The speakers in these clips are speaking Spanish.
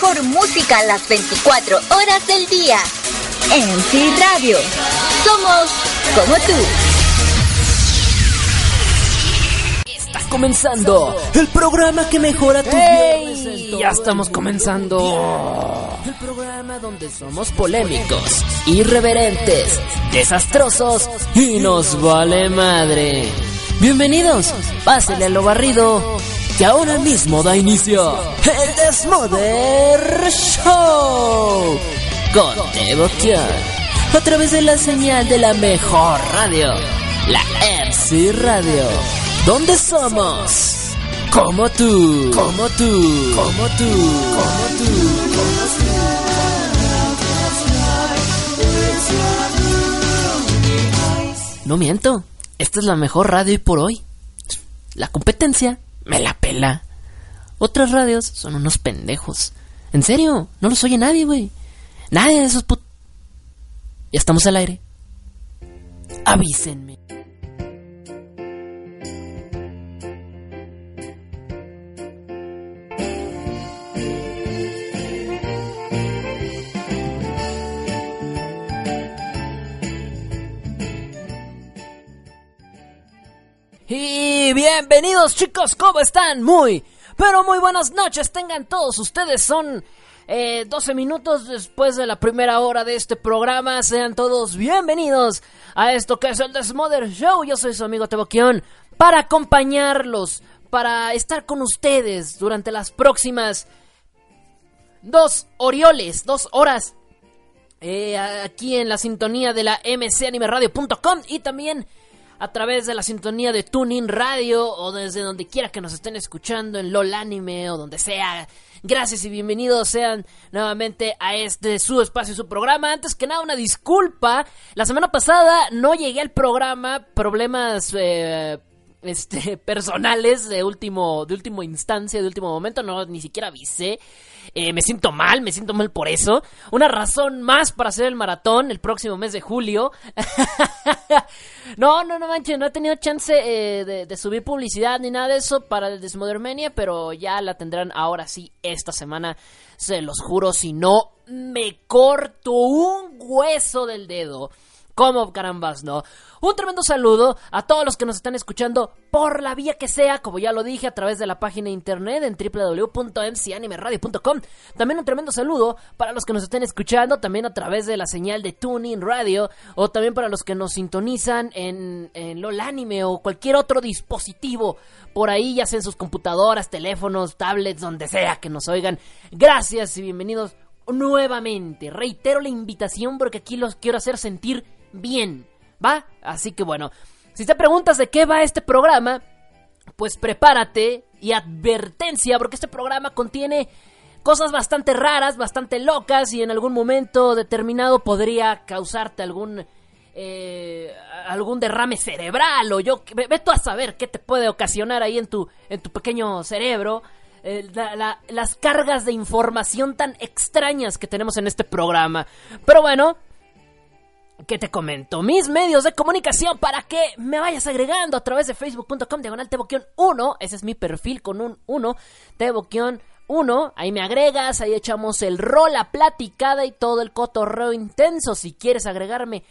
Por música las 24 horas del día. MC Radio. Somos como tú. Está comenzando el programa que mejora tu ¡Ey! Ya estamos comenzando. El programa donde somos polémicos, irreverentes, desastrosos y nos vale madre. Bienvenidos, pásenle a lo barrido, que ahora mismo da inicio el Desmoder Show con Devoción a través de la señal de la mejor radio, la MC Radio, donde somos como tú, como tú, como tú, como tú, como tú. No miento, esta es la mejor radio y por hoy. La competencia me la pela. Otras radios son unos pendejos. En serio, no los oye nadie, güey. Nadie de esos put... Ya estamos al aire. Avísenme. Bienvenidos chicos, ¿cómo están? Muy, pero muy buenas noches, tengan todos ustedes, son eh, 12 minutos después de la primera hora de este programa, sean todos bienvenidos a esto que es el Desmother Show, yo soy su amigo Teboquión, para acompañarlos, para estar con ustedes durante las próximas dos Orioles, dos horas, eh, aquí en la sintonía de la mcanimeradio.com y también a través de la sintonía de Tuning Radio o desde donde quiera que nos estén escuchando en LOL Anime o donde sea. Gracias y bienvenidos sean nuevamente a este su espacio, su programa. Antes que nada, una disculpa. La semana pasada no llegué al programa, problemas eh, este, personales de último, de último instancia, de último momento. No, ni siquiera avisé. Eh, me siento mal, me siento mal por eso. Una razón más para hacer el maratón el próximo mes de julio. no, no, no manches, no he tenido chance eh, de, subir publicidad ni nada de eso para el Desmodermania, pero ya la tendrán ahora sí esta semana. Se los juro, si no, me corto un hueso del dedo. ¿Cómo carambas no? Un tremendo saludo a todos los que nos están escuchando por la vía que sea, como ya lo dije, a través de la página de internet en www.mcanimeradio.com. También un tremendo saludo para los que nos estén escuchando también a través de la señal de Tuning Radio o también para los que nos sintonizan en, en LOL Anime o cualquier otro dispositivo por ahí, ya sea en sus computadoras, teléfonos, tablets, donde sea que nos oigan. Gracias y bienvenidos nuevamente. Reitero la invitación porque aquí los quiero hacer sentir bien, ¿va? Así que bueno, si te preguntas de qué va este programa, pues prepárate y advertencia porque este programa contiene cosas bastante raras, bastante locas y en algún momento determinado podría causarte algún eh, algún derrame cerebral o yo ve, tú a saber qué te puede ocasionar ahí en tu en tu pequeño cerebro. Eh, la, la, las cargas de información tan extrañas que tenemos en este programa. Pero bueno, ¿Qué te comento? Mis medios de comunicación para que me vayas agregando a través de facebook.com diagonal teboquión 1. Ese es mi perfil con un 1. Teboquión 1. Ahí me agregas, ahí echamos el rol, la platicada y todo el cotorreo intenso. Si quieres agregarme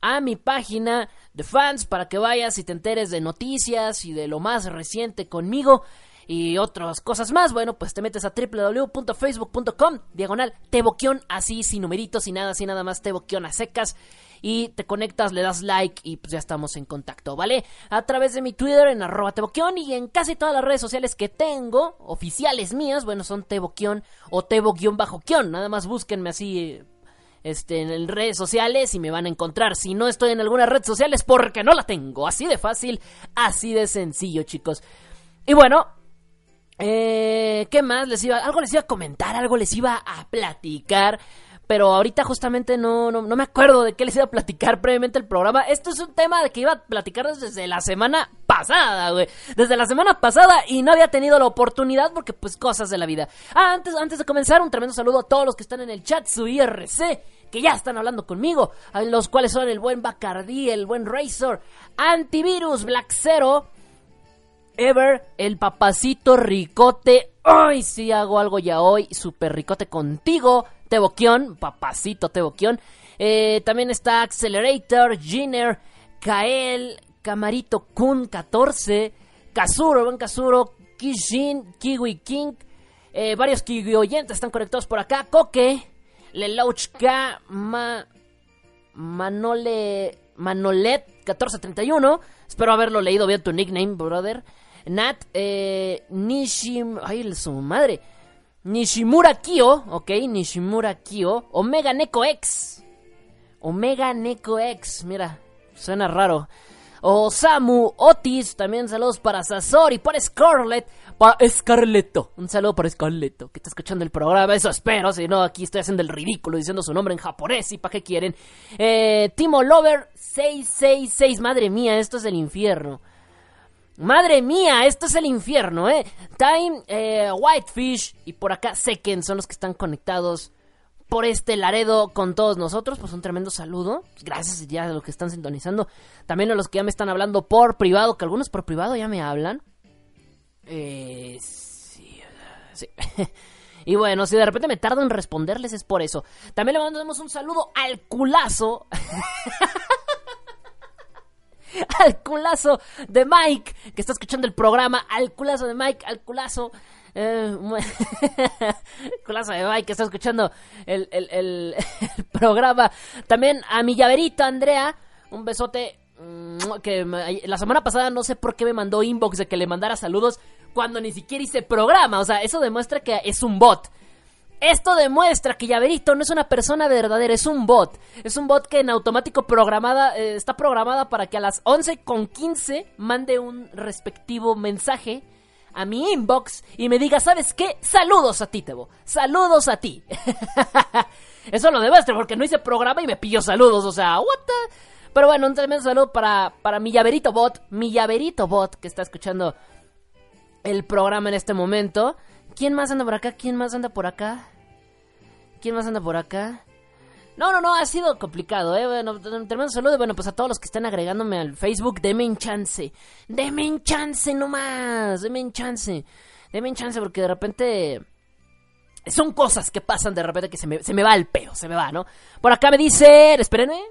a mi página de fans para que vayas y te enteres de noticias y de lo más reciente conmigo y otras cosas más, bueno, pues te metes a www.facebook.com, diagonal, teboquión, así, sin numeritos, sin nada, sin nada más, teboquión a secas, y te conectas, le das like y pues ya estamos en contacto, ¿vale? A través de mi Twitter en arroba teboquión y en casi todas las redes sociales que tengo, oficiales mías, bueno, son teboquión o tebo-bajo-quión, nada más búsquenme así este, en redes sociales y me van a encontrar. Si no estoy en alguna red social es porque no la tengo. Así de fácil, así de sencillo, chicos. Y bueno, eh, ¿qué más les iba? Algo les iba a comentar, algo les iba a platicar. Pero ahorita justamente no, no, no me acuerdo de qué les iba a platicar previamente el programa. Esto es un tema de que iba a platicar desde la semana pasada, güey. Desde la semana pasada y no había tenido la oportunidad porque pues cosas de la vida. Ah, antes, antes de comenzar, un tremendo saludo a todos los que están en el chat, su IRC que ya están hablando conmigo, los cuales son el buen Bacardí, el buen Razor, Antivirus, Black Zero, ever, el papacito ricote. Ay, si hago algo ya hoy, super ricote contigo. Teboquión, papacito Teboquión. Eh, también está Accelerator, Giner, Kael, Camarito Kun 14, Kazuro, buen Kazuro, Kishin, Kiwi King. Eh, varios Kiwi oyentes están conectados por acá. Coque, Lelouchka, Ma, Manole, Manolet 1431. Espero haberlo leído bien tu nickname, brother. Nat, eh, Nishim, ay, su madre. Nishimura Kyo, ok, Nishimura Kyo. Omega Neko X. Omega Neko X, mira, suena raro. Osamu Otis, también saludos para Sasori, para Scarlett, para Scarletto. Un saludo para Scarletto, que está escuchando el programa, eso espero, si no, aquí estoy haciendo el ridículo diciendo su nombre en japonés y para qué quieren. Eh, Timo Lover 666, madre mía, esto es el infierno. Madre mía, esto es el infierno, ¿eh? Time, eh, Whitefish y por acá Seken son los que están conectados por este Laredo con todos nosotros. Pues un tremendo saludo. Gracias ya a los que están sintonizando. También a los que ya me están hablando por privado, que algunos por privado ya me hablan. Eh, sí, sí. Y bueno, si de repente me tardo en responderles es por eso. También le mandamos un saludo al culazo. al culazo de Mike, que está escuchando el programa, al culazo de Mike, al culazo. Eh, culazo de Mike, que está escuchando el, el, el, programa. También a mi llaverito, Andrea, un besote. mm, Que la semana pasada no sé por qué me mandó inbox de que le mandara saludos cuando ni siquiera hice programa. O sea, eso demuestra que es un bot. Esto demuestra que Llaverito no es una persona verdadera, es un bot. Es un bot que en automático programada, eh, está programada para que a las 11 con 15 mande un respectivo mensaje a mi inbox y me diga, ¿sabes qué? Saludos a ti, Tebo. Saludos a ti. Eso lo demuestra porque no hice programa y me pilló saludos, o sea, what. Pero bueno, un tremendo saludo para, para mi llaverito bot, mi llaverito bot que está escuchando el programa en este momento. ¿Quién más anda por acá? ¿Quién más anda por acá? ¿Quién más anda por acá? No, no, no, ha sido complicado, ¿eh? Bueno, tremendo saludo. Bueno, pues a todos los que están agregándome al Facebook, denme un chance. Denme un chance nomás. Denme un chance. Denme un chance porque de repente... Son cosas que pasan de repente que se me, se me va el peo, se me va, ¿no? Por acá me dicen... Espérenme.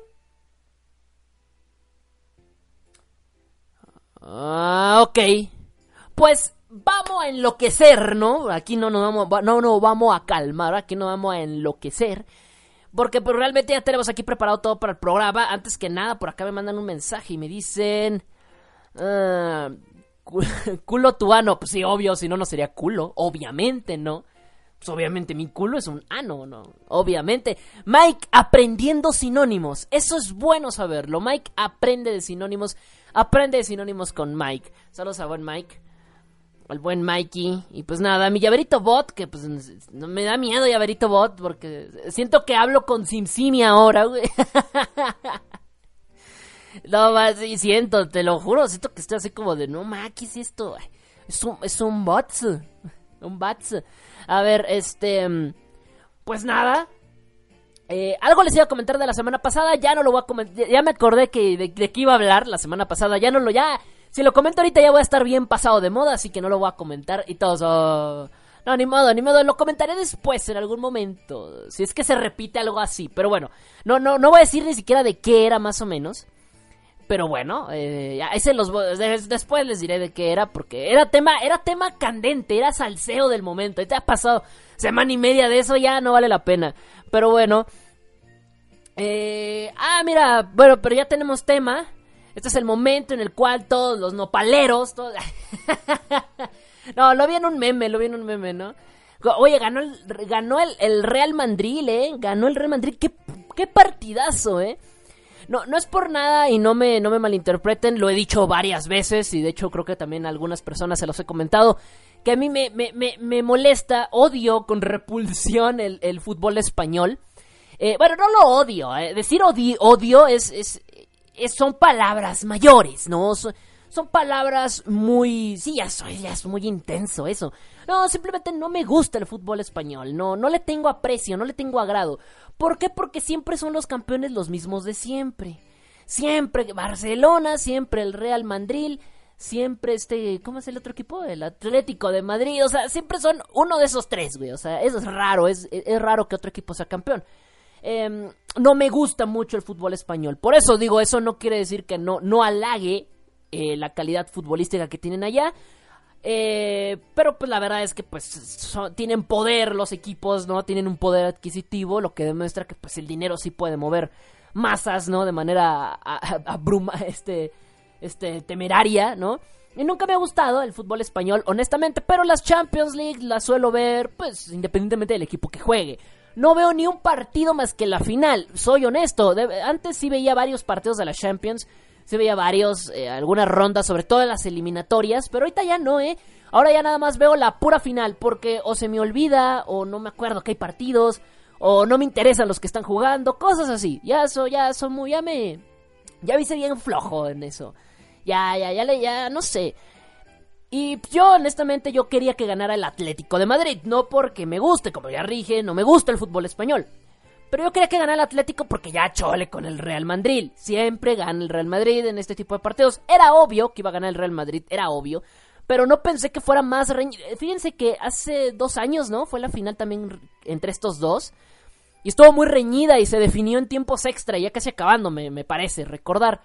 Ah, ok. Pues vamos a enloquecer, ¿no? Aquí no nos vamos, va- no nos vamos a calmar, aquí no vamos a enloquecer. Porque pues, realmente ya tenemos aquí preparado todo para el programa. Antes que nada, por acá me mandan un mensaje y me dicen... ah, cu- culo tu ano. Pues sí, obvio, si no, no sería culo. Obviamente, ¿no? Pues obviamente mi culo es un ano, ¿no? Obviamente. Mike aprendiendo sinónimos. Eso es bueno saberlo. Mike aprende de sinónimos. Aprende de sinónimos con Mike. Saludos a buen Mike. Al buen Mikey. Y pues nada, mi llaverito bot, que pues no me da miedo llaverito bot, porque siento que hablo con SimSimi ahora, güey. No más, sí, siento, te lo juro, siento que estoy así como de, no ma, ¿qué es esto? Es un, es un bot, un bot. A ver, este, pues nada. Eh, algo les iba a comentar de la semana pasada, ya no lo voy a comentar, ya me acordé que de, de qué iba a hablar la semana pasada, ya no lo, ya, si lo comento ahorita ya voy a estar bien pasado de moda, así que no lo voy a comentar y todos, oh, no, ni modo, ni modo, lo comentaré después, en algún momento, si es que se repite algo así, pero bueno, no, no, no voy a decir ni siquiera de qué era más o menos. Pero bueno, eh, ese los después les diré de qué era porque era tema era tema candente, era salseo del momento. Ya ha pasado semana y media de eso, ya no vale la pena. Pero bueno, eh, ah mira, bueno, pero ya tenemos tema. Este es el momento en el cual todos los nopaleros, todos- no, lo vi en un meme, lo vi en un meme, ¿no? Oye, ganó el, ganó el, el Real Madrid, ¿eh? Ganó el Real Madrid. Qué, qué partidazo, ¿eh? No, no es por nada y no me, no me malinterpreten, lo he dicho varias veces y de hecho creo que también a algunas personas se los he comentado, que a mí me, me, me, me molesta, odio con repulsión el, el fútbol español. Eh, bueno, no lo odio, eh, decir odi- odio es, es- son palabras mayores, ¿no? Son, son palabras muy... Sí, ya, soy, ya es muy intenso eso. No, simplemente no me gusta el fútbol español, no, no le tengo aprecio, no le tengo agrado. ¿Por qué? Porque siempre son los campeones los mismos de siempre. Siempre Barcelona, siempre el Real Madrid, siempre este, ¿cómo es el otro equipo? El Atlético de Madrid, o sea, siempre son uno de esos tres, güey, o sea, eso es raro, es, es raro que otro equipo sea campeón. Em, no me gusta mucho el fútbol español, por eso digo, eso no quiere decir que no, no halague eh, la calidad futbolística que tienen allá, eh, pero pues la verdad es que pues tienen poder los equipos, ¿no? Tienen un poder adquisitivo, lo que demuestra que pues el dinero sí puede mover masas, ¿no? De manera abruma, este, este, temeraria, ¿no? Y nunca me ha gustado el fútbol español, honestamente, pero las Champions League las suelo ver, pues, independientemente del equipo que juegue. No veo ni un partido más que la final, soy honesto. antes sí veía varios partidos de la Champions, sí veía varios, eh, algunas rondas, sobre todo las eliminatorias, pero ahorita ya no, ¿eh? Ahora ya nada más veo la pura final, porque o se me olvida, o no me acuerdo que hay partidos, o no me interesan los que están jugando, cosas así. Ya eso, ya son muy, ya me, ya vi bien flojo en eso. Ya, ya, ya, le, ya, no sé. Y yo, honestamente, yo quería que ganara el Atlético de Madrid. No porque me guste, como ya rige, no me gusta el fútbol español. Pero yo quería que ganara el Atlético porque ya chole con el Real Madrid. Siempre gana el Real Madrid en este tipo de partidos. Era obvio que iba a ganar el Real Madrid, era obvio. Pero no pensé que fuera más reñido. Fíjense que hace dos años, ¿no? Fue la final también entre estos dos. Y estuvo muy reñida y se definió en tiempos extra, ya casi acabando, me, me parece, recordar.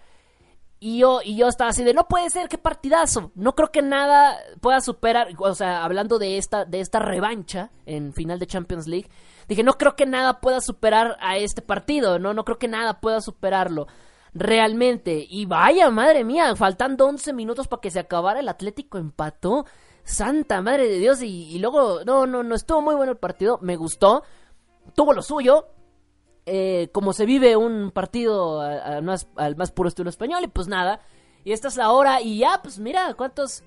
Y yo, y yo estaba así de, no puede ser, qué partidazo. No creo que nada pueda superar, o sea, hablando de esta, de esta revancha en final de Champions League, dije, no creo que nada pueda superar a este partido, no, no creo que nada pueda superarlo. Realmente. Y vaya, madre mía, faltando 11 minutos para que se acabara el Atlético empató. Santa madre de Dios. Y, y luego, no, no, no, estuvo muy bueno el partido, me gustó. Tuvo lo suyo, eh, como se vive un partido al más puro estilo español, y pues nada. Y esta es la hora, y ya, pues mira, cuántos,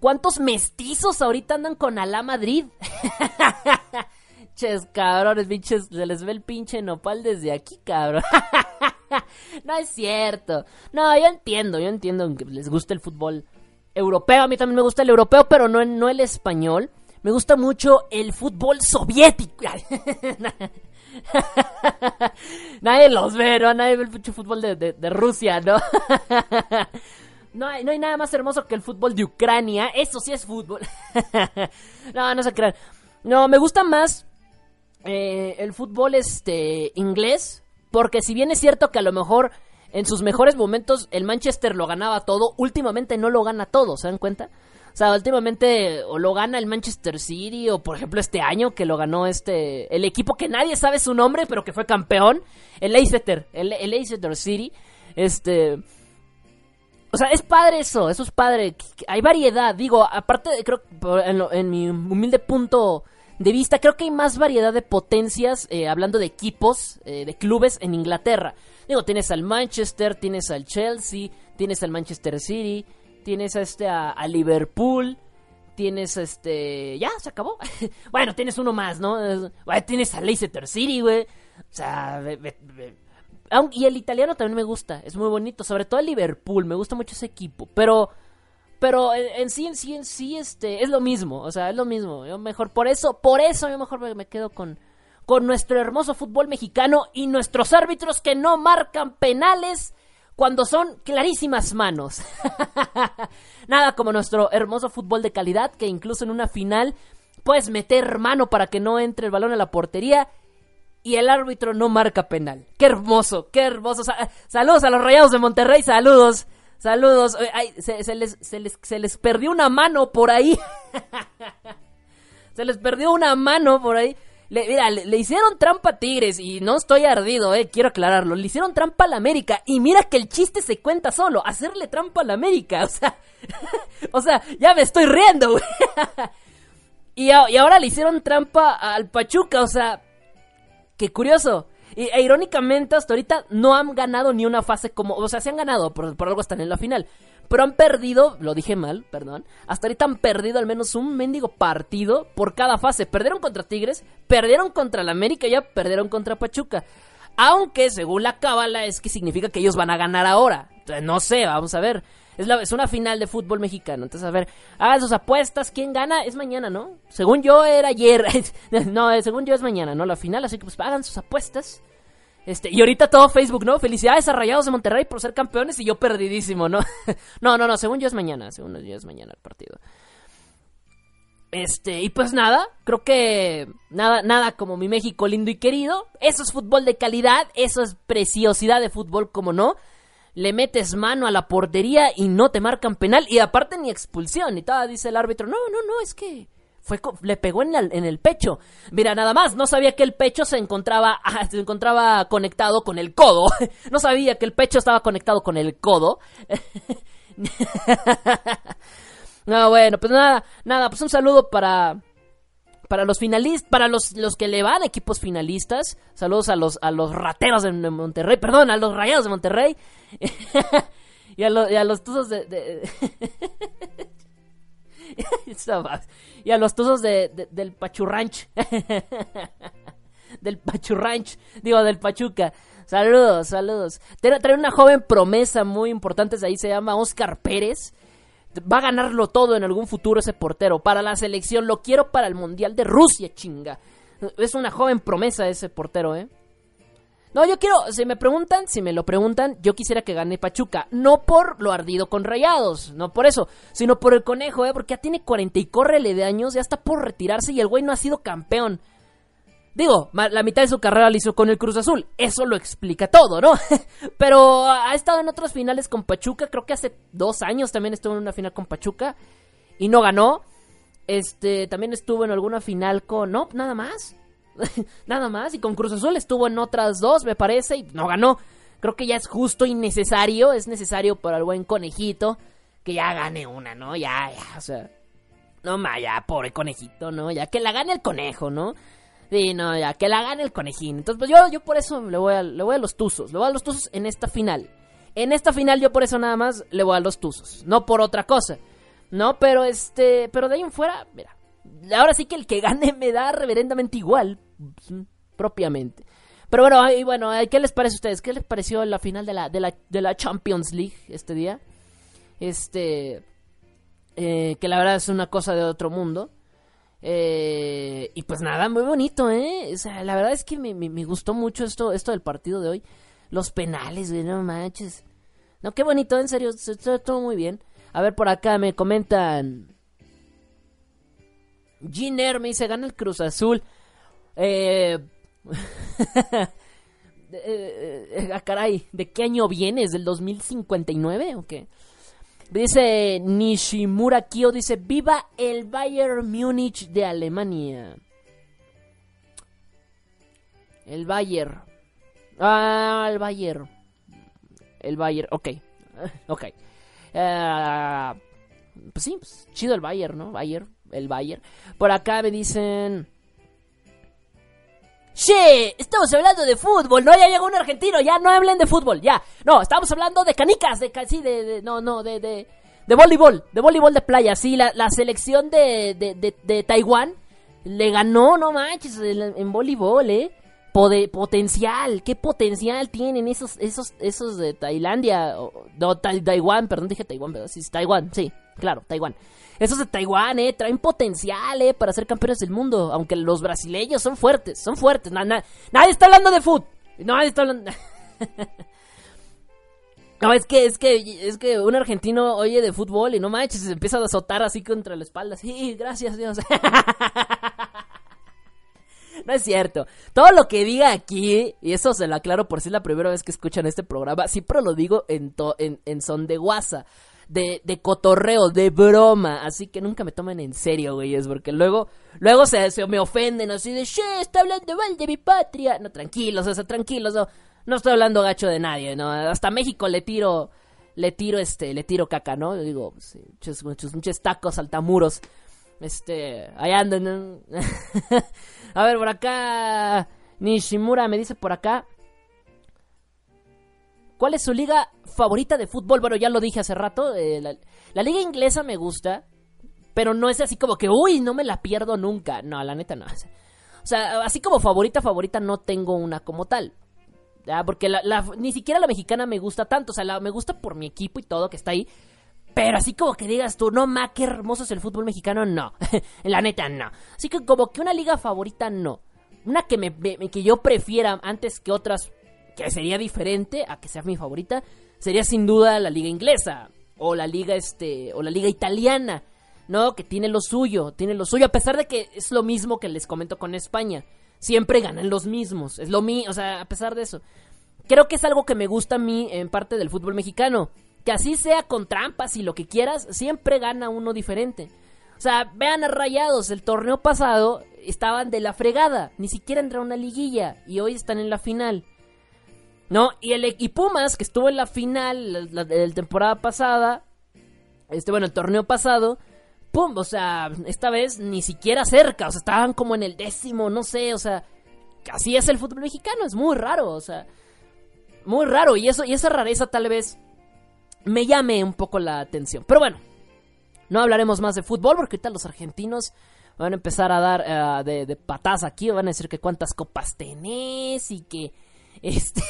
cuántos mestizos ahorita andan con Alá Madrid. Ches, cabrones, pinches, se les ve el pinche nopal desde aquí, cabrón. no es cierto. No, yo entiendo, yo entiendo que les gusta el fútbol europeo. A mí también me gusta el europeo, pero no, no el español. Me gusta mucho el fútbol soviético. Nadie los ve, ¿no? Nadie ve el fútbol de, Rusia, ¿no? no, hay, no hay nada más hermoso que el fútbol de Ucrania. Eso sí es fútbol. no, no se crean. No, me gusta más eh, el fútbol este inglés. Porque si bien es cierto que a lo mejor en sus mejores momentos el Manchester lo ganaba todo, últimamente no lo gana todo, ¿se dan cuenta? O sea, últimamente o lo gana el Manchester City o por ejemplo este año que lo ganó este el equipo que nadie sabe su nombre pero que fue campeón, el Leicester, el, el Leicester City, este o sea, es padre eso, eso es padre. Hay variedad, digo, aparte creo en, en mi humilde punto de vista, creo que hay más variedad de potencias, eh, hablando de equipos, eh, de clubes en Inglaterra. Digo, tienes al Manchester, tienes al Chelsea, tienes al Manchester City, tienes a este a, Liverpool, tienes este, ya, se acabó. bueno, tienes uno más, ¿no? Tienes a Leicester City, güey. O sea, y el italiano también me gusta, es muy bonito, sobre todo el Liverpool, me gusta mucho ese equipo, pero pero en, sí en sí en sí este es lo mismo, o sea, es lo mismo. Mejor por eso, por eso yo mejor me, me quedo con con nuestro hermoso fútbol mexicano y nuestros árbitros que no marcan penales cuando son clarísimas manos. Nada como nuestro hermoso fútbol de calidad que incluso en una final puedes meter mano para que no entre el balón a la portería y el árbitro no marca penal. Qué hermoso, qué hermoso. saludos a los Rayados de Monterrey, saludos. Saludos. se, les, perdió una mano por ahí. se les perdió una mano por ahí. Le, mira, le, hicieron trampa a Tigres y no estoy ardido, eh, quiero aclararlo. Le hicieron trampa a la América y mira que el chiste se cuenta solo, hacerle trampa a la América, o sea, o sea, ya me estoy riendo, güey. y, ahora le hicieron trampa al Pachuca, o sea, qué curioso. Y, e irónicamente, hasta ahorita no han ganado ni una fase como. O sea, se han ganado, por, por algo están en la final. Pero han perdido, lo dije mal, perdón. Hasta ahorita han perdido al menos un mendigo partido por cada fase. Perdieron contra Tigres, perdieron contra la América y ya perdieron contra Pachuca. Aunque, según la cábala, es que significa que ellos van a ganar ahora. No sé, vamos a ver. Es, la, es una final de fútbol mexicano. Entonces, a ver, hagan sus apuestas. ¿Quién gana? Es mañana, ¿no? Según yo era ayer. no, según yo es mañana, ¿no? La final. Así que pues hagan sus apuestas. Este, y ahorita todo Facebook, ¿no? Felicidades a Rayados de Monterrey por ser campeones y yo perdidísimo, ¿no? no, no, no, según yo es mañana, según yo es mañana el partido. Este, y pues nada, creo que nada, nada como mi México lindo y querido. Eso es fútbol de calidad, eso es preciosidad de fútbol, como no. Le metes mano a la portería y no te marcan penal, y aparte ni expulsión, y tal, dice el árbitro, no, no, no, es que fue le pegó en el, en el pecho. Mira, nada más, no sabía que el pecho se encontraba, ah, se encontraba conectado con el codo. No sabía que el pecho estaba conectado con el codo. No, bueno, pues nada, nada, pues un saludo para para los finalistas, para los, los que le van equipos finalistas. Saludos a los a los rateros de Monterrey, perdón, a los rayados de Monterrey. y, a los, y a los tuzos de, de... y a los tuzos de, del Pachurranch. del Pachurranch, digo, del Pachuca. Saludos, saludos. Trae una joven promesa muy importante, ahí se llama Oscar Pérez va a ganarlo todo en algún futuro ese portero. Para la selección, lo quiero para el Mundial de Rusia, chinga. Es una joven promesa ese portero, ¿eh? No, yo quiero, si me preguntan, si me lo preguntan, yo quisiera que gane Pachuca. No por lo ardido con rayados, no por eso, sino por el conejo, ¿eh? Porque ya tiene 40 y córrele de años, ya está por retirarse y el güey no ha sido campeón. Digo, la mitad de su carrera la hizo con el Cruz Azul. Eso lo explica todo, ¿no? Pero ha estado en otras finales con Pachuca. Creo que hace dos años también estuvo en una final con Pachuca. Y no ganó. Este, también estuvo en alguna final con... No, nada más. nada más. Y con Cruz Azul estuvo en otras dos, me parece. Y no ganó. Creo que ya es justo y necesario. Es necesario para el buen conejito. Que ya gane una, ¿no? Ya, ya, o sea... No, ma, ya, pobre conejito, ¿no? Ya que la gane el conejo, ¿no? Sí, no, ya, que la gane el conejín. Entonces, pues yo, yo por eso le voy, a, le voy a los tuzos. Le voy a los tuzos en esta final. En esta final yo por eso nada más le voy a los tuzos. No por otra cosa. No, pero este, pero de ahí en fuera, mira. Ahora sí que el que gane me da reverendamente igual. Propiamente. Pero bueno, y bueno, ¿qué les parece a ustedes? ¿Qué les pareció la final de la, de la, de la Champions League este día? Este, eh, que la verdad es una cosa de otro mundo. Eh, y pues nada, muy bonito, ¿eh? O sea, la verdad es que me, gustó mucho esto, esto del partido de hoy. Los penales, güey, no manches. No, qué bonito, en serio, todo muy bien. A ver, por acá me comentan. Giner me dice, gana el Cruz Azul. Eh... eh, eh ah, caray, ¿de qué año vienes? ¿Del 2059 o qué? Dice Nishimura Kyo, dice, viva el Bayern Múnich de Alemania. El Bayern. Ah, el Bayern. El Bayern, ok. Ok. Uh, pues sí, pues, chido el Bayern, ¿no? Bayern, el Bayern. Por acá me dicen... Che, estamos hablando de fútbol, no, ya llegó un argentino, ya no hablen de fútbol, ya. No, estamos hablando de canicas, de, sí, de, no, no, de, de, de voleibol, de voleibol de playa, sí, la, la selección de, de, de, Taiwán le ganó, no manches, en, voleibol, eh. potencial, qué potencial tienen esos, esos, esos de Tailandia, no, Taiwán, perdón, dije Taiwán, pero sí, Taiwán, sí, claro, Taiwán. Esos de Taiwán, eh, traen potencial, eh, para ser campeones del mundo. Aunque los brasileños son fuertes, son fuertes. nadie está hablando de fútbol. Nadie está hablando. no, es que, es que, es que un argentino oye de fútbol y no manches, se empieza a azotar así contra la espalda. Sí, gracias, Dios. No es cierto. Todo lo que diga aquí, y eso se lo aclaro por si es la primera vez que escuchan este programa, siempre lo digo en, en, en son de guasa de, de cotorreo, de broma. Así que nunca me tomen en serio, güeyes, porque luego, luego se, se me ofenden así de, che, está hablando mal de mi patria. No, tranquilos, o sea, tranquilos, no, no estoy hablando gacho de nadie, ¿no? Hasta México le tiro, le tiro, este, le tiro caca, ¿no? Yo digo, muchos, muchos, muchos tacos, altamuros. Este, ahí andan. A ver, por acá. Nishimura me dice por acá. ¿Cuál es su liga favorita de fútbol? Bueno, ya lo dije hace rato. Eh, la, liga inglesa me gusta. Pero no es así como que, uy, no me la pierdo nunca. No, la neta no. O sea, así como favorita, favorita no tengo una como tal. ¿ya? Porque ni siquiera la mexicana me gusta tanto. O sea, me gusta por mi equipo y todo que está ahí. Pero así como que digas tú, no, ma, qué hermoso es el fútbol mexicano, no. la neta, no. Así que como que una liga favorita, no. Una que, me, que yo prefiera antes que otras que sería diferente a que sea mi favorita, sería sin duda la liga inglesa o la liga este o la liga italiana, ¿no? Que tiene lo suyo, tiene lo suyo a pesar de que es lo mismo que les comento con España. Siempre ganan los mismos, es lo mío, o sea, a pesar de eso. Creo que es algo que me gusta a mí en parte del fútbol mexicano, que así sea con trampas y lo que quieras, siempre gana uno diferente. O sea, vean a Rayados, el torneo pasado estaban de la fregada, ni siquiera entraron a una liguilla y hoy están en la final. ¿No? Y el y Pumas, que estuvo en la final la, la, temporada pasada, este, bueno, el torneo pasado, pum, o sea, esta vez ni siquiera cerca, o sea, estaban como en el décimo, no sé, o sea, así es el fútbol mexicano, es muy raro, o sea, muy raro, y eso, y esa rareza tal vez me llame un poco la atención. Pero bueno, no hablaremos más de fútbol, porque ahorita los argentinos van a empezar a dar uh, de, de patas aquí, van a decir que cuántas copas tenés y que este.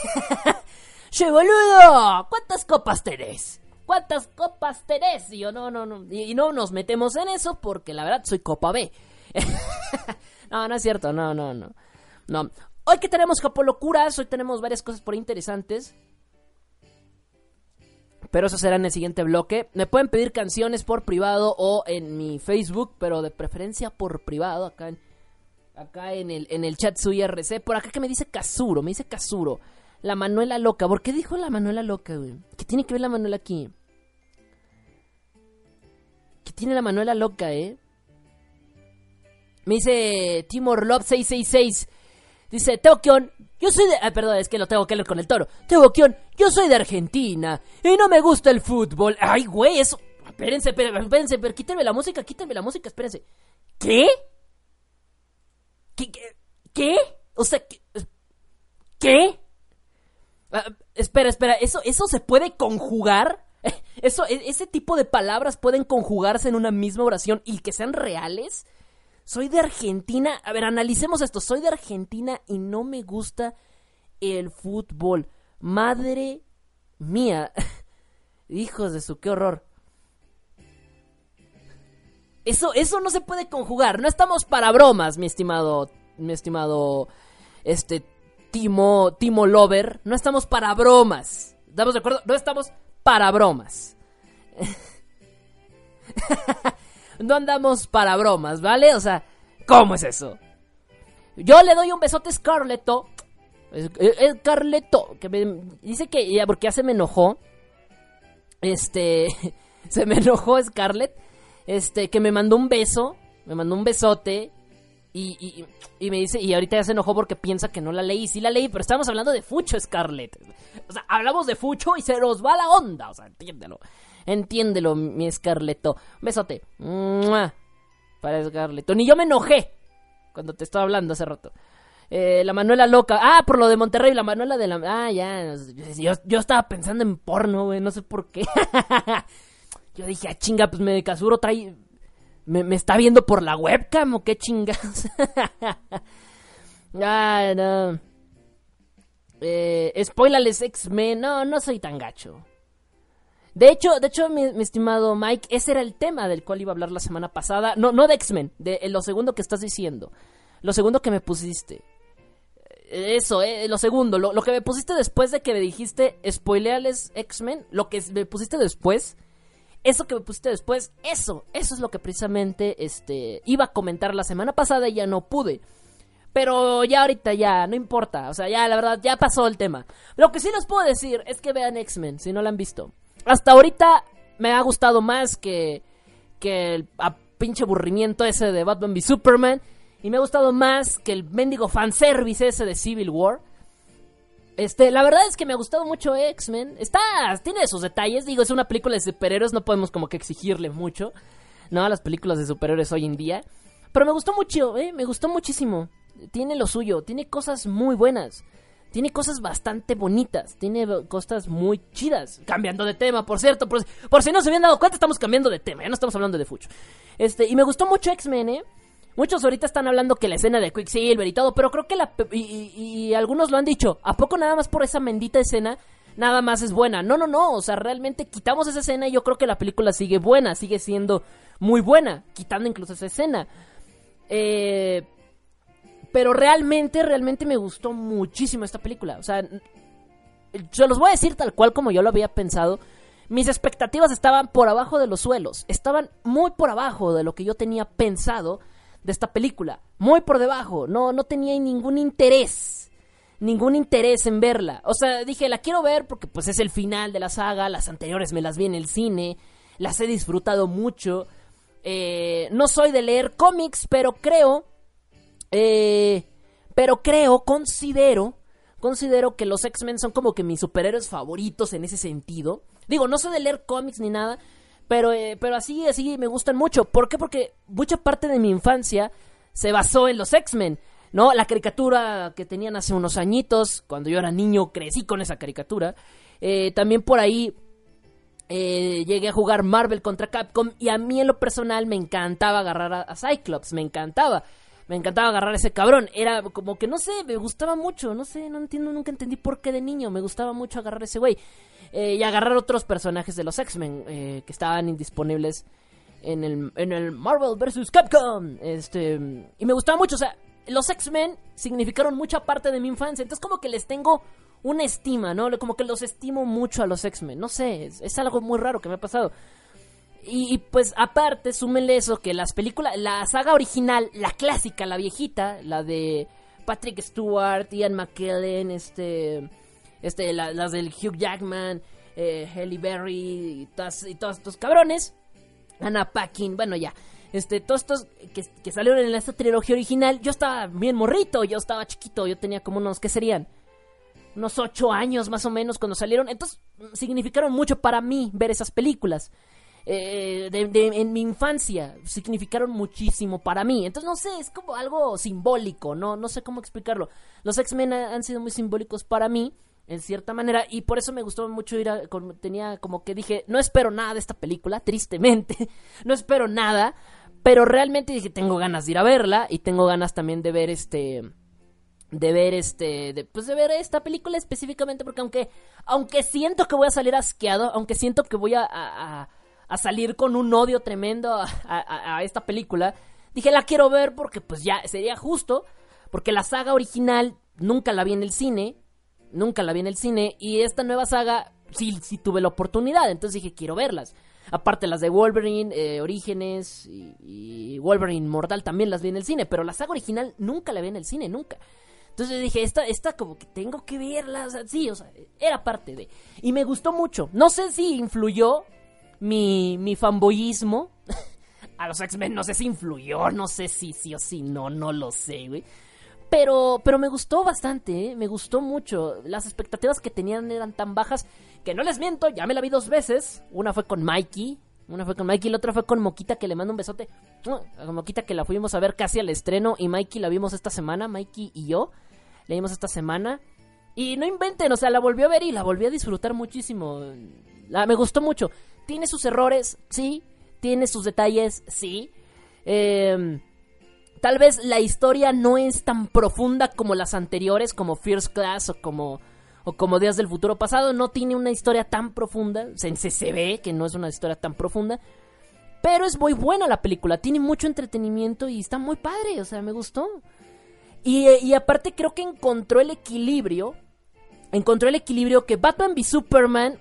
che, boludo, ¿cuántas copas tenés? ¿Cuántas copas tenés? Y yo, no, no, no. Y, no nos metemos en eso porque la verdad soy Copa B. no, no es cierto, no, no, no. No. Hoy que tenemos Capo Locuras, hoy tenemos varias cosas por interesantes. Pero eso será en el siguiente bloque. Me pueden pedir canciones por privado o en mi Facebook, pero de preferencia por privado, acá en acá en el, en el chat su IRC. Por acá que me dice Casuro, me dice Casuro. La Manuela Loca. ¿Por qué dijo la Manuela Loca, güey? ¿Qué tiene que ver la Manuela aquí? ¿Qué tiene la Manuela Loca, eh? Me dice Timor Love 666. Dice, Teokion, yo soy de... Ah, perdón, es que lo tengo que leer con el toro. Teokion, yo soy de Argentina y no me gusta el fútbol. Ay, güey, eso... Espérense, espérense, espérense, pero quítenme la música, quítenme la música, espérense. ¿Qué? ¿Qué? ¿Qué? O sea, ¿qué? ¿Qué? Uh, espera, espera, ¿eso, ¿eso se puede conjugar? Eso, ese tipo de palabras pueden conjugarse en una misma oración y que sean reales. Soy de Argentina. A ver, analicemos esto. Soy de Argentina y no me gusta el fútbol. Madre mía. Hijos de su, qué horror. Eso, eso no se puede conjugar. No estamos para bromas, mi estimado, mi estimado, este, Timo, Timo Lover. No estamos para bromas. ¿Estamos de acuerdo? No estamos para bromas. no andamos para bromas, ¿vale? O sea, ¿cómo es eso? Yo le doy un besote a Scarleto. Scarleto, que me dice que ya, porque ya se me enojó. Este, se me enojó Scarlett este, que me mandó un beso, me mandó un besote y, y, me dice, y ahorita ya se enojó porque piensa que no la leí. Sí la leí, pero estamos hablando de Fucho, Scarlett. O sea, hablamos de Fucho y se nos va la onda. O sea, entiéndelo. Entiéndelo, mi Scarleto. Besote. ¡Mua! Para Scarleto. Ni yo me enojé cuando te estaba hablando hace rato. Eh, la Manuela loca. Ah, por lo de Monterrey, la Manuela de la... Ah, ya. Yo, yo estaba pensando en porno, güey. No sé por qué. Yo dije, ah, chinga, pues me Casuro trae. Me, me, está viendo por la webcam o qué chingas. ah, no. Eh, spoilerles X-Men. No, no soy tan gacho. De hecho, de hecho, mi, estimado Mike, ese era el tema del cual iba a hablar la semana pasada. No, no de X-Men, de lo segundo que estás diciendo. Lo segundo que me pusiste. Eso, eh, lo segundo, lo, lo que me pusiste después de que me dijiste spoileales X-Men, lo que me pusiste después eso que me pusiste después, eso, eso es lo que precisamente este, iba a comentar la semana pasada y ya no pude. Pero ya ahorita ya, no importa. O sea, ya la verdad, ya pasó el tema. Lo que sí les puedo decir es que vean X-Men, si no la han visto. Hasta ahorita me ha gustado más que, que el pinche aburrimiento ese de Batman v Superman. Y me ha gustado más que el mendigo fanservice ese de Civil War. Este, la verdad es que me ha gustado mucho X-Men. Está, tiene sus detalles. Digo, es una película de superhéroes, no podemos como que exigirle mucho, ¿no? A las películas de superhéroes hoy en día. Pero me gustó mucho, ¿eh? Me gustó muchísimo. Tiene lo suyo, tiene cosas muy buenas. Tiene cosas bastante bonitas, tiene cosas muy chidas. Cambiando de tema, por cierto, por, por si no se habían dado cuenta, estamos cambiando de tema, ya no estamos hablando de Fucho. Este, y me gustó mucho X-Men, ¿eh? Muchos ahorita están hablando que la escena de Quicksilver y todo, pero creo que la... Y, algunos lo han dicho, ¿a poco nada más por esa bendita escena nada más es buena? No, no, no, o sea, realmente quitamos esa escena y yo creo que la película sigue buena, sigue siendo muy buena, quitando incluso esa escena. Eh, pero realmente, realmente me gustó muchísimo esta película, o sea, se los voy a decir tal cual como yo lo había pensado. Mis expectativas estaban por abajo de los suelos, estaban muy por abajo de lo que yo tenía pensado de esta película, muy por debajo, no, no tenía ningún interés, ningún interés en verla. O sea, dije, la quiero ver porque pues es el final de la saga, las anteriores me las vi en el cine, las he disfrutado mucho. Eh, no soy de leer cómics, pero creo, eh, pero creo, considero, considero que los X-Men son como que mis superhéroes favoritos en ese sentido. Digo, no soy de leer cómics ni nada, pero, eh, pero así, así me gustan mucho. ¿Por qué? Porque mucha parte de mi infancia se basó en los X-Men. ¿No? La caricatura que tenían hace unos añitos, cuando yo era niño, crecí con esa caricatura. también por ahí eh, llegué a jugar Marvel contra Capcom y a mí en lo personal me encantaba agarrar a, Cyclops, me encantaba. Me encantaba agarrar a ese cabrón. Era como que no sé, me gustaba mucho. No sé, no entiendo, nunca entendí por qué de niño. Me gustaba mucho agarrar a ese güey. Eh, y agarrar otros personajes de los X-Men eh, que estaban indisponibles en el, en el Marvel vs. Capcom. Este, y me gustaba mucho. O sea, los X-Men significaron mucha parte de mi infancia. Entonces, como que les tengo una estima, ¿no? Como que los estimo mucho a los X-Men. No sé, es, algo muy raro que me ha pasado. Y, pues aparte, súmenle eso, que las películas, la saga original, la clásica, la viejita, la de Patrick Stewart, Ian McKellen, este, este, las del Hugh Jackman, eh, Halle Berry y, y todos estos cabrones, Anna Paquin, bueno ya, este, todos estos que, que salieron en esta trilogía original, yo estaba bien morrito, yo estaba chiquito, yo tenía como unos, ¿qué serían? unos ocho años más o menos cuando salieron. Entonces significaron mucho para mí ver esas películas. Eh, en mi infancia significaron muchísimo para mí. Entonces, no sé, es como algo simbólico, ¿no? No sé cómo explicarlo. Los X-Men han sido muy simbólicos para mí, en cierta manera, y por eso me gustó mucho ir a... tenía como que dije, no espero nada de esta película, tristemente, no espero nada, pero realmente dije, tengo ganas de ir a verla y tengo ganas también de ver este de ver este de, pues de ver esta película específicamente porque aunque aunque siento que voy a salir asqueado aunque siento que voy a salir con un odio tremendo a, a, esta película dije la quiero ver porque pues ya sería justo porque la saga original nunca la vi en el cine nunca la vi en el cine y esta nueva saga sí sí tuve la oportunidad entonces dije quiero verlas aparte las de Wolverine eh, Orígenes y, y Wolverine Mortal también las vi en el cine pero la saga original nunca la vi en el cine nunca. Entonces dije, esta, esta como que tengo que verla, o sea, sí, o sea, era parte de... Y me gustó mucho. No sé si influyó mi, mi fanboyismo a los X-Men, no sé si influyó, no sé si sí o si no, no lo sé, güey. Pero, pero me gustó bastante, ¿eh? me gustó mucho. Las expectativas que tenían eran tan bajas que no les miento, ya me la vi dos veces. Una fue con Mikey, una fue con Mikey y la otra fue con Moquita que le mando un besote. A Moquita que la fuimos a ver casi al estreno y Mikey la vimos esta semana, Mikey y yo. La vimos esta semana. Y no inventen, o sea, la volvió a ver y la volví a disfrutar muchísimo. La, me gustó mucho. Tiene sus errores, sí. Tiene sus detalles, sí. Em, tal vez la historia no es tan profunda como las anteriores, como First Class o como o como Días del Futuro Pasado, no tiene una historia tan profunda, se, se ve que no es una historia tan profunda, pero es muy buena la película, tiene mucho entretenimiento y está muy padre, o sea, me gustó. Y, y aparte creo que encontró el equilibrio, encontró el equilibrio que Batman v Superman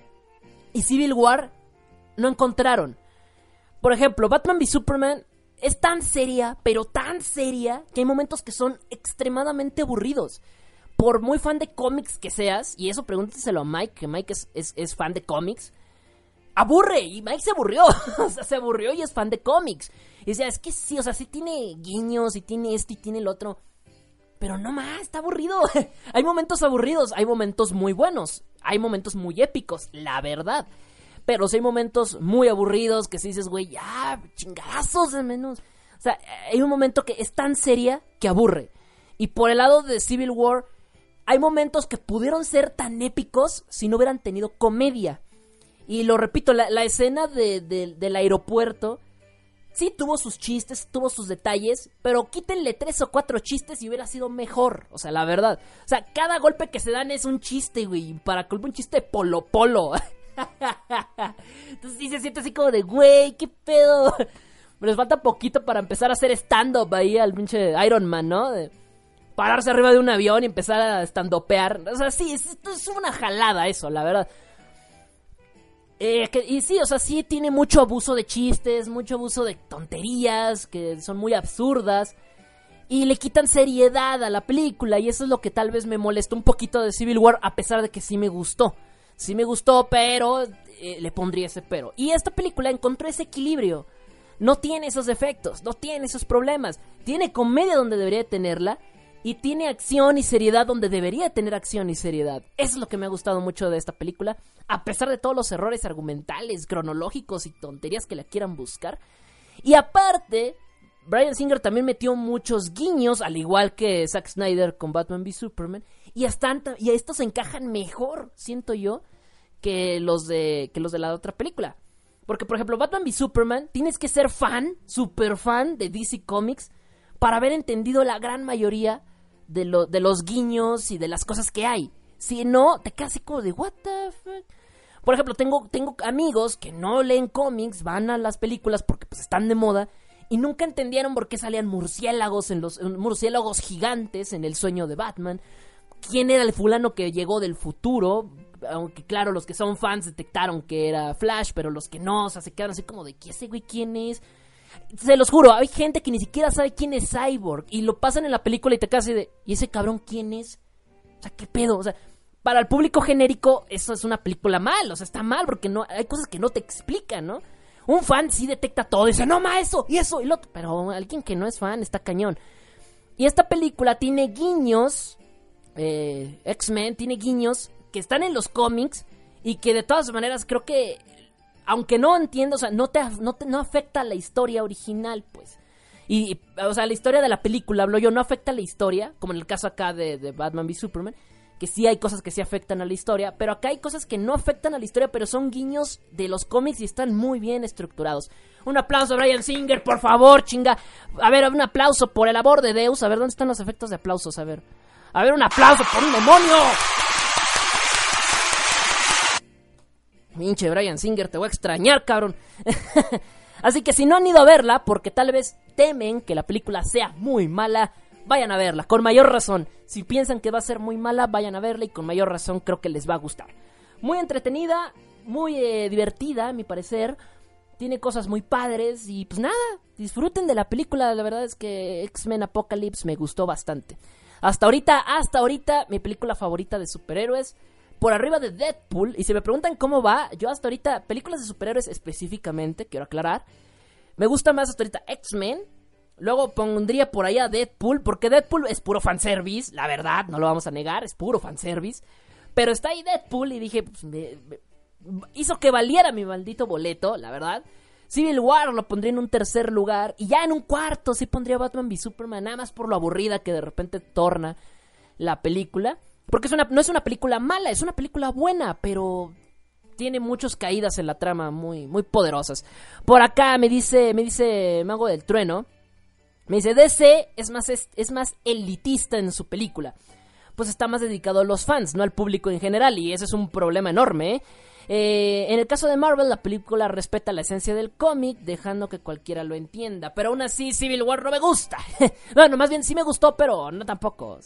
y Civil War no encontraron. Por ejemplo, Batman v Superman es tan seria, pero tan seria, que hay momentos que son extremadamente aburridos por muy fan de cómics que seas, y eso pregúnteselo a Mike, que Mike es, es, fan de cómics, aburre, y Mike se aburrió, o sea, se aburrió y es fan de cómics. Y decía, es que sí, o sea, sí tiene guiños, y tiene esto y tiene el otro, pero no más, está aburrido. hay momentos aburridos, hay momentos muy buenos, hay momentos muy épicos, la verdad. Pero sí hay momentos muy aburridos que si dices, güey, ya, chingadazos de menos. O sea, hay un momento que es tan seria que aburre. Y por el lado de Civil War, hay momentos que pudieron ser tan épicos si no hubieran tenido comedia. Y lo repito, la, escena del aeropuerto sí tuvo sus chistes, tuvo sus detalles, pero quítenle tres o cuatro chistes y hubiera sido mejor. O sea, la verdad. O sea, cada golpe que se dan es un chiste, güey. Para colmo un chiste polo polo. Entonces sí se siente así como de, güey, qué pedo. Les falta poquito para empezar a hacer stand-up ahí al pinche Iron Man, ¿no? pararse arriba de un avión y empezar a estandopear. O sea, sí, es, es una jalada eso, la verdad. Eh, y sí, o sea, sí tiene mucho abuso de chistes, mucho abuso de tonterías que son muy absurdas. Y le quitan seriedad a la película. Y eso es lo que tal vez me molestó un poquito de Civil War, a pesar de que sí me gustó. Sí me gustó, pero eh, le pondría ese pero. Y esta película encontró ese equilibrio. No tiene esos defectos, no tiene esos problemas. Tiene comedia donde debería tenerla y tiene acción y seriedad donde debería tener acción y seriedad. Eso es lo que me ha gustado mucho de esta película, a pesar de todos los errores argumentales, cronológicos y tonterías que la quieran buscar. Y aparte, Brian Singer también metió muchos guiños, al igual que Zack Snyder con Batman v Superman, y, y estos encajan mejor, siento yo, que los de que los de la otra película. Porque, por ejemplo, Batman v Superman, tienes que ser fan, super fan de DC Comics, para haber entendido la gran mayoría de, de los guiños y de las cosas que hay. Si no, te quedas así como de, ¿What the fuck? Por ejemplo, tengo, tengo amigos que no leen cómics, van a las películas porque pues están de moda y nunca entendieron por qué salían murciélagos en los murciélagos gigantes en el sueño de Batman. ¿Quién era el fulano que llegó del futuro? Aunque claro, los que son fans detectaron que era Flash, pero los que no, o sea, se quedaron así como de, ¿qué ese güey quién es? Se los juro, hay gente que ni siquiera sabe quién es Cyborg y lo pasan en la película y te así de, ¿y ese cabrón quién es? O sea, ¿qué pedo? O sea, para el público genérico eso es una película mal, o sea, está mal porque no hay cosas que no te explican, ¿no? Un fan sí detecta todo y dice, no, ma, eso, y eso, y lo otro. Pero alguien que no es fan está cañón. Y esta película tiene guiños, eh, X-Men tiene guiños que están en los cómics y que de todas maneras creo que aunque no entiendo, o sea, no te, no, afecta la historia original, pues. Y, o sea, la historia de la película, hablo yo, no afecta la historia, como en el caso acá de, Batman v Superman, que sí hay cosas que sí afectan a la historia, pero acá hay cosas que no afectan a la historia, pero son guiños de los cómics y están muy bien estructurados. Un aplauso a Brian Singer, por favor, chinga. A ver, un aplauso por el amor de Deus. A ver, ¿dónde están los efectos de aplausos? A ver. A ver, un aplauso por un demonio. Pinche Brian Singer, te voy a extrañar, cabrón. Así que si no han ido a verla, porque tal vez temen que la película sea muy mala, vayan a verla, con mayor razón. Si piensan que va a ser muy mala, vayan a verla y con mayor razón creo que les va a gustar. Muy entretenida, muy eh, divertida, a mi parecer. Tiene cosas muy padres y pues nada, disfruten de la película. La verdad es que X-Men Apocalypse me gustó bastante. Hasta ahorita, hasta ahorita, mi película favorita de superhéroes por arriba de Deadpool. Y si me preguntan cómo va, yo hasta ahorita, películas de superhéroes específicamente, quiero aclarar. Me gusta más hasta ahorita X-Men. Luego pondría por allá Deadpool, porque Deadpool es puro fanservice, la verdad, no lo vamos a negar, es puro fanservice. Pero está ahí Deadpool y dije, pues, hizo que valiera mi maldito boleto, la verdad. Civil War lo pondría en un tercer lugar. Y ya en un cuarto sí pondría Batman v Superman, nada más por lo aburrida que de repente torna la película. Porque es una, no es una película mala, es una película buena, pero tiene muchas caídas en la trama muy, muy poderosas. Por acá me dice, me dice Mago del Trueno, me dice, DC es más, es, más elitista en su película. Pues está más dedicado a los fans, no al público en general, y ese es un problema enorme. ¿eh? Eh, en el caso de Marvel, la película respeta la esencia del cómic, dejando que cualquiera lo entienda. Pero aún así, Civil War no me gusta. bueno, más bien sí me gustó, pero no tampoco.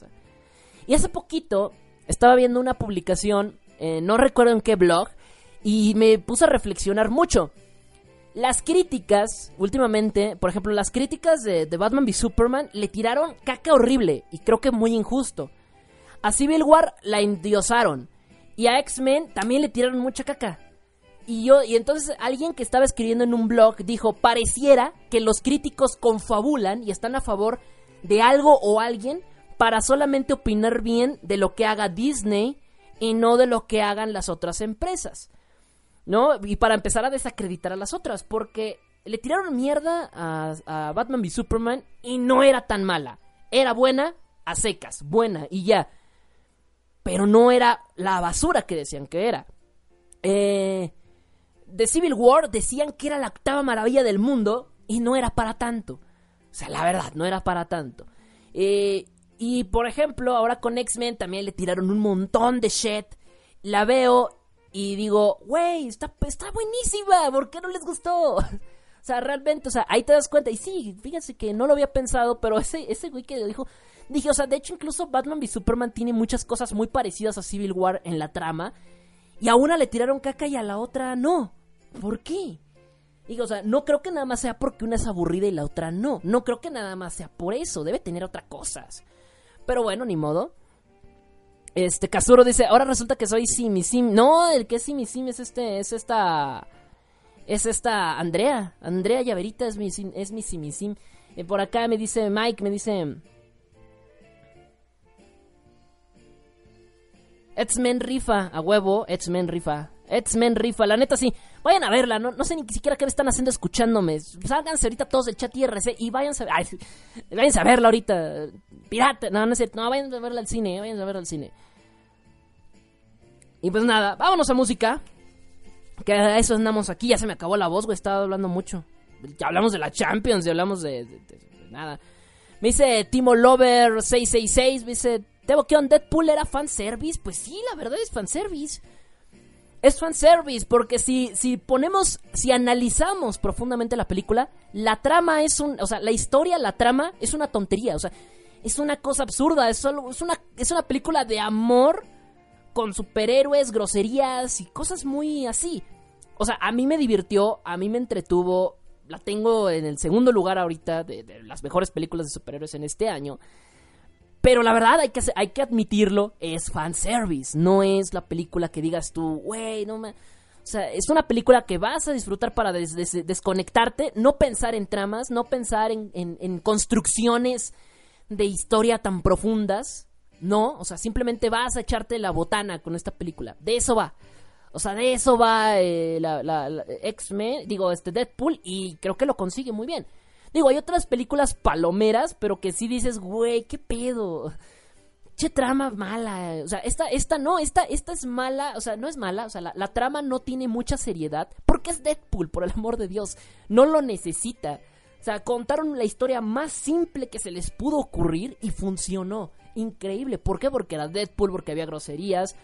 Y hace poquito estaba viendo una publicación, eh, no recuerdo en qué blog, y me puse a reflexionar mucho. Las críticas, últimamente, por ejemplo, las críticas de, Batman v Superman le tiraron caca horrible y creo que muy injusto. A Civil War la endiosaron y a X-Men también le tiraron mucha caca. Y yo, y entonces alguien que estaba escribiendo en un blog dijo, pareciera que los críticos confabulan y están a favor de algo o alguien para solamente opinar bien de lo que haga Disney y no de lo que hagan las otras empresas. ¿No? Y para empezar a desacreditar a las otras, porque le tiraron mierda a, Batman v Superman y no era tan mala. Era buena a secas, buena y ya. Pero no era la basura que decían que era. Eh, de Civil War decían que era la octava maravilla del mundo y no era para tanto. O sea, la verdad, no era para tanto. Eh, y por ejemplo, ahora con X-Men también le tiraron un montón de shit. La veo y digo, güey, está, está buenísima, ¿por qué no les gustó? O sea, realmente, o sea, ahí te das cuenta. Y sí, fíjense que no lo había pensado, pero ese, ese güey que dijo, Dije, o sea, de hecho incluso Batman v Superman tiene muchas cosas muy parecidas a Civil War en la trama. Y a una le tiraron caca y a la otra no. ¿Por qué? Digo, o sea, no creo que nada más sea porque una es aburrida y la otra no. No creo que nada más sea por eso. Debe tener otras cosas. Pero bueno, ni modo. Este, Kazuro dice, ahora resulta que soy Simi Sim. No, el que es Simi Sim es este, es esta... Es esta Andrea. Andrea Llaverita es mi, es mi Simi Sim. Eh, por acá me dice Mike, me dice... X-Men rifa, a huevo, X-Men rifa. X-Men rifa, la neta sí. Vayan a verla, no, no sé ni siquiera qué me están haciendo escuchándome. Sálganse ahorita todos del chat IRC y váyanse, ay, váyanse a verla ahorita. Pirata, no, no sé, no, vayan a verla al cine, vayan a verla al cine. Y pues nada, vámonos a música. Que a eso andamos aquí, ya se me acabó la voz, güey, estaba hablando mucho. Ya hablamos de la Champions, ya hablamos de, de, de nada. Me dice Timo Lover 666, me dice, Tebo, ¿qué on Deadpool era fanservice? Pues sí, la verdad es fanservice. Es fanservice, porque si, si ponemos, si analizamos profundamente la película, la trama es un, o sea, la historia, la trama es una tontería, o sea, es una cosa absurda, es solo, es una, es una película de amor con superhéroes, groserías y cosas muy así. O sea, a mí me divirtió, a mí me entretuvo, la tengo en el segundo lugar ahorita de, de las mejores películas de superhéroes en este año. Pero la verdad, hay que, hay que admitirlo, es fanservice. No es la película que digas tú, güey, no me... O sea, es una película que vas a disfrutar para des des desconectarte, no pensar en tramas, no pensar en, en, en, construcciones de historia tan profundas. No, o sea, simplemente vas a echarte la botana con esta película. De eso va. O sea, de eso va eh, la, la, la X-Men, digo, este Deadpool, y creo que lo consigue muy bien. Digo, hay otras películas palomeras, pero que sí dices, güey, qué pedo. Che trama mala. O sea, esta, esta no, esta, esta es mala. O sea, no es mala. O sea, la, la, trama no tiene mucha seriedad. Porque es Deadpool, por el amor de Dios. No lo necesita. O sea, contaron la historia más simple que se les pudo ocurrir y funcionó. Increíble. ¿Por qué? Porque era Deadpool, porque había groserías.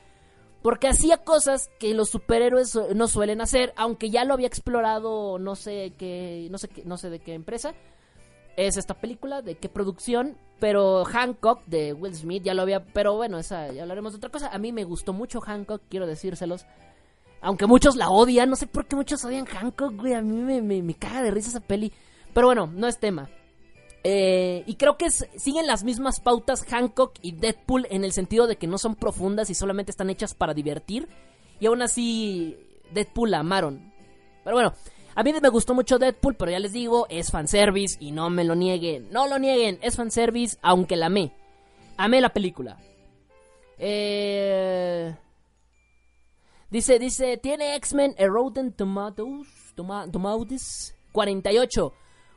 Porque hacía cosas que los superhéroes no suelen hacer, aunque ya lo había explorado, no sé qué, no sé qué, no sé de qué empresa es esta película, de qué producción, pero Hancock de Will Smith ya lo había, pero bueno, esa ya hablaremos de otra cosa. A mí me gustó mucho Hancock, quiero decírselos. Aunque muchos la odian, no sé por qué muchos odian Hancock, güey, a mí me, caga de risa esa peli. Pero bueno, no es tema. Eh, y creo que siguen las mismas pautas Hancock y Deadpool en el sentido de que no son profundas y solamente están hechas para divertir. Y aún así, Deadpool la amaron. Pero bueno, a mí me gustó mucho Deadpool, pero ya les digo, es fanservice y no me lo nieguen. No lo nieguen, es fanservice, aunque la amé. Amé la película. Eh... Dice, dice, tiene X-Men Erodent Tomatoes, toma, Tomatoes 48.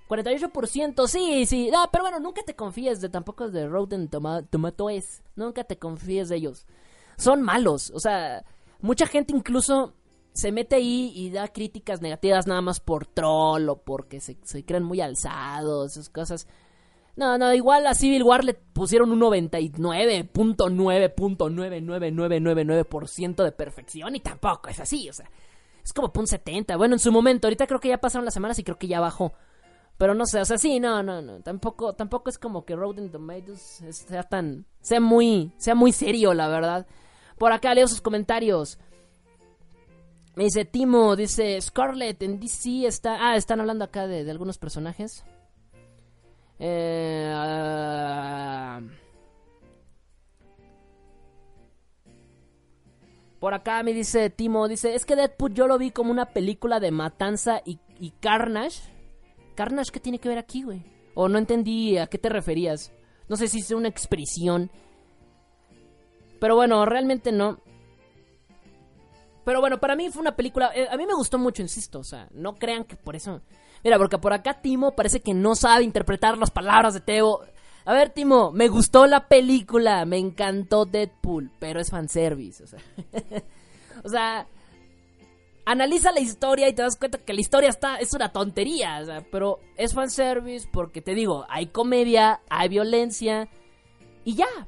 48%, sí, sí. No, pero bueno, nunca te confíes de tampoco de Rotten Tomatoes. Nunca te confíes de ellos. Son malos. O sea, mucha gente incluso se mete ahí y da críticas negativas nada más por troll o porque se, se creen muy alzados, esas cosas. No, no, igual a Civil War le pusieron un 99.9.99999% de perfección y tampoco es así, o sea, es como un 70. Bueno, en su momento, ahorita creo que ya pasaron las semanas y creo que ya bajó. Pero no sé, o sea, sí, no, no, no. Tampoco, tampoco es como que Rotten Tomatoes sea tan. sea muy. sea muy serio, la verdad. Por acá leo sus comentarios. Me dice Timo, dice Scarlett en DC está. Ah, están hablando acá de, de algunos personajes. Eh, por acá me dice Timo, dice, es que Deadpool yo lo vi como una película de matanza y carnage. Carnage, ¿qué tiene que ver aquí, güey? O no entendí a qué te referías. No sé si es una expresión. Pero bueno, realmente no. Pero bueno, para mí fue una película. Eh, a mí me gustó mucho, insisto. O sea, no crean que por eso. Mira, porque por acá Timo parece que no sabe interpretar las palabras de Teo. A ver, Timo, me gustó la película. Me encantó Deadpool. Pero es fanservice. O sea. o sea analiza la historia y te das cuenta que la historia está es una tontería, o sea, pero es fanservice porque te digo, hay comedia, hay violencia y ya.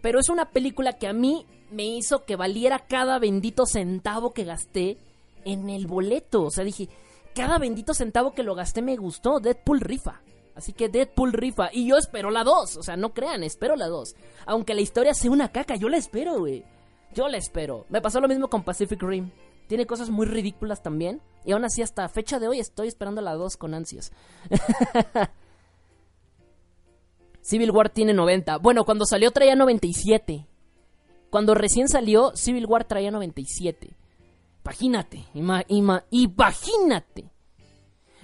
Pero es una película que a mí me hizo que valiera cada bendito centavo que gasté en el boleto, o sea, dije, cada bendito centavo que lo gasté me gustó, Deadpool rifa. Así que Deadpool rifa. Y yo espero la 2. O sea, no crean, espero la 2. Aunque la historia sea una caca, yo la espero, güey. Yo la espero. Me pasó lo mismo con Pacific Rim. Tiene cosas muy ridículas también. Y aún así, hasta fecha de hoy, estoy esperando la 2 con ansias. Civil War tiene 90. Bueno, cuando salió traía 97. Cuando recién salió, Civil War traía 97. Imagínate, imagínate.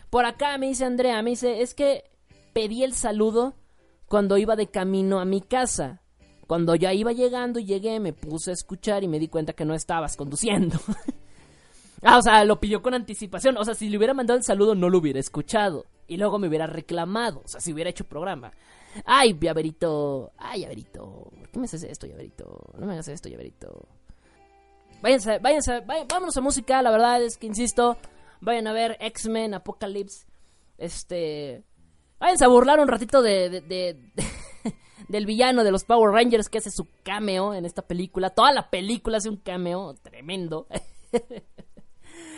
Por acá me dice Andrea, me dice, es que pedí el saludo cuando iba de camino a mi casa. Cuando ya iba llegando y llegué, me puse a escuchar y me di cuenta que no estabas conduciendo. ah, o sea, lo pidió con anticipación. O sea, si le hubiera mandado el saludo, no lo hubiera escuchado. Y luego me hubiera reclamado. O sea, si hubiera hecho programa. Ay, llaverito. Ay, llaverito. ¿Por qué me haces esto, llaverito? No me hagas esto, llaverito. Váyanse, váyanse, vámonos a música. La verdad es que, insisto, vayan a ver X-Men, Apocalypse. Este. Váyanse a burlar un ratito de, del villano de los Power Rangers que hace su cameo en esta película. Toda la película hace un cameo tremendo.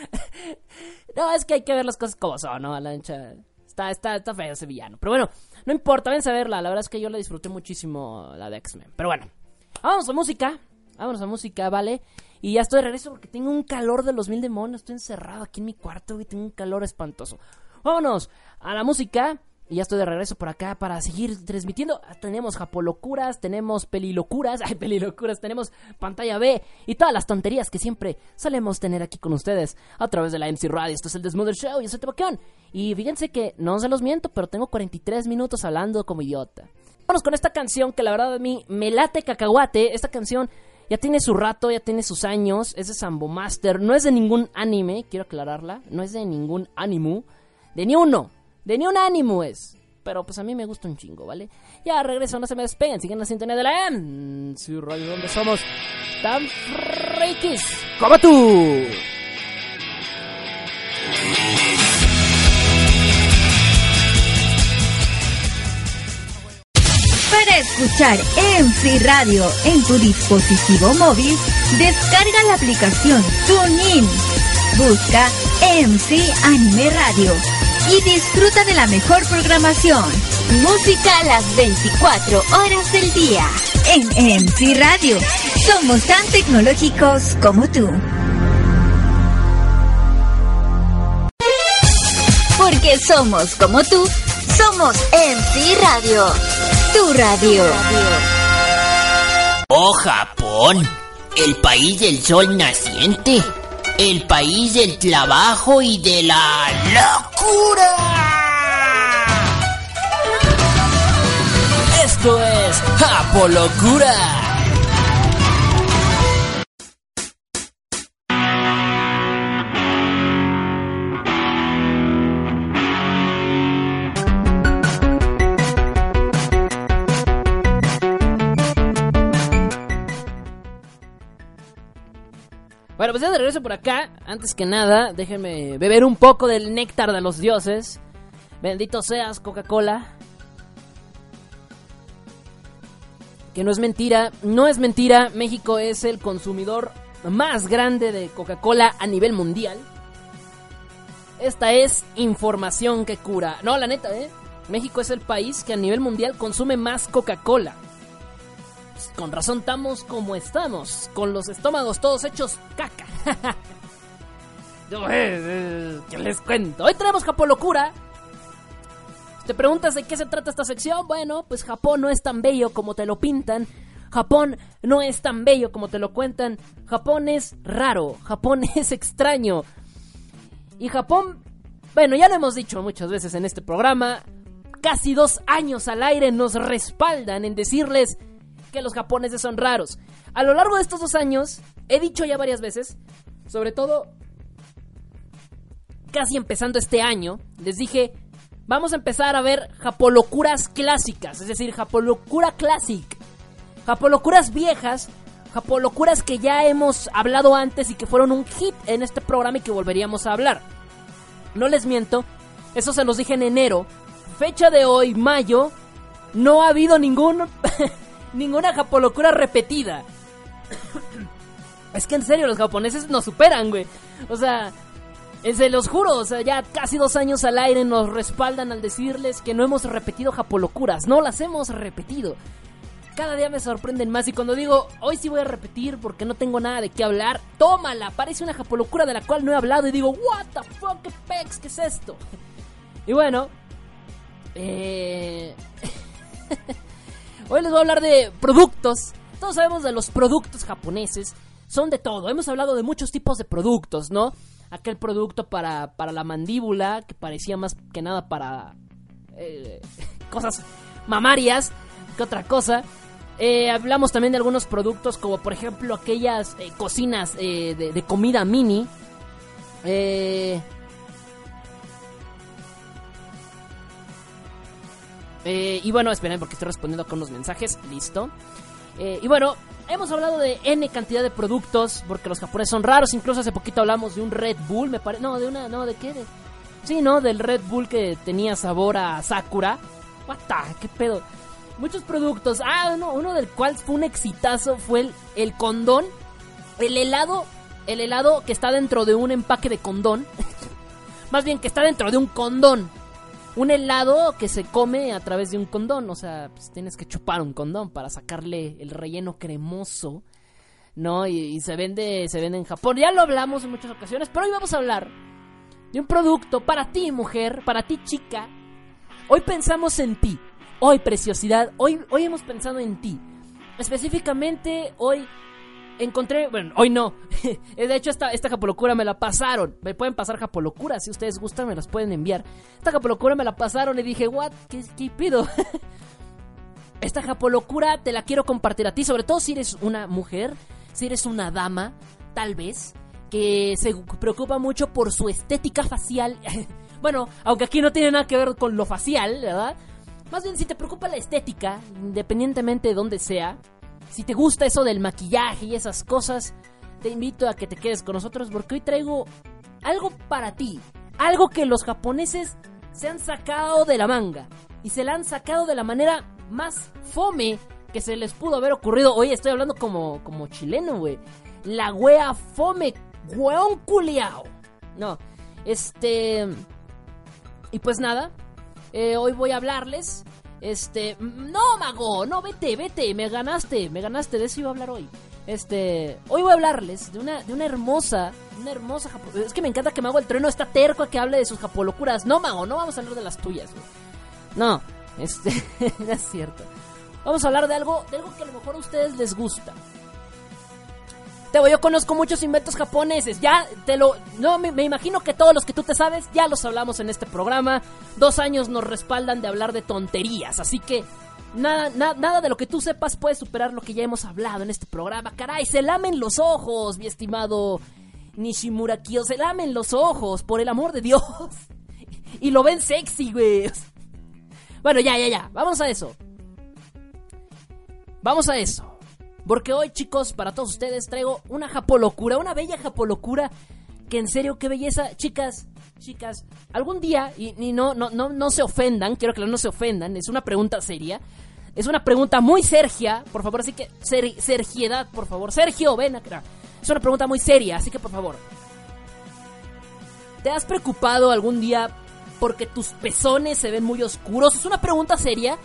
no, es que hay que ver las cosas como son, ¿no? La ancha. Está, está, está feo ese villano. Pero bueno, no importa, váyanse a verla. La verdad es que yo la disfruté muchísimo, la de X-Men. Pero bueno, vamos a música. Vámonos a música, ¿vale? Y ya estoy de regreso porque tengo un calor de los mil demonios. Estoy encerrado aquí en mi cuarto y tengo un calor espantoso. Vámonos a la música. Y ya estoy de regreso por acá para seguir transmitiendo. Tenemos Japolocuras, tenemos Pelilocuras, ay, Pelilocuras, tenemos Pantalla B y todas las tonterías que siempre solemos tener aquí con ustedes a través de la MC Radio. Esto es el Desmother Show, yo soy Tebacón. Y fíjense que no se los miento, pero tengo 43 minutos hablando como idiota. Vamos con esta canción que la verdad a mí me late cacahuate. Esta canción ya tiene su rato, ya tiene sus años. Es de Sambo Master. No es de ningún anime, quiero aclararla. No es de ningún anime. De ni uno. De ni un ánimo es. Pero pues a mí me gusta un chingo, ¿vale? Ya regreso, no se me despeguen. Siguen la sintonía de la M. Radio donde somos tan frikis como tú. Para escuchar MC Radio en tu dispositivo móvil, descarga la aplicación TuneIn. Busca MC Anime Radio y disfruta de la mejor programación. Música a las 24 horas del día. En MC Radio. Somos tan tecnológicos como tú. Porque somos como tú, somos MC Radio. Tu radio. Oh Japón, el país del sol naciente el país del trabajo y de la locura. Esto es Apolocura. Pues de regreso por acá. Antes que nada, déjenme beber un poco del néctar de los dioses. Bendito seas, Coca-Cola. Que no es mentira, no es mentira. México es el consumidor más grande de Coca-Cola a nivel mundial. Esta es información que cura. No, la neta, ¿eh? México es el país que a nivel mundial consume más Coca-Cola con razón estamos como estamos, con los estómagos todos hechos caca. Eh, eh, ¿Qué les cuento? Hoy tenemos Japolocura. ¿Te preguntas de qué se trata esta sección? Bueno, pues Japón no es tan bello como te lo pintan. Japón no es tan bello como te lo cuentan. Japón es raro. Japón es extraño. Y Japón, bueno, ya lo hemos dicho muchas veces en este programa. Casi dos años al aire nos respaldan en decirles que los japoneses son raros. A lo largo de estos dos años, he dicho ya varias veces, sobre todo casi empezando este año, les dije, vamos a empezar a ver japolocuras clásicas, es decir, japolocura classic, japolocuras viejas, japolocuras que ya hemos hablado antes y que fueron un hit en este programa y que volveríamos a hablar. No les miento, eso se los dije en enero, fecha de hoy, mayo, no ha habido ningún ninguna japolocura repetida. es que en serio, los japoneses nos superan, güey. O sea, Eh, Se los juro, o sea, ya casi dos años al aire nos respaldan al decirles que no hemos repetido Japolocuras. No las hemos repetido. Cada día me sorprenden más y cuando digo, hoy sí voy a repetir porque no tengo nada de qué hablar, tómala, parece una Japolocura de la cual no he hablado y digo, what the fuck, qué pex, qué es esto. Y bueno, eh... hoy les voy a hablar de productos. Todos sabemos de los productos japoneses, son de todo. Hemos hablado de muchos tipos de productos, ¿no? Aquel producto para, para la mandíbula, que parecía más que nada para eh, cosas mamarias que otra cosa. Eh, hablamos también de algunos productos como por ejemplo aquellas eh, cocinas eh, de, de comida mini. Eh, eh, y bueno, esperen porque estoy respondiendo con unos mensajes. Listo. Eh, y bueno, hemos hablado de N cantidad de productos porque los japoneses son raros. Incluso hace poquito hablamos de un Red Bull, me parece. No, de una. No, ¿de qué? De- Sí, ¿no? Del Red Bull que tenía sabor a Sakura. What the- ¿Qué pedo? Muchos productos. Ah, uno, uno del cual fue un exitazo fue el condón. El helado. El helado que está dentro de un empaque de condón. Más bien que está dentro de un condón. Un helado que se come a través de un condón. O sea, pues tienes que chupar un condón para sacarle el relleno cremoso. ¿No? Y, y se vende. Se vende en Japón. Ya lo hablamos en muchas ocasiones. Pero hoy vamos a hablar de un producto para ti, mujer, para ti, chica. Hoy pensamos en ti. Hoy, preciosidad. Hoy, hoy hemos pensado en ti. Específicamente, hoy encontré. Bueno, hoy no. De hecho, esta, esta japolocura me la pasaron. Me pueden pasar japolocuras. Si ustedes gustan, me las pueden enviar. Esta japolocura me la pasaron y dije, ¿what? ¿Qué, qué pido? Esta japolocura te la quiero compartir a ti. Sobre todo si eres una mujer. Si eres una dama, tal vez que se preocupa mucho por su estética facial. bueno, aunque aquí no tiene nada que ver con lo facial, ¿verdad? Más bien si te preocupa la estética, independientemente de dónde sea, si te gusta eso del maquillaje y esas cosas, te invito a que te quedes con nosotros porque hoy traigo algo para ti, algo que los japoneses se han sacado de la manga y se la han sacado de la manera más fome que se les pudo haber ocurrido. Oye, estoy hablando como, como chileno, güey. La wea fome, weón culiao. No, este... Y pues nada, eh, hoy voy a hablarles. Este, mm, no, mago, no, vete, vete, me ganaste, me ganaste, de eso iba a hablar hoy. Este, hoy voy a hablarles de una, de una hermosa, una hermosa japo- Es que me encanta que Mago el Trueno está terco a que hable de sus japolocuras. No, Mago, no vamos a hablar de las tuyas, güey. No, este, no es cierto. Vamos a hablar de algo, de algo que a lo mejor a ustedes les gusta. Teo, yo conozco muchos inventos japoneses. Ya te lo. No, me, me imagino que todos los que tú te sabes ya los hablamos en este programa. Dos años nos respaldan de hablar de tonterías. Así que nada, na- nada de lo que tú sepas puede superar lo que ya hemos hablado en este programa. Caray, se lamen los ojos, mi estimado Nishimura Kyo. Se lamen los ojos, por el amor de Dios. Y lo ven sexy, güey. Bueno, ya, ya, ya. Vamos a eso. Vamos a eso. Porque hoy, chicos, para todos ustedes traigo una japolocura, una bella japolocura. Que en serio, qué belleza. Chicas, chicas, algún día, y, no, no, no, no se ofendan, quiero que no se ofendan, es una pregunta seria. Es una pregunta muy sergia, por favor, así que ser, sergiedad, por favor. Sergio, ven acá. Es una pregunta muy seria, así que por favor. ¿Te has preocupado algún día porque tus pezones se ven muy oscuros? Es una pregunta seria.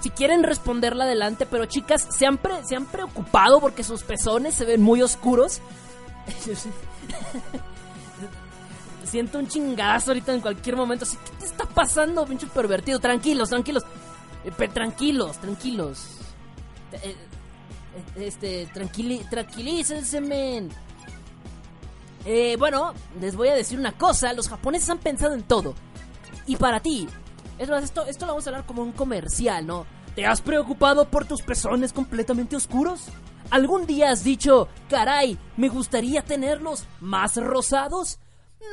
Si quieren responderla adelante, pero chicas, ¿se han, pre- se han preocupado porque sus pezones se ven muy oscuros? Siento un chingadazo ahorita en cualquier momento. ¿Qué te está pasando, pinche pervertido? Tranquilos, tranquilos. Eh, tranquilos, tranquilos. Eh, eh, Este, tranquili tranquilícense, men. Bueno, les voy a decir una cosa. Los japoneses han pensado en todo. Y para ti, es más, esto, esto lo vamos a hablar como un comercial, ¿no? ¿Te has preocupado por tus pezones completamente oscuros? ¿Algún día has dicho, caray, me gustaría tenerlos más rosados?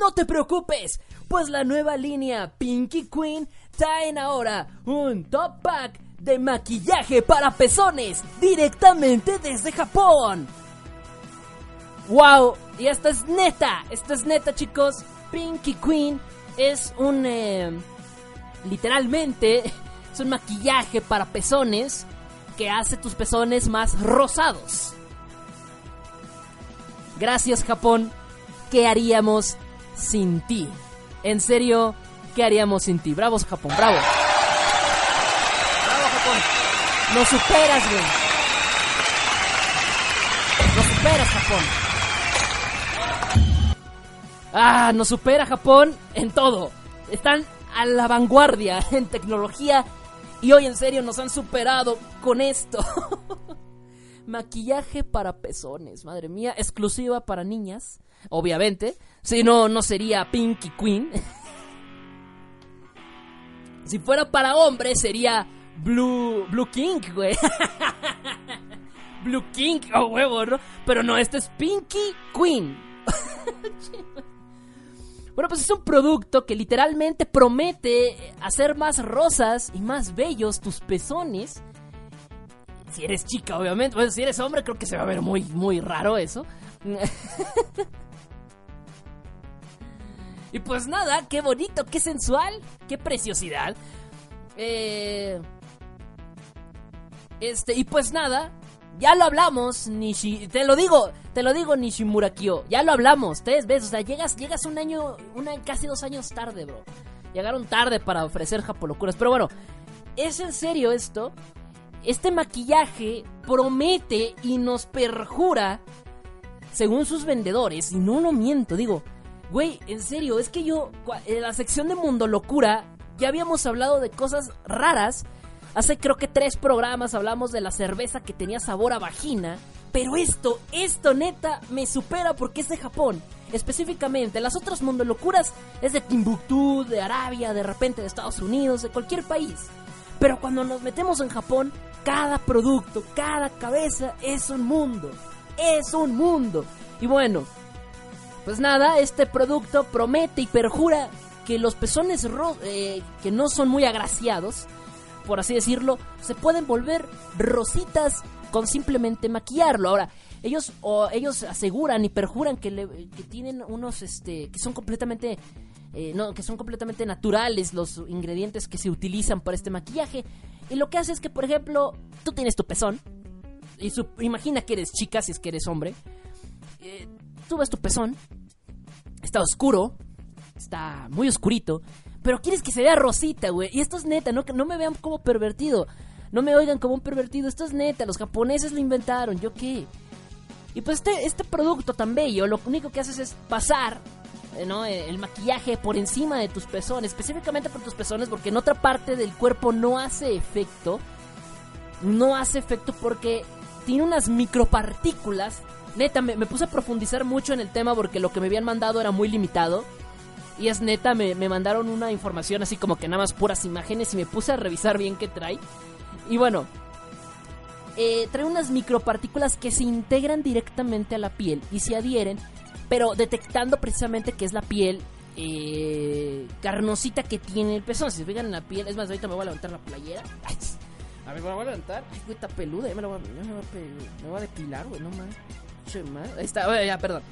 No te preocupes, pues la nueva línea Pinky Queen traen ahora un top pack de maquillaje para pezones directamente desde Japón. ¡Wow! Y esto es neta, esto es neta chicos. Pinky Queen es un... eh, literalmente, es un maquillaje para pezones que hace tus pezones más rosados. Gracias Japón. ¿Qué haríamos sin ti. En serio, ¿qué haríamos sin ti? Bravos, Japón, bravo. Bravo, Japón. Nos superas, güey. Nos superas, Japón. Ah, nos supera Japón en todo. Están a la vanguardia en tecnología y hoy en serio nos han superado con esto. Maquillaje para pezones, madre mía, exclusiva para niñas, obviamente. Si no, no sería Pinky Queen. si fuera para hombres, sería Blue, Blue King, güey. Blue King, oh huevo, ¿no? Pero no, este es Pinky Queen. Bueno, pues es un producto que literalmente promete hacer más rosas y más bellos tus pezones. Si eres chica, obviamente. Bueno, si eres hombre, creo que se va a ver muy, muy raro eso. y pues nada, qué bonito, qué sensual, qué preciosidad. Eh... Este, y pues nada, ya lo hablamos, Nishi. Te lo digo, te lo digo, Nishimura Kyo. Ya lo hablamos, tres veces. O sea, llegas, llegas un año, una, casi dos años tarde, bro. Llegaron tarde para ofrecer Japolocuras. Pero bueno, ¿es en serio esto? Este maquillaje promete y nos perjura, según sus vendedores, y no lo miento, digo, güey, en serio, es que yo, en la sección de Mundo Locura, ya habíamos hablado de cosas raras Hace creo que tres programas hablamos de la cerveza que tenía sabor a vagina. Pero esto, esto neta, me supera porque es de Japón. Específicamente, las otras mundo locuras es de Timbuktu, de Arabia, de repente de Estados Unidos, de cualquier país. Pero cuando nos metemos en Japón, cada producto, cada cabeza es un mundo. Es un mundo. Y bueno, pues nada, este producto promete y perjura que los pezones eh, que no son muy agraciados por así decirlo, se pueden volver rositas con simplemente maquillarlo. Ahora, ellos o ellos aseguran y perjuran que, tienen unos este que son completamente eh, no, que son completamente naturales los ingredientes que se utilizan para este maquillaje. Y lo que hace es que, por ejemplo, tú tienes tu pezón. Y imagina que eres chica si es que eres hombre. Eh, tú ves tu pezón. Está oscuro. Está muy oscurito. Pero quieres que se vea rosita, güey. Y esto es neta, no, no me vean como pervertido. No me oigan como un pervertido. Esto es neta, los japoneses lo inventaron. ¿Yo qué? Y pues este, este producto tan bello, lo único que haces es pasar eh, ¿no? Eh, el maquillaje por encima de tus pezones, específicamente por tus pezones, porque en otra parte del cuerpo no hace efecto. No hace efecto porque tiene unas micropartículas. Neta, me puse a profundizar mucho en el tema porque lo que me habían mandado era muy limitado. Y es neta, me, mandaron una información así como que nada más puras imágenes y me puse a revisar bien qué trae. Y bueno, eh, trae unas micropartículas que se integran directamente a la piel y se adhieren, pero detectando precisamente que es la piel eh, carnosita que tiene el pezón. Si se fijan en la piel, es más, ahorita me voy a levantar la playera. a ver, me voy a levantar. Ay, güey, está peluda, me, lo voy a, me, voy a, depilar, güey, no mames. Ahí está, ya, perdón.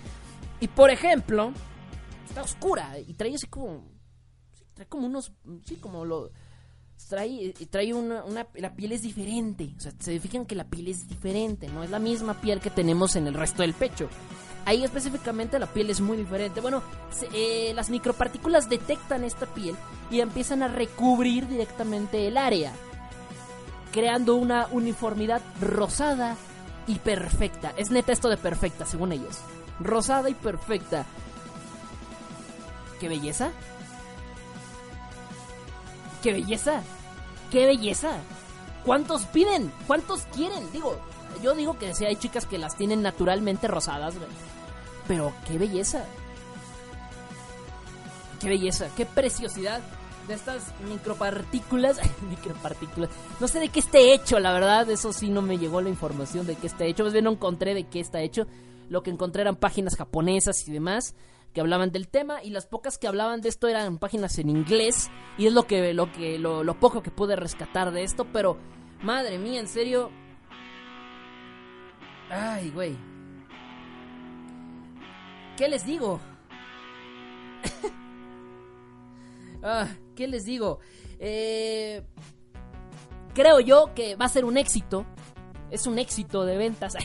Y por ejemplo, está oscura y trae así como trae como unos sí como lo trae trae una, la piel es diferente o sea se fijan que la piel es diferente no es la misma piel que tenemos en el resto del pecho. Ahí específicamente la piel es muy diferente. Bueno eh, las micropartículas detectan esta piel y empiezan a recubrir directamente el área creando una uniformidad rosada y perfecta. Es neta esto de perfecta según ellos. Rosada y perfecta ¡Qué belleza! ¡Qué belleza! ¡Qué belleza! ¿Cuántos piden? ¿Cuántos quieren? Digo, yo digo que sí hay chicas que las tienen naturalmente rosadas, güey. Pero qué belleza. Qué belleza, qué preciosidad de estas micropartículas. micropartículas. No sé de qué esté hecho, la verdad. Eso sí no me llegó la información de qué está hecho. Más bien no encontré de qué está hecho. Lo que encontré eran páginas japonesas y demás que hablaban del tema y las pocas que hablaban de esto eran páginas en inglés y es lo que lo que lo, poco que pude rescatar de esto, pero madre mía, en serio. Ay, güey. ¿Qué les digo? ah, ¿qué les digo? Eh, creo yo que va a ser un éxito. Es un éxito de ventas.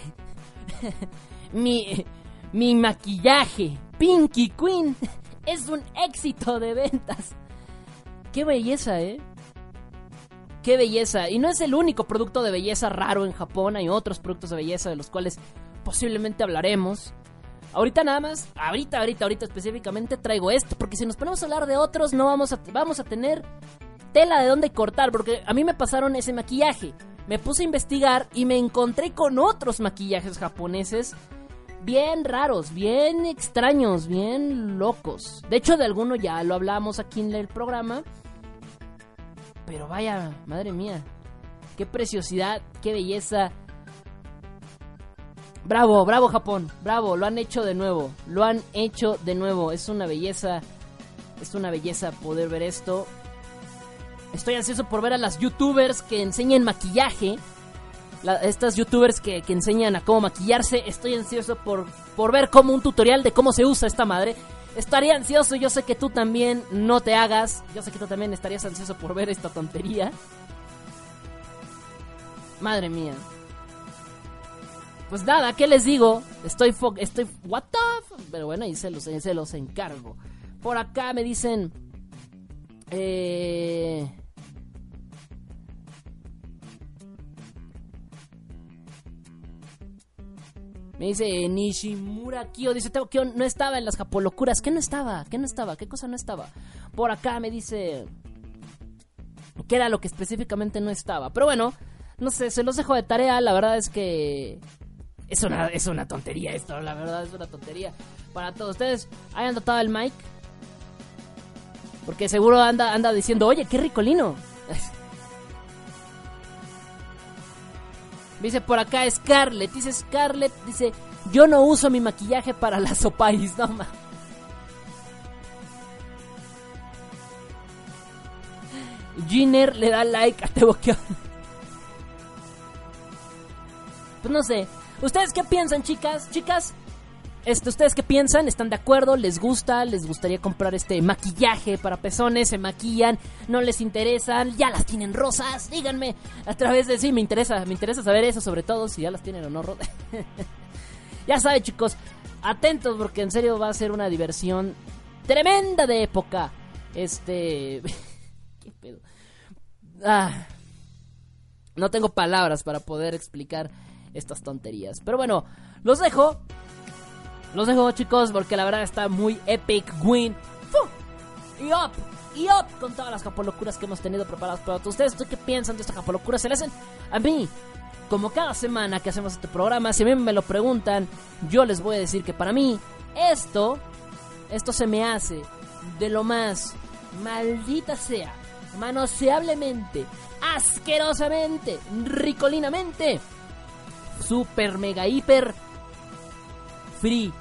mi mi maquillaje Pinky Queen Es un éxito de ventas. Qué belleza, ¿eh? Qué belleza. Y no es el único producto de belleza raro en Japón. Hay otros productos de belleza de los cuales posiblemente hablaremos. Ahorita nada más, ahorita, ahorita, ahorita específicamente traigo esto. Porque si nos ponemos a hablar de otros, no vamos a, vamos a tener tela de dónde cortar. Porque a mí me pasaron ese maquillaje. Me puse a investigar y me encontré con otros maquillajes japoneses bien raros, bien extraños, bien locos. De hecho, de alguno ya lo hablamos aquí en el programa. Pero vaya, madre mía. Qué preciosidad, qué belleza. Bravo, bravo Japón, bravo, lo han hecho de nuevo, lo han hecho de nuevo, es una belleza, es una belleza poder ver esto. Estoy ansioso por ver a las youtubers que enseñan maquillaje, estas youtubers que, que, enseñan a cómo maquillarse, estoy ansioso por, por ver como un tutorial de cómo se usa esta madre. Estaría ansioso, yo sé que tú también no te hagas. Yo sé que tú también estarías ansioso por ver esta tontería. Madre mía. Pues nada, ¿qué les digo? Estoy estoy what the pero bueno, ahí los, se los encargo. Por acá me dicen eh Me dice Nishimura Kyo, dice Kyo no estaba en las japolocuras. ¿Qué no estaba? ¿Qué no estaba? ¿Qué cosa no estaba? Por acá me dice ¿Qué era lo que específicamente no estaba? Pero bueno, no sé, se los dejo de tarea. La verdad es que es una, es una tontería esto, la verdad es una tontería. Para todos ustedes, ¿hayan dotado el mic? Porque seguro anda, anda diciendo, oye, qué ricolino. Dice por acá Scarlett. Dice Scarlett. Dice: Yo no uso mi maquillaje para las sopais. No ma. Giner le da like a Teboqueo. Pues no sé. ¿Ustedes qué piensan, chicas? Chicas, este, ¿Ustedes qué piensan? ¿Están de acuerdo? ¿Les gusta? ¿Les gustaría comprar este maquillaje para pezones? ¿Se maquillan? ¿No les interesan? ¿Ya las tienen rosas? Díganme a través de... Sí, me interesa, me interesa saber eso, sobre todo si ya las tienen o no rosas. ya saben chicos, atentos porque en serio va a ser una diversión tremenda de época. Este... ¿Qué pedo? Ah, no tengo palabras para poder explicar estas tonterías. Pero bueno, los dejo. Los dejo chicos porque la verdad está muy epic win. Y up, y up con todas las japolocuras que hemos tenido preparadas para todos ustedes. qué piensan de esta japolocura? ¿Se le hacen a mí? Como cada semana que hacemos este programa, si a mí me lo preguntan, yo les voy a decir que para mí esto, esto se me hace de lo más maldita sea, manoseablemente, asquerosamente, ricolinamente, super mega hiper free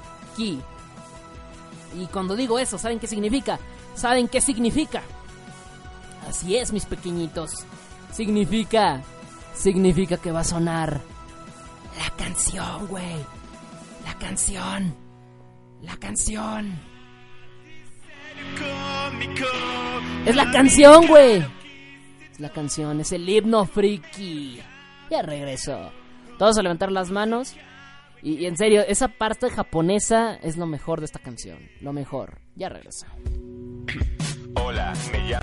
y cuando digo eso, ¿saben qué significa? ¿Saben qué significa? Así es, mis pequeñitos. Significa. Significa que va a sonar. La canción, güey. La canción. La canción. Es la canción, güey. Es la canción, es el himno friki. Ya regreso. Todos a levantar las manos. Y, en serio, esa parte japonesa es lo mejor de esta canción. Lo mejor. Ya regresa. Hola, me llamo.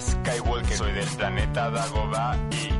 Skywalker. Soy del planeta Dagobah y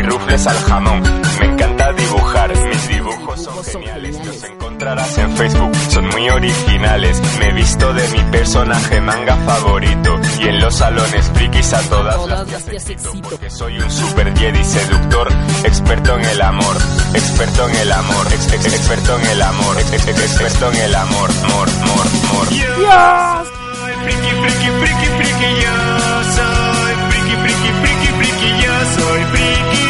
y rufles al jamón. Me encanta dibujar, mis dibujos son geniales. Los encontrarás en Facebook, son muy originales. Me he visto de mi personaje manga favorito. Y en los salones frikis a todas, Todas las excito, excito. Porque soy un super Jedi seductor, experto en el amor, experto en el amor, ex- ex- experto en el amor, ex- ex- ex- experto en el amor, mor, mor, mor. Soy friki, friki, friki, friki, yo soy friki, friki, friki, friki, yo soy friki,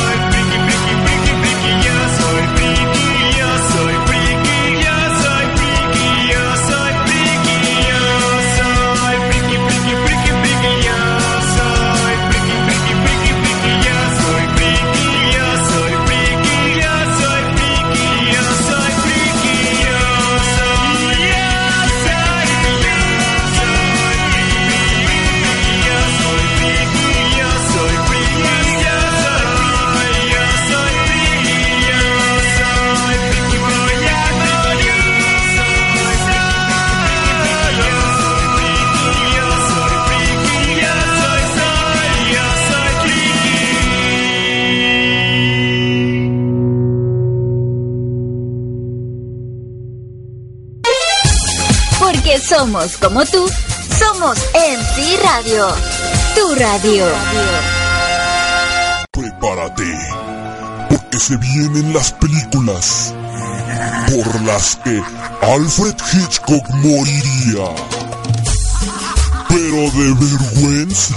somos como tú, somos MC Radio. Tu radio. Prepárate, porque se vienen las películas por las que Alfred Hitchcock moriría. Pero de vergüenza.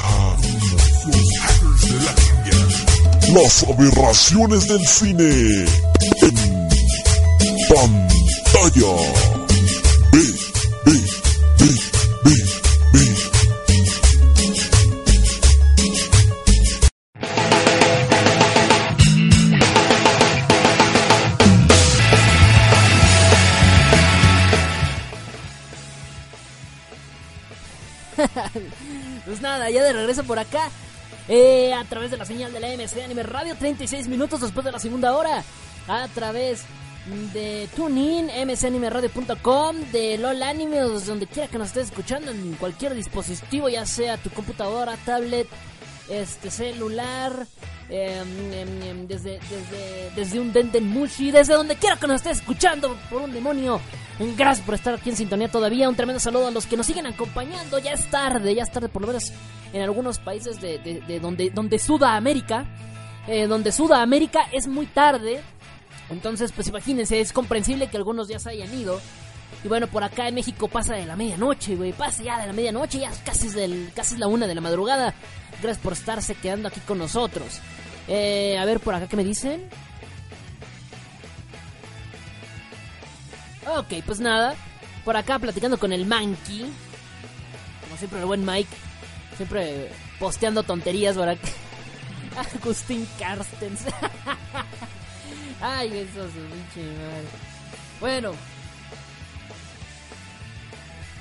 Las aberraciones del cine en pantalla. Ya de regreso por acá. eh, a través de la señal de la MC Anime Radio, 36 minutos después de la segunda hora. A través de TuneIn, mcanimeradio.com, de LOL Animes, donde quiera que nos estés escuchando, en cualquier dispositivo, ya sea tu computadora, tablet, este celular, em, em, em, desde, desde, desde un Denden Mushi, desde donde quiera que nos estés escuchando, por un demonio. Gracias por estar aquí en sintonía todavía. Un tremendo saludo a los que nos siguen acompañando. Ya es tarde, ya es tarde por lo menos en algunos países de, de- de donde, donde Sudamérica. eh, donde Sudamérica es muy tarde. Entonces, pues imagínense, es comprensible que algunos ya se hayan ido. Y bueno, por acá en México pasa de la medianoche, güey. Pasa ya de la medianoche, ya casi es, del, casi es la una de la madrugada. Gracias por estarse quedando aquí con nosotros. Eh, a ver, por acá, ¿qué me dicen? Ok, pues nada. Por acá platicando con el Monkey. Como siempre, el buen Mike. Siempre posteando tonterías para que... Agustín Carstens. Ay, eso es pinche madre. Bueno.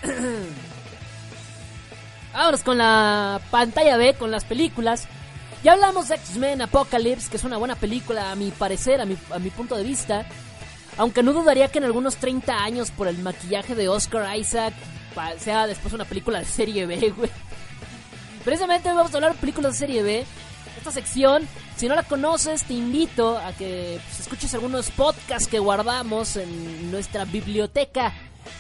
Vámonos con la pantalla B, con las películas. Ya hablamos de X-Men Apocalypse, que es una buena película a mi parecer, a mi, a mi punto de vista. Aunque no dudaría que en algunos 30 años, por el maquillaje de Oscar Isaac, sea después una película de serie B, güey. Precisamente hoy vamos a hablar de películas de serie B. Esta sección, si no la conoces, te invito a que pues, escuches algunos podcasts que guardamos en nuestra biblioteca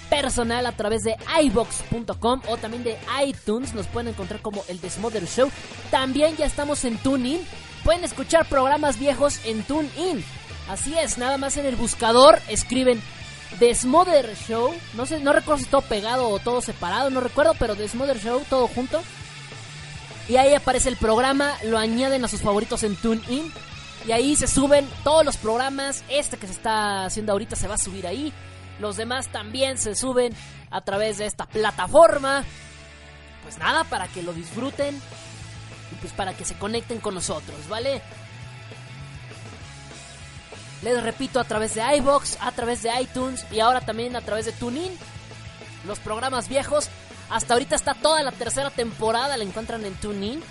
personal a través de iBox.com o también de iTunes. Nos pueden encontrar como el Desmother Show. También ya estamos en TuneIn. Pueden escuchar programas viejos en TuneIn. Así es, nada más en el buscador escriben Desmother Show. No sé, no recuerdo si todo pegado o todo separado, no recuerdo, pero Desmother Show todo junto. Y ahí aparece el programa, lo añaden a sus favoritos en TuneIn. Y ahí se suben todos los programas. Este que se está haciendo ahorita se va a subir ahí. Los demás también se suben a través de esta plataforma. Pues nada, para que lo disfruten y pues para que se conecten con nosotros, ¿vale? Les repito, a través de iBox, a través de iTunes y ahora también a través de TuneIn. Los programas viejos. Hasta ahorita está toda la tercera temporada, la encuentran en TuneIn.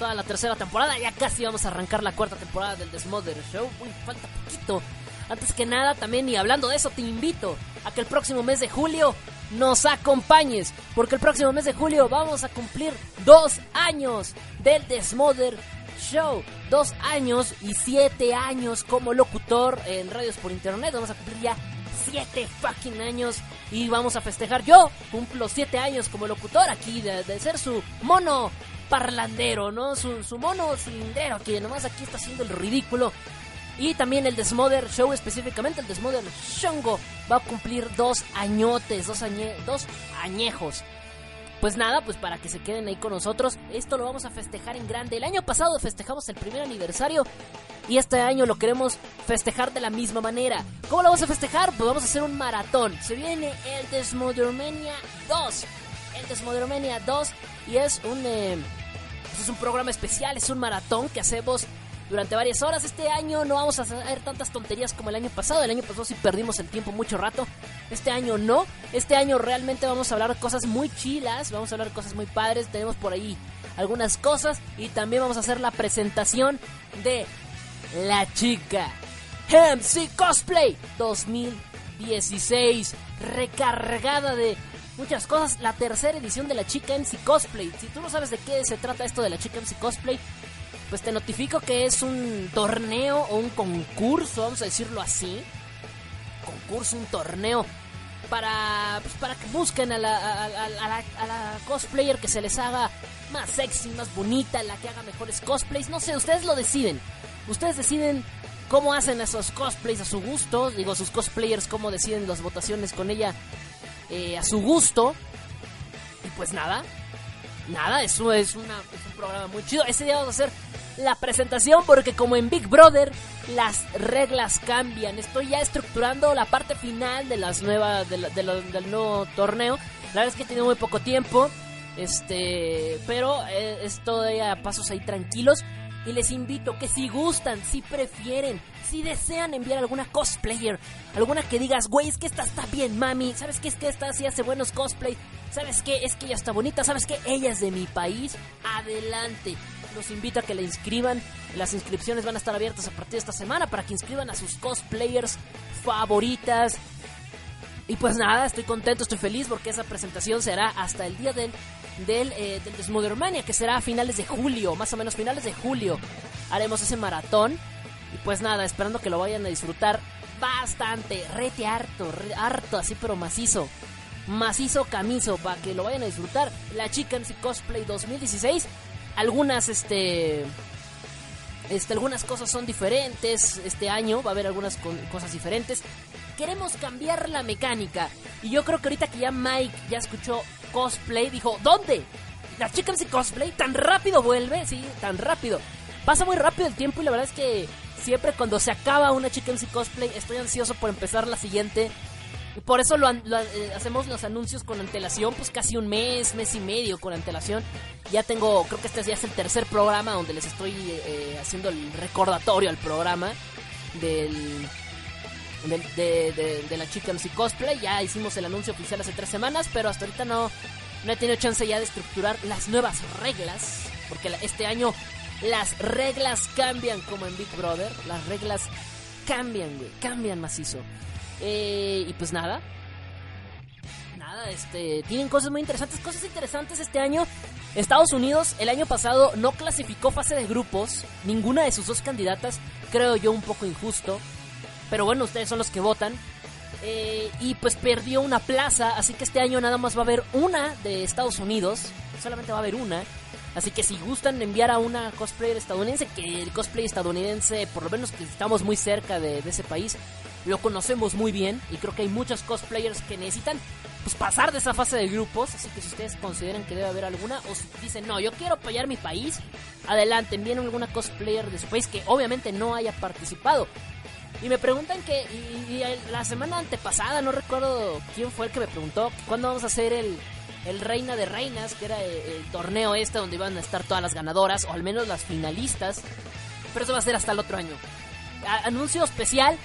Toda la tercera temporada, ya casi vamos a arrancar la cuarta temporada del Desmother Show. Uy, falta poquito. Antes que nada, también y hablando de eso, te invito a que el próximo mes de julio nos acompañes. Porque el próximo mes de julio vamos a cumplir dos años del Desmother Show. Dos años y siete años como locutor en radios por internet. Vamos a cumplir ya siete fucking años y vamos a festejar. Yo cumplo siete años como locutor aquí de, ser su mono parlandero, ¿no? Su, su mono cilindrero que nomás aquí está haciendo el ridículo. Y también el Desmother Show, específicamente el Desmother Shongo, va a cumplir dos añotes, dos, añe, dos añejos. Pues nada, pues para que se queden ahí con nosotros, esto lo vamos a festejar en grande. El año pasado festejamos el primer aniversario y este año lo queremos festejar de la misma manera. ¿Cómo lo vamos a festejar? Pues vamos a hacer un maratón. Se viene el Desmodermania 2. El Desmodermania 2 y es un... Eh, pues es un programa especial, es un maratón que hacemos durante varias horas. Este año no vamos a hacer tantas tonterías como el año pasado. El año pasado sí perdimos el tiempo mucho rato. Este año no. Este año realmente vamos a hablar cosas muy chilas. Vamos a hablar cosas muy padres. Tenemos por ahí algunas cosas. Y también vamos a hacer la presentación de La Chica MC Cosplay 2016. Recargada de muchas cosas. La tercera edición de la Chica MC Cosplay. Si tú no sabes de qué se trata esto de la Chica MC Cosplay, pues te notifico que es un torneo o un concurso, vamos a decirlo así. Concurso, un torneo para, pues, para que busquen a la, a, la, cosplayer que se les haga más sexy, más bonita, la que haga mejores cosplays. No sé, ustedes lo deciden. Ustedes deciden cómo hacen esos cosplays a su gusto. Digo, sus cosplayers, cómo deciden las votaciones con ella eh, a su gusto. Y pues nada, nada, eso es, una, es un programa muy chido. Ese día vamos a hacer la presentación porque como en Big Brother las reglas cambian. Estoy ya estructurando la parte final de las nuevas del nuevo torneo. La verdad es que tiene muy poco tiempo. Este, pero eh, es todavía pasos ahí tranquilos. Y les invito que si gustan, si prefieren, si desean enviar alguna cosplayer, alguna que digas, güey, es que esta está bien, mami, ¿sabes qué? Es que esta sí hace buenos cosplay, ¿sabes qué? Es que ella está bonita, ¿sabes qué? Ella es de mi país, adelante. Los invito a que la inscriban. Las inscripciones van a estar abiertas a partir de esta semana para que inscriban a sus cosplayers favoritas. Y pues nada, estoy contento, estoy feliz porque esa presentación será hasta el día del, del, eh, del que será a finales de julio, más o menos finales de julio. Haremos ese maratón. Y pues nada, esperando que lo vayan a disfrutar bastante, rete harto, harto, así pero macizo. Macizo camizo, para que lo vayan a disfrutar. La Chicken Cosplay 2016 algunas, este, este, algunas cosas son diferentes este año, va a haber algunas cosas diferentes. Queremos cambiar la mecánica. Y yo creo que ahorita que ya Mike ya escuchó cosplay, dijo, ¿dónde? ¿Las chicas y cosplay? ¿Tan rápido vuelve? Sí, tan rápido. Pasa muy rápido el tiempo y la verdad es que siempre cuando se acaba una chica en cosplay estoy ansioso por empezar la siguiente Y por eso lo, lo, eh, hacemos los anuncios con antelación, pues casi un mes, mes y medio con antelación. Ya tengo, creo que este ya es el tercer programa donde les estoy eh, haciendo el recordatorio al programa del, de, de, de, la Chica MC Cosplay. Ya hicimos el anuncio oficial hace tres semanas, pero hasta ahorita no, no he tenido chance ya de estructurar las nuevas reglas. Porque este año las reglas cambian como en Big Brother. Las reglas cambian, güey. Cambian macizo. Eh, y pues nada. Nada, este. Tienen cosas muy interesantes. Cosas interesantes este año. Estados Unidos el año pasado no clasificó fase de grupos. Ninguna de sus dos candidatas. Creo yo un poco injusto. Pero bueno, ustedes son los que votan. Eh, y pues perdió una plaza. Así que este año nada más va a haber una de Estados Unidos. Solamente va a haber una. Así que si gustan enviar a una cosplayer estadounidense, que el cosplay estadounidense, por lo menos que estamos muy cerca de, ese país, lo conocemos muy bien. Y creo que hay muchos cosplayers que necesitan pues, pasar de esa fase de grupos. Así que si ustedes consideran que debe haber alguna, o si dicen, no, yo quiero apoyar mi país, adelante, envíen alguna cosplayer de su país que obviamente no haya participado. Y me preguntan que, y, y la semana antepasada, no recuerdo quién fue el que me preguntó, ¿cuándo vamos a hacer el, el Reina de Reinas, que era el, el, torneo este donde iban a estar todas las ganadoras, o al menos las finalistas. Pero eso va a ser hasta el otro año. Anuncio especial,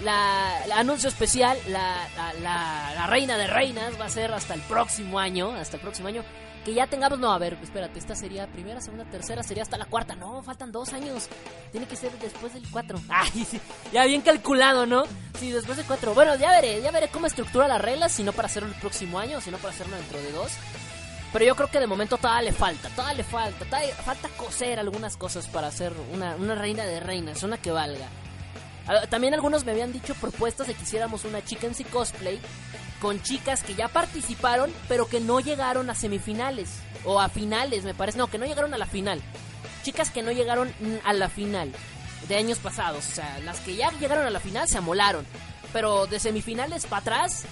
la, la anuncio especial, la, la, la, Reina de Reinas va a ser hasta el próximo año, hasta el próximo año. Que ya tengamos, no, a ver, espérate, esta sería primera, segunda, tercera, sería hasta la cuarta. No, faltan dos años. Tiene que ser después del cuatro. Ay, sí, ya bien calculado, ¿no? Sí, después del cuatro. Bueno, ya veré, ya veré cómo estructura las reglas, si no para hacerlo el próximo año, si no para hacerlo dentro de dos. Pero yo creo que de momento todavía le falta, todavía le falta, falta coser algunas cosas para hacer una, una reina de reinas, una que valga. También algunos me habían dicho propuestas de que hiciéramos una chicken si cosplay con chicas que ya participaron, pero que no llegaron a semifinales. O a finales, me parece. No, que no llegaron a la final. Chicas que no llegaron a la final de años pasados. O sea, las que ya llegaron a la final se amolaron. Pero de semifinales para atrás,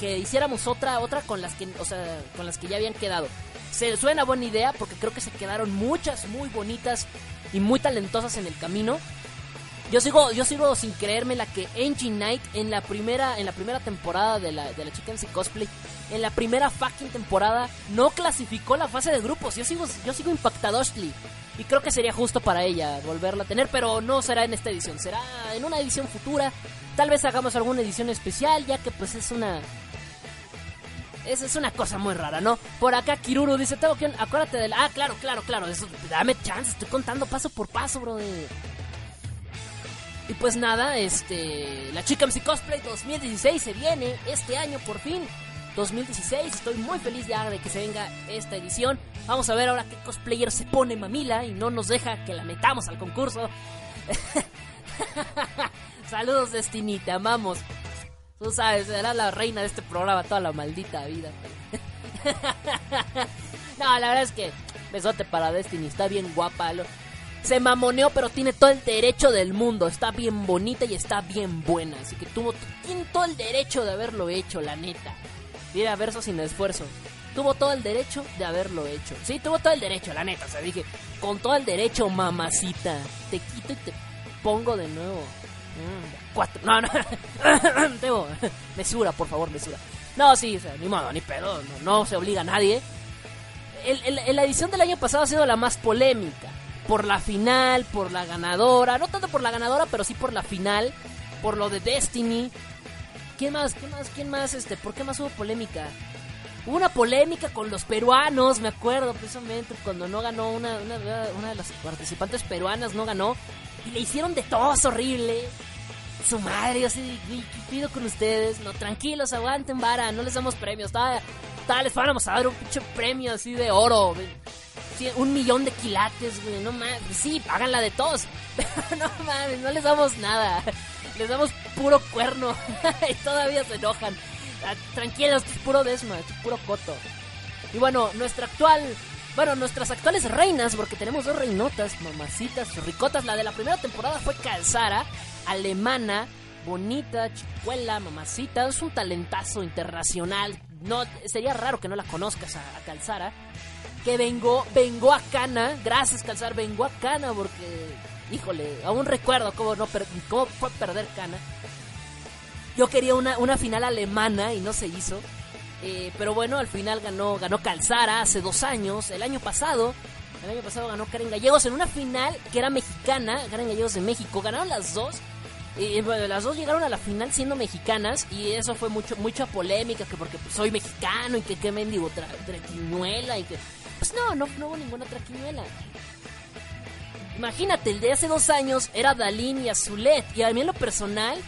que hiciéramos otra, otra con las que, o sea, con las que ya habían quedado. Se suena buena idea porque creo que se quedaron muchas muy bonitas y muy talentosas en el camino. Yo sigo, yo sigo sin creerme la que Engine Knight en la primera, en la primera temporada de la, de la Chicken Cosplay, en la primera fucking temporada, no clasificó la fase de grupos. Yo sigo, yo sigo impactadosly. Y creo que sería justo para ella volverla a tener, pero no será en esta edición, será en una edición futura. Tal vez hagamos alguna edición especial, ya que pues es una. Esa es una cosa muy rara, ¿no? Por acá Kiruru dice, tengo que... Acuérdate del... Ah, claro, claro, claro. Eso, dame chance, estoy contando paso por paso, brother. Y pues nada, este. La Chica MC Cosplay 2016 se viene este año por fin. 2016, estoy muy feliz ya de que se venga esta edición. Vamos a ver ahora qué cosplayer se pone mamila y no nos deja que la metamos al concurso. Saludos, Destiny, te amamos. Tú sabes, serás la reina de este programa toda la maldita vida. no, la verdad es que besote para Destiny, está bien guapa. Se mamoneó, pero tiene todo el derecho del mundo. Está bien bonita y está bien buena. Así que tuvo todo el derecho de haberlo hecho, la neta. Mira, verso sin esfuerzo. Tuvo todo el derecho de haberlo hecho. Sí, tuvo todo el derecho, la neta. O sea, dije, con todo el derecho, mamacita. Te quito y te pongo de nuevo. Mm, cuatro. No, no. Debo. Mesura, por favor, mesura. No, sí, o ni modo, ni pedo. No, se obliga a nadie. El, la edición del año pasado ha sido la más polémica por la final, por la ganadora, no tanto por la ganadora, pero sí por la final, por lo de Destiny. ¿Quién más? ¿Quién más? ¿Quién más? Este, ¿por qué más hubo polémica? Hubo una polémica con los peruanos, me acuerdo precisamente cuando no ganó una, una, una de las participantes peruanas, no ganó. Y le hicieron de tos horrible. Su madre, yo ¿qué pido con ustedes? No, tranquilos, aguanten, vara, no les damos premios. Tal, tal, les vamos a dar un pinche premio así de oro un millón de quilates, güey. No mames. Sí, háganla de todos. Pero no mames, no les damos nada. Les damos puro cuerno. y todavía se enojan. Tranquilos, es puro desma, es puro coto. Y bueno, nuestra actual. Bueno, nuestras actuales reinas, porque tenemos dos reinotas, mamacitas, ricotas. La de la primera temporada fue Calzara, alemana, bonita, chicuela, mamacita. Es un talentazo internacional. No, sería raro que no la conozcas a, Calzara que vengo, vengo a Cana, gracias Calzar, vengo a Cana porque, híjole, aún recuerdo cómo, no cómo fue perder Cana. Yo quería una, una final alemana y no se hizo. Eh, pero bueno, al final ganó, ganó Calzara hace dos años, el año pasado. El año pasado ganó Karen Gallegos en una final que era mexicana, Karen Gallegos de México. Ganaron las dos. Y bueno, las dos llegaron a la final siendo mexicanas y eso fue mucho mucha polémica que porque pues, soy mexicano y que qué mendigo tra traquiñuela y que pues no, no, no hubo ninguna traquiñuela. Imagínate, el de hace dos años era Dalín y Azulet y a mí en lo personal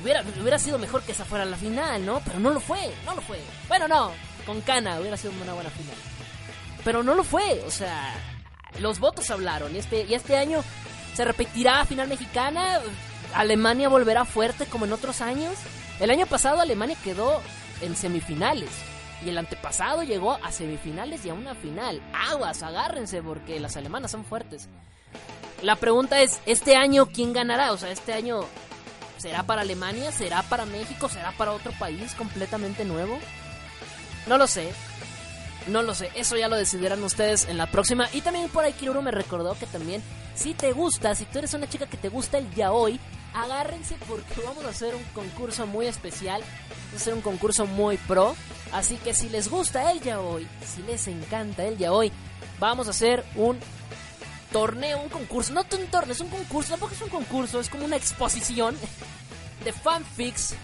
hubiera, hubiera sido mejor que esa fuera la final, ¿no? Pero no lo fue, no lo fue. Bueno, no, con Cana hubiera sido una buena final. Pero no lo fue, o sea, los votos hablaron y este, y este año se repetirá final mexicana. Alemania volverá fuerte como en otros años. El año pasado Alemania quedó en semifinales. Y el antepasado llegó a semifinales y a una final. Aguas, agárrense porque las alemanas son fuertes. La pregunta es, ¿este año quién ganará? O sea, este año ¿será para Alemania? ¿Será para México? ¿Será para otro país completamente nuevo? No lo sé. No lo sé, eso ya lo decidirán ustedes en la próxima. Y también por ahí Kiruro me recordó que también, si te gusta, si tú eres una chica que te gusta el yaoi, agárrense porque vamos a hacer un concurso muy especial. Vamos a hacer un concurso muy pro. Así que si les gusta el yaoi, si les encanta el yaoi, vamos a hacer un torneo, un concurso. No un torneo, es un concurso. Tampoco es un concurso, es como una exposición de fanfics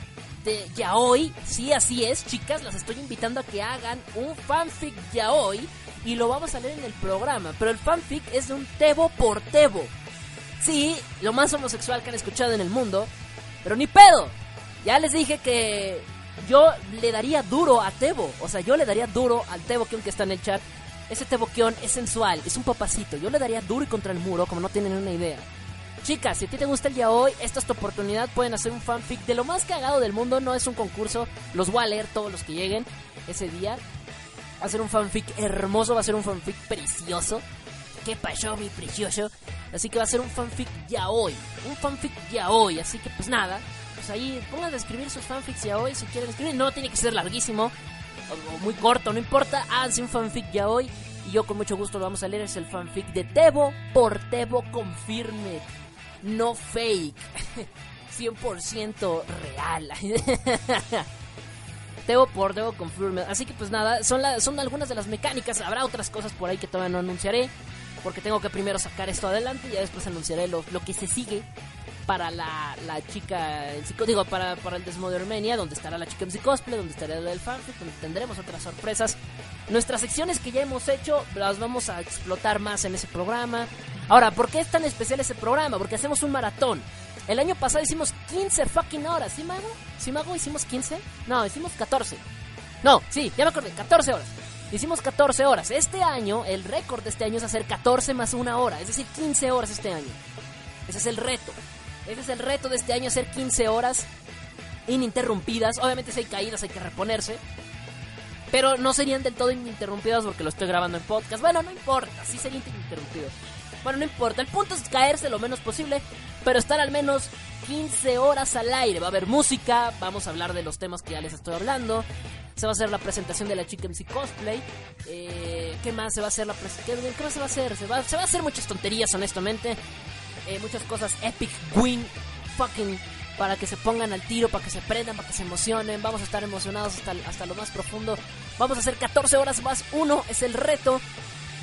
de yaoi. Sí, así es, chicas. Las estoy invitando a que hagan un fanfic yaoi. Y lo vamos a leer en el programa. Pero el fanfic es de un tebo por tebo. Sí, lo más homosexual que han escuchado en el mundo. Pero ni pedo. Ya les dije que yo le daría duro a Tebo. O sea, yo le daría duro al Tebo que está en el chat. Ese Teboquión es sensual, es un papacito. Yo le daría duro y contra el muro, como no tienen una idea. Chicas, si a ti te gusta el día hoy, esta es tu oportunidad. Pueden hacer un fanfic de lo más cagado del mundo. No es un concurso, los voy a leer todos los que lleguen ese día. Va a ser un fanfic hermoso, va a ser un fanfic precioso. ¿Qué pasó, mi precioso? Así que va a ser un fanfic ya hoy. Un fanfic ya hoy. Así que, pues nada. Pues ahí pongan a escribir sus fanfics ya hoy si quieren escribir. No tiene que ser larguísimo o, muy corto, no importa. Háganse un fanfic ya hoy. Y yo con mucho gusto lo vamos a leer. Es el fanfic de Tebo por Tebo Confirmed. No fake. 100% real. Tebo por Tebo Confirmed. Así que pues nada, son, son algunas de las mecánicas. Habrá otras cosas por ahí que todavía no anunciaré. Porque tengo que primero sacar esto adelante y ya después anunciaré lo que se sigue para la, la chica, el psico- digo, para, para el Desmo de Armenia, donde estará la chica en cosplay, donde estará el fanfic, donde tendremos otras sorpresas. Nuestras secciones que ya hemos hecho, las vamos a explotar más en ese programa. Ahora, ¿por qué es tan especial ese programa? Porque hacemos un maratón. El año pasado hicimos 15 fucking horas, ¿sí, Mago? ¿Sí, Mago? ¿Hicimos 15? No, hicimos 14. No, sí, ya me acordé, 14 horas. Hicimos 14 horas. Este año, el récord de este año es hacer 14 más una hora, es decir, 15 horas este año. Ese es el reto. Ese es el reto de este año, hacer 15 horas ininterrumpidas. Obviamente si hay caídas hay que reponerse. Pero no serían del todo ininterrumpidas porque lo estoy grabando en podcast. Bueno, no importa, sí sería ininterrumpido. Bueno, no importa, el punto es caerse lo menos posible, pero estar al menos 15 horas al aire. Va a haber música, vamos a hablar de los temas que ya les estoy hablando. Se va a hacer la presentación de la chica MC Cosplay. Eh, ¿Qué más se va a hacer? La ¿Qué, qué más se va a hacer? Se va a hacer muchas tonterías, honestamente. Eh, muchas cosas epic, win, fucking, para que se pongan al tiro, para que se prendan, para que se emocionen. Vamos a estar emocionados hasta, hasta lo más profundo. Vamos a hacer 14 horas más uno, es el reto.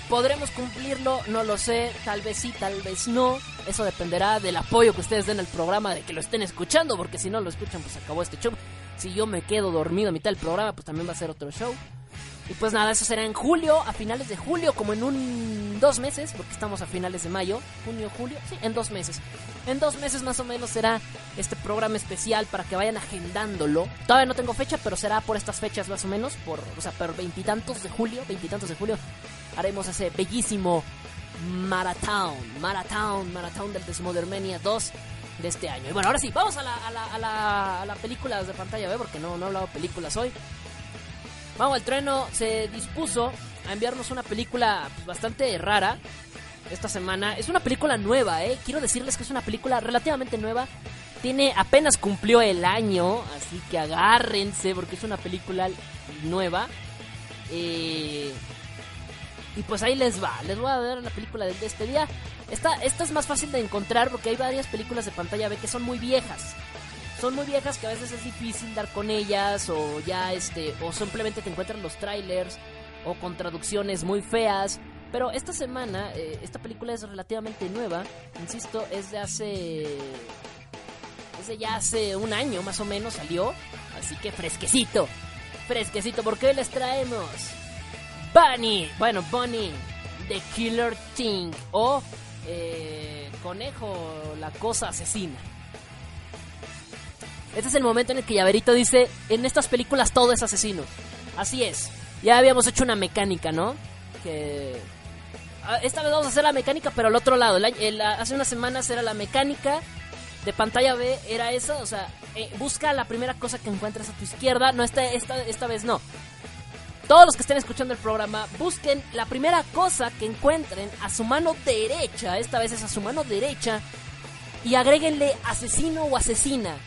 ¿Podremos cumplirlo? No lo sé, tal vez sí, tal vez no. Eso dependerá del apoyo que ustedes den al programa, de que lo estén escuchando, porque si no lo escuchan, pues acabó este show. Si yo me quedo dormido a mitad del programa, pues también va a ser otro show. Y pues nada, eso será en julio, a finales de julio, como en un dos meses, porque estamos a finales de mayo, junio, julio, sí, en dos meses. En dos meses más o menos será este programa especial para que vayan agendándolo. Todavía no tengo fecha, pero será por estas fechas más o menos, por, o sea, por veintitantos de julio, veintitantos de julio, haremos ese bellísimo Maratón, Maratón, Maratón del Desmodermenia 2 de este año. Y bueno, ahora sí, vamos a la, a la, a la, a la películas de pantalla, ¿ve? porque no, no he hablado de películas hoy. Vamos, el trueno se dispuso a enviarnos una película pues, bastante rara esta semana. Es una película nueva, ¿eh? Quiero decirles que es una película relativamente nueva. Tiene apenas cumplió el año, así que agárrense porque es una película nueva. Eh, y pues ahí les va, les voy a dar la película de este día. Esta, esta es más fácil de encontrar porque hay varias películas de pantalla B que son muy viejas. Son muy viejas que a veces es difícil dar con ellas o ya este o simplemente te encuentran los trailers o con traducciones muy feas. Pero esta semana, eh, esta película es relativamente nueva, insisto, es de hace... Es de ya hace un año más o menos salió, así que fresquecito, fresquecito, porque hoy les traemos Bunny, bueno, Bunny, The Killer Thing o eh, Conejo, la cosa asesina. Este es el momento en el que Llaverito dice, en estas películas todo es asesino. Así es. Ya habíamos hecho una mecánica, ¿no? Que... ah, Esta vez vamos a hacer la mecánica, pero al otro lado. El- hace unas semanas era la mecánica de pantalla B, era esa. O sea, eh, busca la primera cosa que encuentres a tu izquierda. No, esta, esta, esta vez no. Todos los que estén escuchando el programa, busquen la primera cosa que encuentren a su mano derecha. Esta vez es a su mano derecha. Y agréguenle asesino o asesina.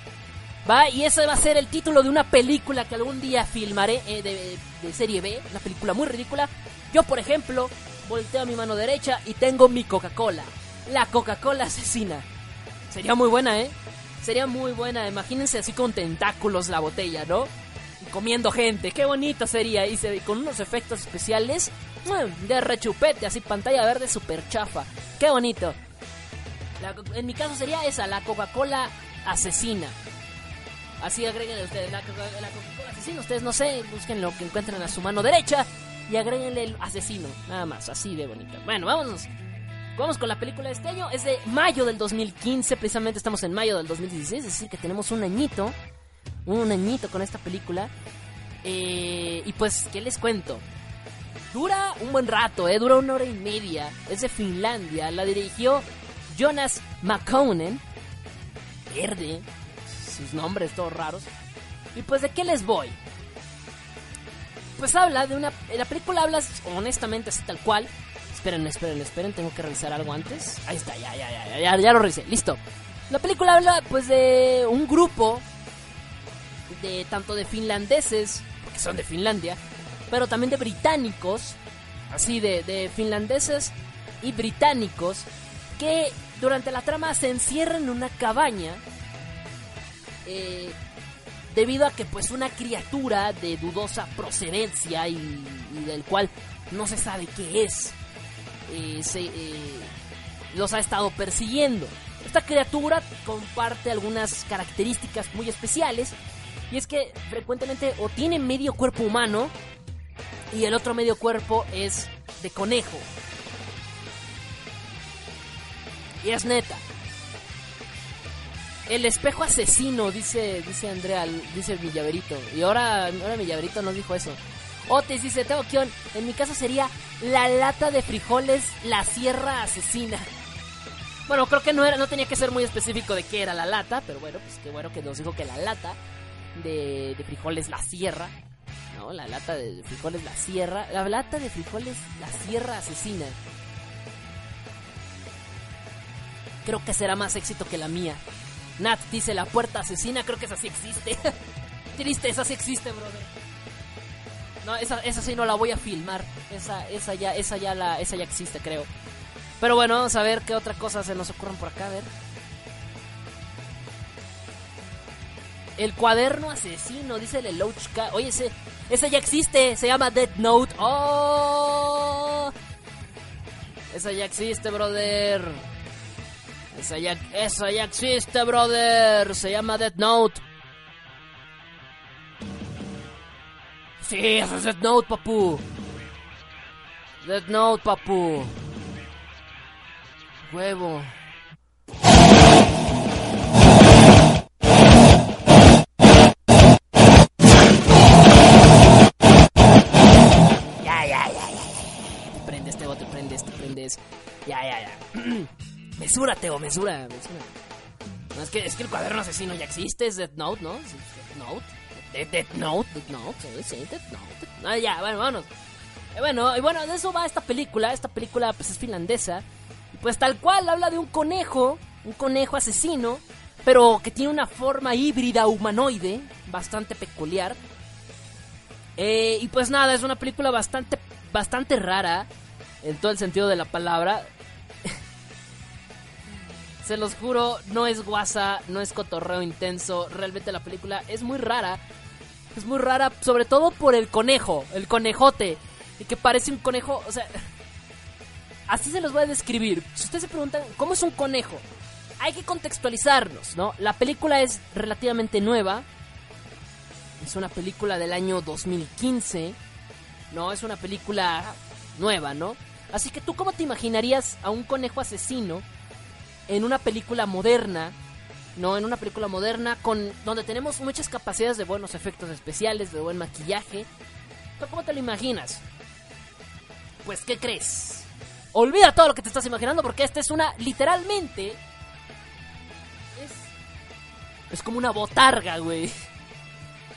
¿Va? Y ese va a ser el título de una película que algún día filmaré eh, de, de serie B. Una película muy ridícula. Yo, por ejemplo, volteo a mi mano derecha y tengo mi Coca-Cola. La Coca-Cola asesina. Sería muy buena, ¿eh? Sería muy buena. Imagínense así con tentáculos la botella, ¿no? Comiendo gente. Qué bonito sería. Y con unos efectos especiales de rechupete, así pantalla verde super chafa. Qué bonito. En mi caso sería esa, la Coca-Cola asesina. Así agréguenle ustedes la, la asesina. Ustedes no sé, busquen lo que encuentren a su mano derecha y agréguenle el asesino. Nada más, así de bonito. Bueno, vámonos. Vamos con la película de este año. Es de mayo del 2015. Precisamente estamos en mayo del 2016. Es decir, que tenemos un añito. Un añito con esta película. Eh, y pues, ¿qué les cuento? Dura un buen rato, ¿eh? Dura una hora y media. Es de Finlandia. La dirigió Jonas McConen. Verde. Sus nombres todos raros. Y pues, ¿de qué les voy? Pues habla de una... La película habla honestamente así tal cual. Esperen, esperen, esperen, tengo que revisar algo antes. Ahí está, ya, ya, ya, ya, ya, ya lo revisé, listo. La película habla pues de un grupo de tanto de finlandeses, porque son de Finlandia, pero también de británicos, así de, de finlandeses y británicos, que durante la trama se encierran en una cabaña eh, debido a que pues una criatura de dudosa procedencia y, del cual no se sabe qué es, eh, se, eh, los ha estado persiguiendo. Esta criatura comparte algunas características muy especiales y es que frecuentemente o tiene medio cuerpo humano y el otro medio cuerpo es de conejo. Y es neta. El espejo asesino, dice, dice Andrea, dice mi llaverito. Y ahora, ahora mi llaverito nos dijo eso. Otis dice, tengo guion. En mi caso sería la lata de frijoles, la sierra asesina. Bueno, creo que no era, no tenía que ser muy específico de qué era la lata, pero bueno, pues qué bueno que nos dijo que la lata de, de frijoles, la sierra. No, la lata de frijoles, la sierra. La lata de frijoles, la sierra asesina. Creo que será más éxito que la mía. Nat dice la puerta asesina, creo que esa sí existe. Triste, esa sí existe, brother. No, esa, esa sí no la voy a filmar. Esa, esa ya, esa ya la, esa ya existe, creo. Pero bueno, vamos a ver qué otra cosa se nos ocurren por acá, a ver. El cuaderno asesino, dice el Elochka. Oye, ese, ese ya existe, se llama Dead Note. ¡Oh! Esa ya existe, brother. Esa ya, esa ya existe, brother. Se llama Dead Note. Sí, eso es Dead Note, papu. Dead Note, papu. Huevo. Mesura, Teo, mesura, mesura. No, es que, es que el cuaderno asesino ya existe, es Death Note, ¿no? Sí, Death Note. Death, Note, Death Note, sí. Ah, ya, bueno, vámonos. Eh, bueno, y bueno, de eso va esta película. Esta película pues es finlandesa. Pues tal cual habla de un conejo, un conejo asesino, pero que tiene una forma híbrida humanoide, bastante peculiar. Eh, y pues nada, es una película bastante, bastante rara, en todo el sentido de la palabra. Se los juro, no es guasa, no es cotorreo intenso. Realmente la película es muy rara. Es muy rara, sobre todo por el conejo, el conejote. Y que parece un conejo, o sea... Así se los voy a describir. Si ustedes se preguntan, ¿cómo es un conejo? Hay que contextualizarnos, ¿no? La película es relativamente nueva. Es una película del año 2015. No, es una película nueva, ¿no? Así que tú, ¿cómo te imaginarías a un conejo asesino en una película moderna? No, en una película moderna con donde tenemos muchas capacidades de buenos efectos especiales, de buen maquillaje. ¿Tú cómo te lo imaginas? Pues, ¿qué crees? Olvida todo lo que te estás imaginando porque esta es una, literalmente, es, es como una botarga, güey.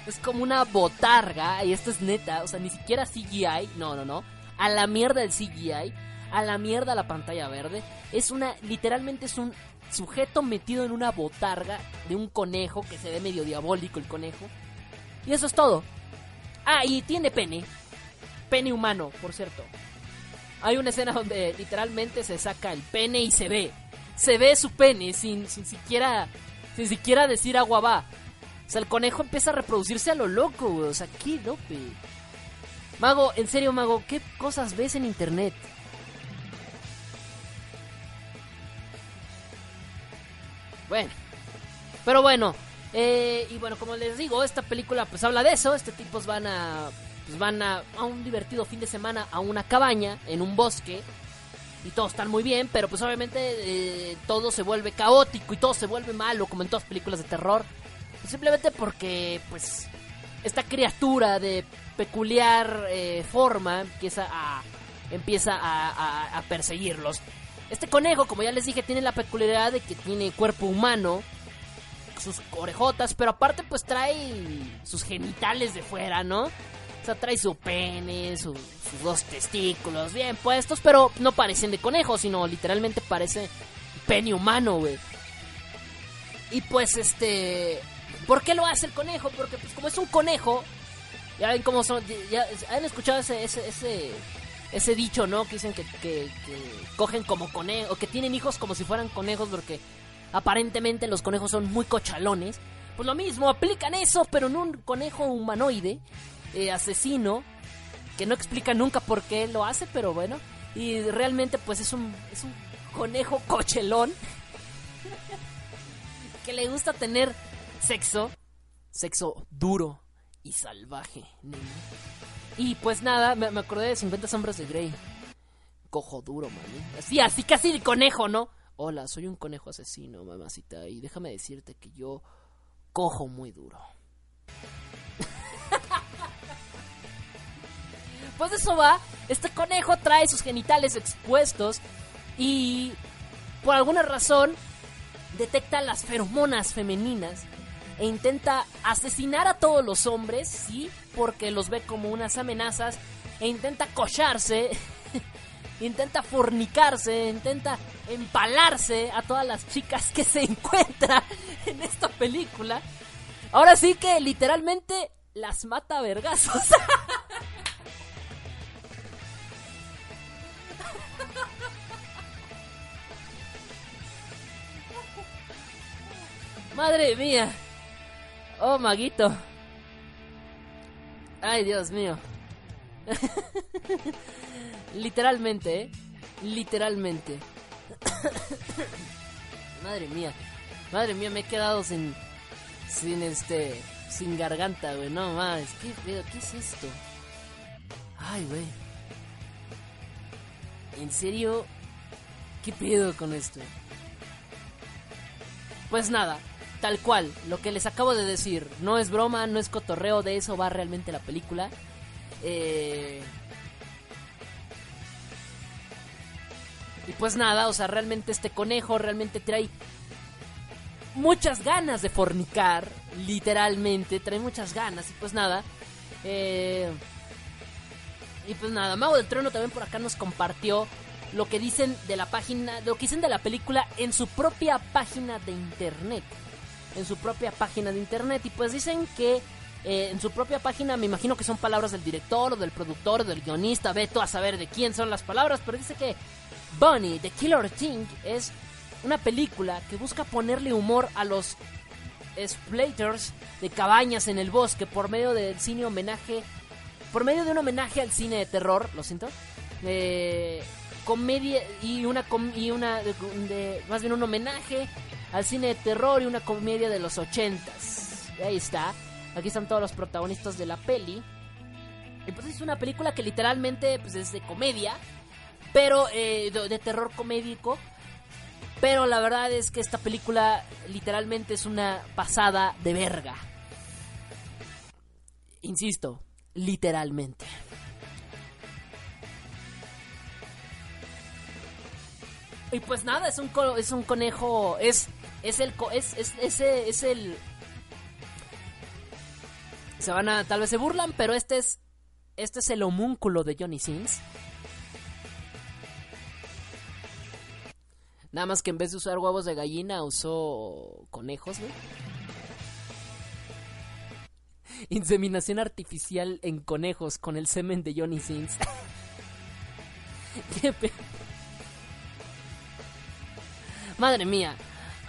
Es como una botarga, y esto es neta, o sea, ni siquiera CGI, no, no, no. A la mierda el CGI, a la mierda la pantalla verde. Es una, literalmente es un sujeto metido en una botarga de un conejo que se ve medio diabólico el conejo. Y eso es todo. Ah, y tiene pene. Pene humano, por cierto. Hay una escena donde literalmente se saca el pene y se ve. Se ve su pene sin, sin siquiera. Sin siquiera decir agua va. O sea, el conejo empieza a reproducirse a lo loco. O sea, qué dope. Mago, en serio, Mago, ¿qué cosas ves en internet? Bueno. Pero bueno. Eh, y bueno, como les digo, esta película pues habla de eso. Este tipos van a pues van a, a, un divertido fin de semana a una cabaña en un bosque y todos están muy bien, pero pues obviamente eh, todo se vuelve caótico y todo se vuelve malo como en todas películas de terror. Simplemente porque pues esta criatura de peculiar eh, forma empieza a empieza a perseguirlos. Este conejo, como ya les dije, tiene la peculiaridad de que tiene cuerpo humano, sus orejotas, pero aparte pues trae sus genitales de fuera, ¿no? O sea, trae su pene, su, sus dos testículos bien puestos, pero no parecen de conejo, sino literalmente parece pene humano, güey. Y pues este... ¿Por qué lo hace el conejo? Porque pues como es un conejo, ya ven cómo son... Ya, ¿Han escuchado ese, ese, ese, ese dicho, ¿no? Que dicen que, que, cogen como conejos, o que tienen hijos como si fueran conejos porque aparentemente los conejos son muy cochalones. Pues lo mismo, aplican eso, pero en un conejo humanoide eh, asesino que no explica nunca por qué lo hace, pero bueno. Y realmente pues es un, es un conejo cochelón que le gusta tener sexo, sexo duro y salvaje. Y pues nada, me, me, acordé de 50 sombras de Grey. Cojo duro, man. Así, así casi el conejo, ¿no? Hola, soy un conejo asesino, mamacita, y déjame decirte que yo cojo muy duro. pues eso va. Este conejo trae sus genitales expuestos y por alguna razón detecta las feromonas femeninas e intenta asesinar a todos los hombres, sí, porque los ve como unas amenazas e intenta cocharse, intenta fornicarse, intenta empalarse a todas las chicas que se encuentra en esta película. Ahora sí que literalmente las mata a vergazos. Madre mía. Oh, maguito. Ay, Dios mío. Literalmente, ¿eh? Literalmente. Madre mía. Madre mía, me he quedado sin... Sin este... Sin garganta, güey. No más. ¿Qué, ¿Qué es esto? Ay, güey. ¿En serio? ¿Qué pedo con esto? Pues nada, tal cual, lo que les acabo de decir. No es broma, no es cotorreo, de eso va realmente la película. Eh... Y pues nada, o sea, realmente este conejo realmente trae muchas ganas de fornicar, literalmente, trae muchas ganas. Y pues nada, eh... Y pues nada, Mago del Trono también por acá nos compartió lo que dicen de la página, lo que dicen de la película en su propia página de internet. En su propia página de internet. Y pues dicen que eh, en su propia página, me imagino que son palabras del director, o del productor, o del guionista, veto a saber de quién son las palabras, pero dice que Bunny, The Killer Thing, es una película que busca ponerle humor a los splaters de cabañas en el bosque por medio del cine homenaje, por medio de un homenaje al cine de terror, lo siento, eh, comedia y una y una más bien un homenaje al cine de terror y una comedia de los ochentas. Ahí está. Aquí están todos los protagonistas de la peli. Y pues es una película que literalmente pues, es de comedia, pero eh, de, de terror comédico. Pero la verdad es que esta película literalmente es una pasada de verga. Insisto, literalmente. Y pues nada, es un es un conejo, es es el es es es el se van a tal vez se burlan, pero este es este es el homúnculo de Johnny Sins. Nada más que en vez de usar huevos de gallina usó conejos, güey. Inseminación artificial en conejos con el semen de Johnny Sins. Qué pe- Madre mía.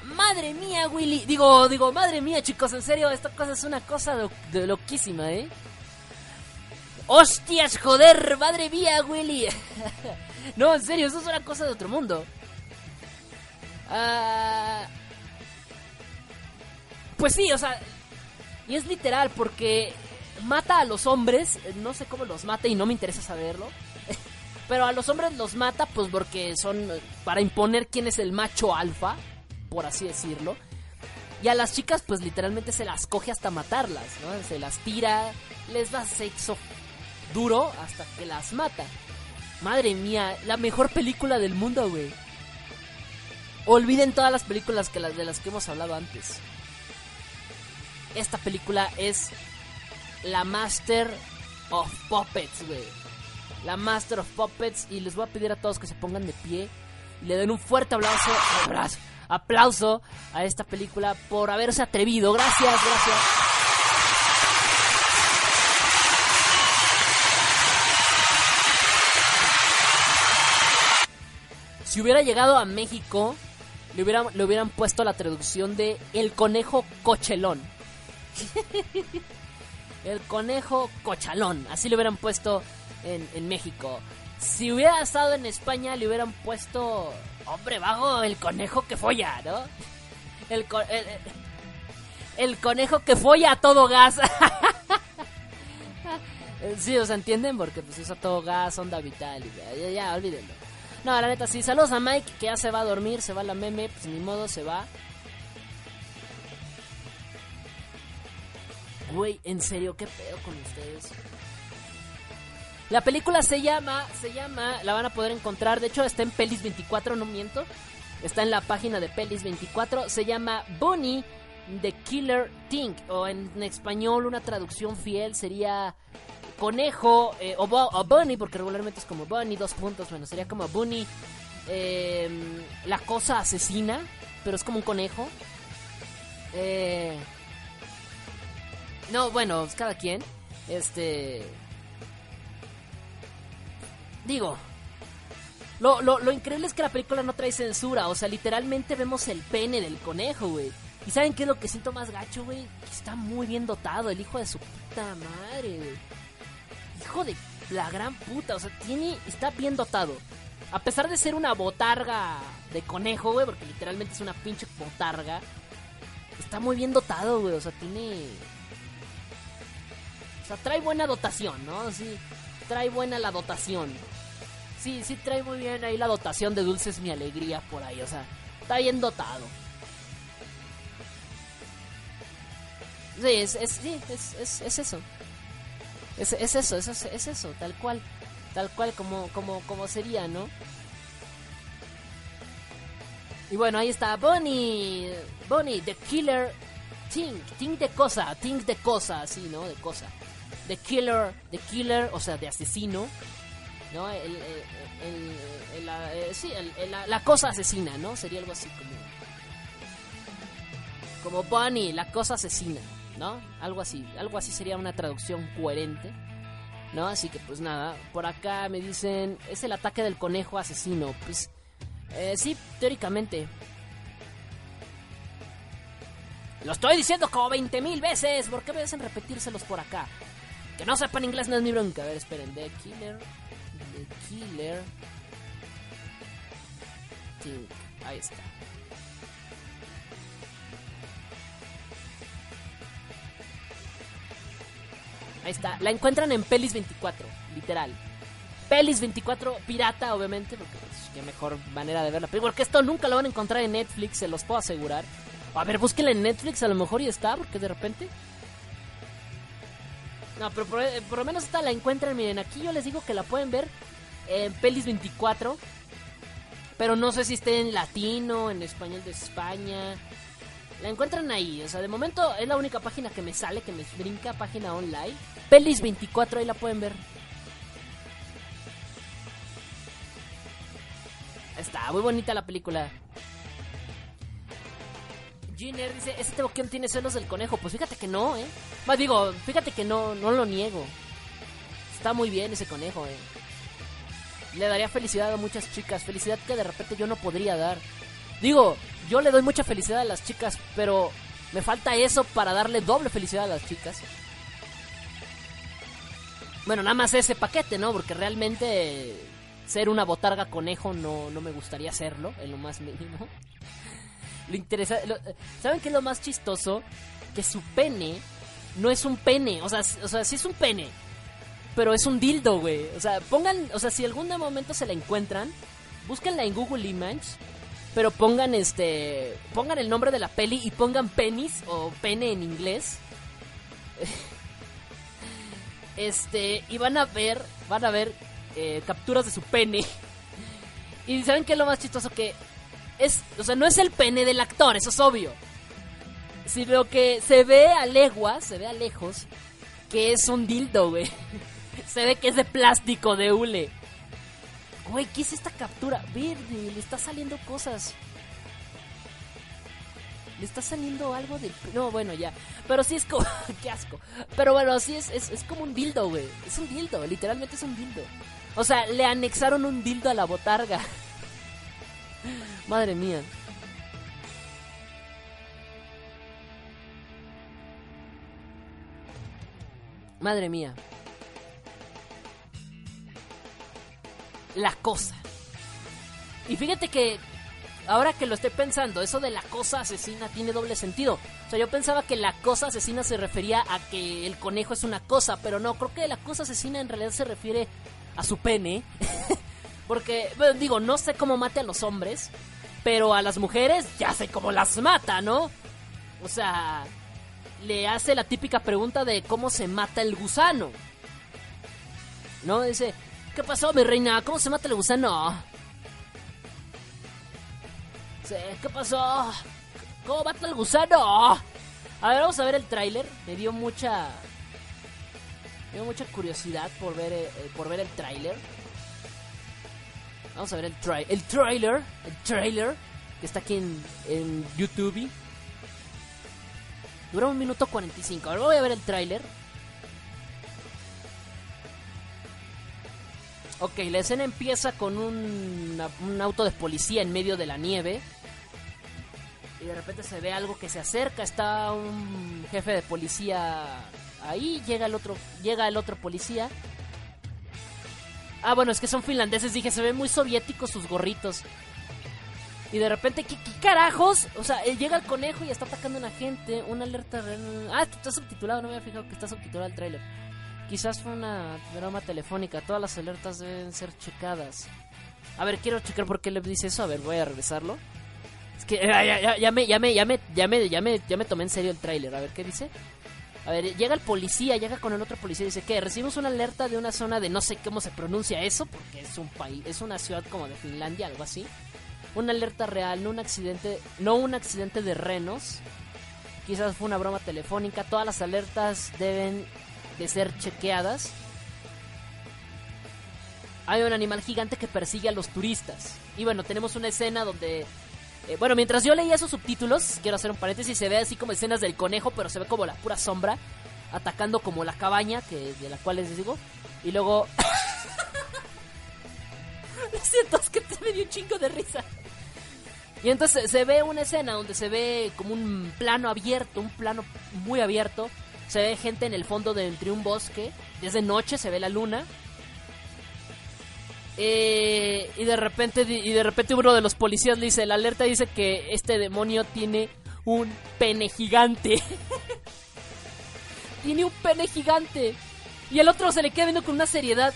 Madre mía, Willy. Digo, digo, madre mía, chicos, en serio, esta cosa es una cosa de, loquísima, ¿eh? ¡Hostias, joder! ¡Madre mía, Willy! no, en serio, eso es una cosa de otro mundo. Ah, pues sí, o sea, y es literal porque mata a los hombres, no sé cómo los mata y no me interesa saberlo. Pero a los hombres los mata pues porque son eh, para imponer quién es el macho alfa, por así decirlo. Y a las chicas pues literalmente se las coge hasta matarlas, ¿no? Se las tira, les da sexo duro hasta que las mata. Madre mía, la mejor película del mundo, güey. Olviden todas las películas que las de las que hemos hablado antes. Esta película es la Master of Puppets, güey. La Master of Puppets y les voy a pedir a todos que se pongan de pie y le den un fuerte aplauso, abrazo, aplauso a esta película por haberse atrevido. Gracias, gracias. Si hubiera llegado a México, le hubieran, le hubieran puesto la traducción de El conejo cochelón. El conejo cochalón. Así le hubieran puesto en, México. Si hubiera estado en España, le hubieran puesto. Hombre, vago, el conejo que folla, ¿no? El, co- el, conejo que folla a todo gas. sí, o sea, ¿entienden? Porque pues es a todo gas, onda vital. Y ya, ya, olvídenlo. No, la neta, sí. Saludos a Mike, que ya se va a dormir, se va la meme, pues ni modo, se va. Güey, en serio, ¿qué pedo con ustedes? La película se llama, se llama, la van a poder encontrar, de hecho está en Pelis 24, no miento. Está en la página de Pelis 24, se llama Bunny the Killer Thing, o en, español una traducción fiel sería conejo, eh, o, bu- o bunny, porque regularmente es como bunny, dos puntos, bueno, sería como bunny, eh, la cosa asesina, pero es como un conejo. Eh, no, bueno, cada quien. Este. Digo. Lo, lo, lo increíble es que la película no trae censura. O sea, literalmente vemos el pene del conejo, güey. ¿Y saben qué es lo que siento más gacho, güey? Que está muy bien dotado, el hijo de su puta madre, güey. Hijo de la gran puta, o sea, tiene. Está bien dotado. A pesar de ser una botarga de conejo, güey, porque literalmente es una pinche botarga. Está muy bien dotado, güey. O sea, tiene. O sea, trae buena dotación, ¿no? Sí, trae buena la dotación. Sí, sí, trae muy bien ahí la dotación de Dulces Mi Alegría por ahí. O sea, está bien dotado. Sí, es, es, sí, es, es, es eso. Es, es eso, es, es, es eso, tal cual. Tal cual como, como, como sería, ¿no? Y bueno, ahí está Bonnie. Bonnie, The Killer Ting. Ting de cosa. Ting de cosa, así, ¿no? De cosa. The Killer. The Killer, o sea, de asesino. ¿No? El, el- el- el- eh, sí, la, la cosa asesina, ¿no? Sería algo así como. Como Bonnie, la cosa asesina, ¿no? Algo así. Algo así sería una traducción coherente. ¿No? Así que pues nada, por acá me dicen, es el ataque del conejo asesino. Pues eh, sí, teóricamente. Lo estoy diciendo como 20 mil veces. ¿Por qué me hacen repetírselos por acá? Que no sepan inglés no es mi bronca. A ver, esperen. The Killer. The Killer. Think. Ahí está. Ahí está. La encuentran en Pelis 24, literal. Pelis 24 pirata, obviamente, porque pues, qué mejor manera de verla. Porque esto nunca lo van a encontrar en Netflix, se los puedo asegurar. A ver, búsquenla en Netflix, a lo mejor y está, porque de repente. No, pero por, por lo menos esta la encuentran. Miren, aquí yo les digo que la pueden ver en Pelis 24. Pero no sé si esté en latino, en español de España. La encuentran ahí, o sea, de momento es la única página que me sale, que me brinca, página online. Pelis 24, ahí la pueden ver. Está muy bonita la película. Giner dice, ese Teboquión tiene celos del conejo. Pues fíjate que no, eh. Más digo, fíjate que no, no lo niego. Está muy bien ese conejo, eh. Le daría felicidad a muchas chicas, felicidad que de repente yo no podría dar. Digo, yo le doy mucha felicidad a las chicas, pero me falta eso para darle doble felicidad a las chicas. Bueno, nada más ese paquete, ¿no? Porque realmente ser una botarga conejo no, no me gustaría serlo, en lo más mínimo. Lo interesa, ¿Saben qué es lo más chistoso? Que su pene no es un pene, o sea, o sea, sí es un pene, pero es un dildo, güey. O sea, pongan, o sea, si algún momento se la encuentran, búsquenla en Google Images, pero pongan este, pongan el nombre de la peli y pongan penis o pene en inglés. Este, y van a ver, van a ver eh, capturas de su pene. Y saben qué es lo más chistoso que es, o sea, no es el pene del actor, eso es obvio. Sino que se ve a leguas, se ve a lejos, que es un dildo, güey. Se ve que es de plástico, de hule. Güey, ¿qué es esta captura? Verde, le está saliendo cosas. Le está saliendo algo de... No, bueno, ya. Pero sí es como... ¡Qué asco! Pero bueno, sí es, es, es como un dildo, güey. Es un dildo, literalmente es un dildo. O sea, le anexaron un dildo a la botarga. Madre mía. Madre mía. La cosa. Y fíjate que ahora que lo estoy pensando, eso de la cosa asesina tiene doble sentido. O sea, yo pensaba que la cosa asesina se refería a que el conejo es una cosa, pero no, creo que la cosa asesina en realidad se refiere a su pene. Porque, bueno, digo, no sé cómo mate a los hombres, pero a las mujeres ya sé cómo las mata, ¿no? O sea, le hace la típica pregunta de cómo se mata el gusano. ¿No? Dice, ¿qué pasó, mi reina? ¿Cómo se mata el gusano? ¿qué pasó? ¿Cómo mata el gusano? A ver, vamos a ver el tráiler. Me dio mucha... Me dio mucha curiosidad por ver, eh, por ver el tráiler. Vamos a ver el, tra el tráiler. El tráiler. Que está aquí en, en YouTube. Dura un minuto 45. Ahora voy a ver el tráiler. Ok, la escena empieza con un, un auto de policía en medio de la nieve. Y de repente se ve algo que se acerca. Está un jefe de policía ahí. Llega el otro, llega el otro policía. Ah, bueno, es que son finlandeses. Dije, se ven muy soviéticos sus gorritos. Y de repente, ¿qué, qué carajos? O sea, eh, llega el conejo y está atacando a una gente. Una alerta. Ah, está subtitulado. No me había fijado que está subtitulado el tráiler. Quizás fue una broma telefónica. Todas las alertas deben ser checadas. A ver, quiero checar por qué le dice eso. A ver, voy a regresarlo. Es que ya, ya, ya, ya me, ya, me, ya, me, ya, me, ya, me, ya me tomé en serio el tráiler. A ver, ¿qué dice? A ver, llega el policía, llega con el otro policía y dice que recibimos una alerta de una zona de no sé cómo se pronuncia eso, porque es un país, es una ciudad como de Finlandia, algo así. Una alerta real, no un accidente, no un accidente de renos. Quizás fue una broma telefónica. Todas las alertas deben de ser chequeadas. Hay un animal gigante que persigue a los turistas. Y bueno, tenemos una escena donde eh, bueno, mientras yo leía esos subtítulos, quiero hacer un paréntesis, se ve así como escenas del conejo, pero se ve como la pura sombra, atacando como la cabaña, que de la cual les digo, y luego... Lo siento, es que me dio un chingo de risa. Y entonces se ve una escena donde se ve como un plano abierto, un plano muy abierto. Se ve gente en el fondo de entre un bosque. Desde noche se ve la luna. Eh, y de repente y de repente uno de los policías le dice, la alerta dice que este demonio tiene un pene gigante. tiene un pene gigante. Y el otro se le queda viendo con una seriedad.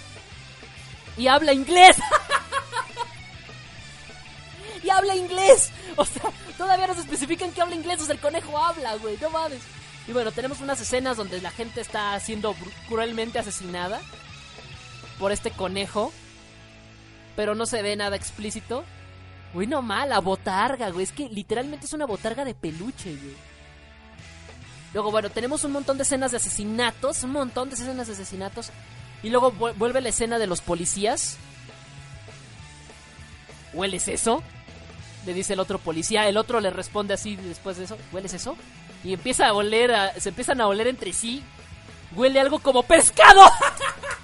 Y habla inglés. y habla inglés. O sea, todavía no se especifican que habla inglés. O sea, el conejo habla, güey. No mames. Y bueno, tenemos unas escenas donde la gente está siendo cruelmente asesinada por este conejo. Pero no se ve nada explícito. Uy, no mala, botarga, güey. Es que literalmente es una botarga de peluche, güey. Luego, bueno, tenemos un montón de escenas de asesinatos. Un montón de escenas de asesinatos. Y luego vuelve la escena de los policías. ¿Hueles eso? Le dice el otro policía. El otro le responde así después de eso. ¿Hueles eso? Y empieza a oler, se empiezan a oler entre sí. Huele algo como pescado.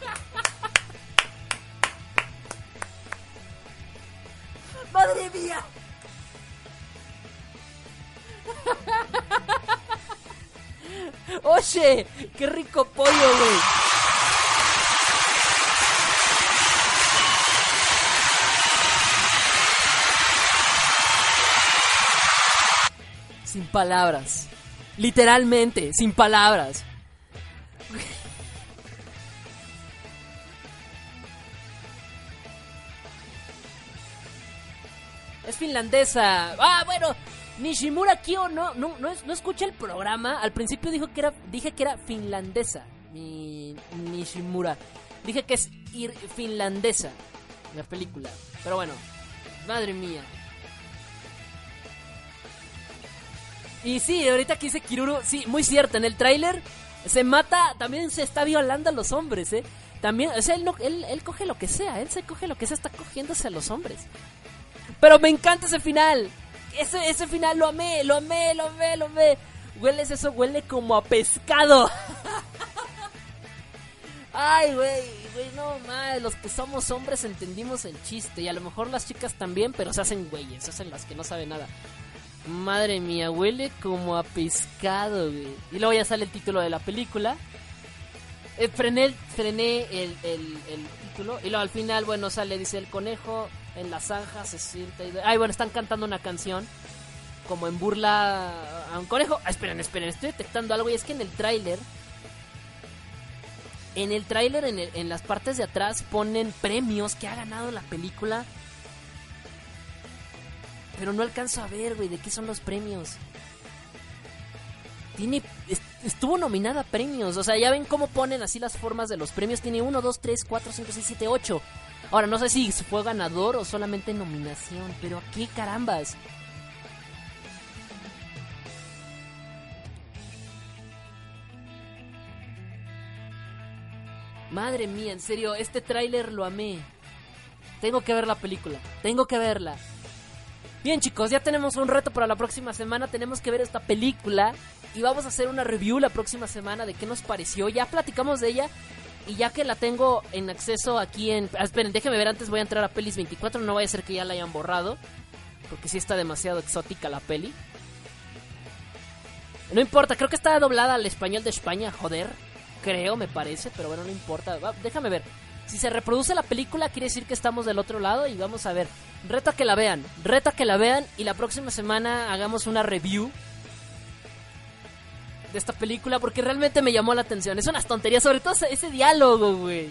¡Madre mía! Oye, qué rico pollo. Sin palabras. Literalmente, sin palabras. Es finlandesa. Ah, bueno. Nishimura Kyo no, no, no, no escucha el programa. Al principio dijo que era, dije que era finlandesa. Mi Nishimura. Dije que es finlandesa. La película. Pero bueno. Madre mía. Y sí, ahorita que dice Kiruru, sí, muy cierto, en el tráiler se mata, también se está violando a los hombres, ¿eh? También, o sea, él, no, él, él coge lo que sea, él se coge lo que sea, está cogiéndose a los hombres. Pero me encanta ese final. Ese, ese final lo amé, lo amé, lo amé, lo amé. Hueles eso, huele como a pescado. Ay, güey, güey, no mames, los que somos hombres entendimos el chiste y a lo mejor las chicas también, pero se hacen güeyes, se hacen las que no saben nada. Madre mía, huele como a pescado, güey. Y luego ya sale el título de la película. Eh, frené, frené el, el, título. Y luego al final, bueno, sale, dice el conejo en la zanja se siente. Ay, bueno, están cantando una canción. Como en burla a un conejo. Ah, esperen, esperen, estoy detectando algo. Y es que en el tráiler. En el tráiler, en, en las partes de atrás, ponen premios que ha ganado la película pero no alcanzo a ver, güey, de qué son los premios. Tiene. Estuvo nominada a premios. O sea, ya ven cómo ponen así las formas de los premios. Tiene 1, 2, 3, 4, 5, 6, 7, 8. Ahora, no sé si fue ganador o solamente nominación. Pero ¿a qué carambas? Madre mía, en serio, este tráiler lo amé. Tengo que ver la película. Tengo que verla. Bien chicos, ya tenemos un reto para la próxima semana. Tenemos que ver esta película y vamos a hacer una review la próxima semana de qué nos pareció. Ya platicamos de ella y ya que la tengo en acceso aquí en... Ah, esperen, déjenme ver antes, voy a entrar a Pelis 24, no vaya a ser que ya la hayan borrado. Porque sí está demasiado exótica la peli. No importa, creo que está doblada al español de España, joder. Creo, me parece, pero bueno, no importa. déjame ver. Si se reproduce la película, quiere decir que estamos del otro lado y vamos a ver. Reto a que la vean, reto a que la vean y la próxima semana hagamos una review de esta película porque realmente me llamó la atención. Es unas tonterías, sobre todo ese diálogo, güey.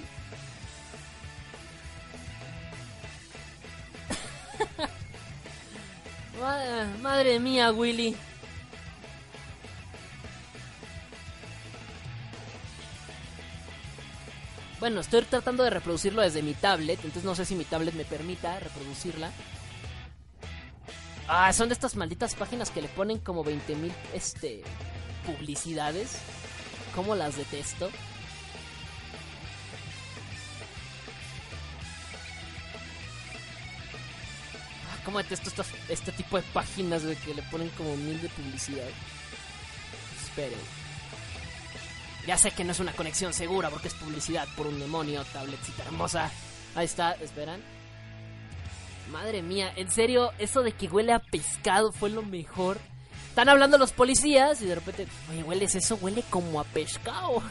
Madre mía, Willy. Bueno, estoy tratando de reproducirlo desde mi tablet, entonces no sé si mi tablet me permita reproducirla. Ah, son de estas malditas páginas que le ponen como 20.000 este, publicidades. Como las detesto. Ah, cómo detesto este tipo de páginas de que le ponen como mil de publicidad. Esperen. Ya sé que no es una conexión segura porque es publicidad por un demonio, tabletcita hermosa. Ahí está, esperan. Madre mía, en serio, eso de que huele a pescado fue lo mejor. Están hablando los policías y de repente, oye, hueles eso, huele como a pescado.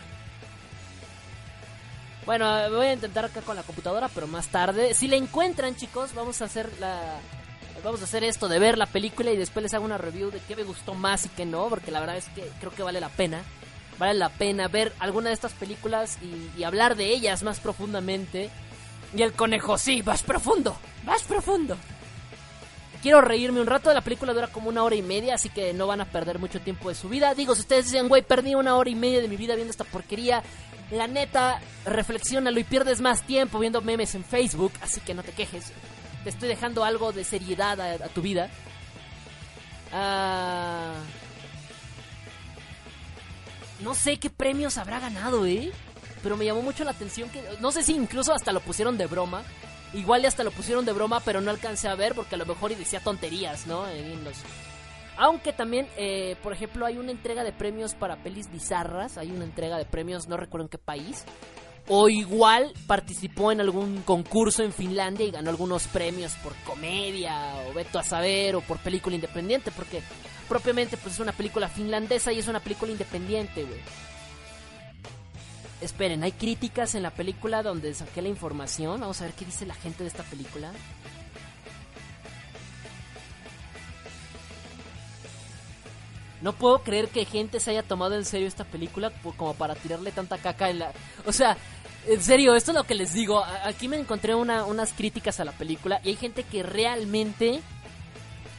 Bueno, voy a intentar acá con la computadora, pero más tarde. Si la encuentran, chicos, vamos a hacer la. Vamos a hacer esto de ver la película y después les hago una review de qué me gustó más y qué no, porque la verdad es que creo que vale la pena. Vale la pena ver alguna de estas películas y, hablar de ellas más profundamente. Y el conejo, sí, vas profundo, vas profundo. Quiero reírme un rato, la película dura como una hora y media, así que no van a perder mucho tiempo de su vida. Digo, si ustedes dicen, güey, perdí una hora y media de mi vida viendo esta porquería, la neta, reflexionalo y pierdes más tiempo viendo memes en Facebook, así que no te quejes. Te estoy dejando algo de seriedad a, a tu vida. Ah... No sé qué premios habrá ganado, ¿eh? Pero me llamó mucho la atención que... No sé si incluso hasta lo pusieron de broma. Igual y hasta lo pusieron de broma, pero no alcancé a ver porque a lo mejor y decía tonterías, ¿no? Los... Aunque también, eh, por ejemplo, hay una entrega de premios para pelis bizarras. Hay una entrega de premios, no recuerdo en qué país. O igual participó en algún concurso en Finlandia y ganó algunos premios por comedia, o veto a saber, o por película independiente, porque propiamente pues es una película finlandesa y es una película independiente, güey. Esperen, hay críticas en la película donde saqué la información. Vamos a ver qué dice la gente de esta película. No puedo creer que gente se haya tomado en serio esta película como para tirarle tanta caca en la... O sea, en serio, esto es lo que les digo. Aquí me encontré una, unas críticas a la película y hay gente que realmente...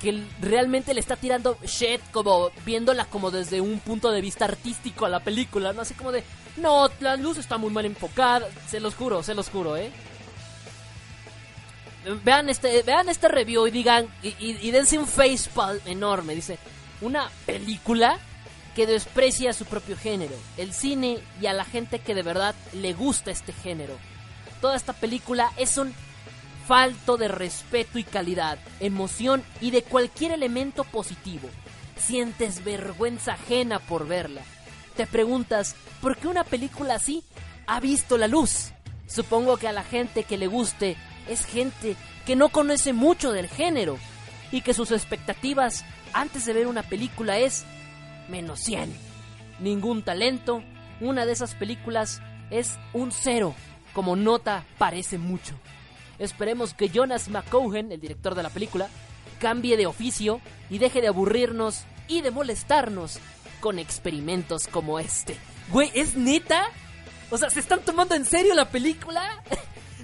Que realmente le está tirando shit como viéndola como desde un punto de vista artístico a la película, ¿no? Así como de, no, la luz está muy mal enfocada, se los juro, se los juro, ¿eh? Vean este, vean este review y digan, y, y, dense un facepalm enorme, dice, una película que desprecia su propio género, el cine y a la gente que de verdad le gusta este género. Toda esta película es un falto de respeto y calidad, emoción y de cualquier elemento positivo. Sientes vergüenza ajena por verla. Te preguntas, ¿por qué una película así ha visto la luz? Supongo que a la gente que le guste es gente que no conoce mucho del género y que sus expectativas antes de ver una película es menos 100. Ningún talento, una de esas películas es un cero, como nota parece mucho. Esperemos que Jonas McCohen, el director de la película, cambie de oficio y deje de aburrirnos y de molestarnos con experimentos como este. Güey, ¿es neta? O sea, ¿se están tomando en serio la película?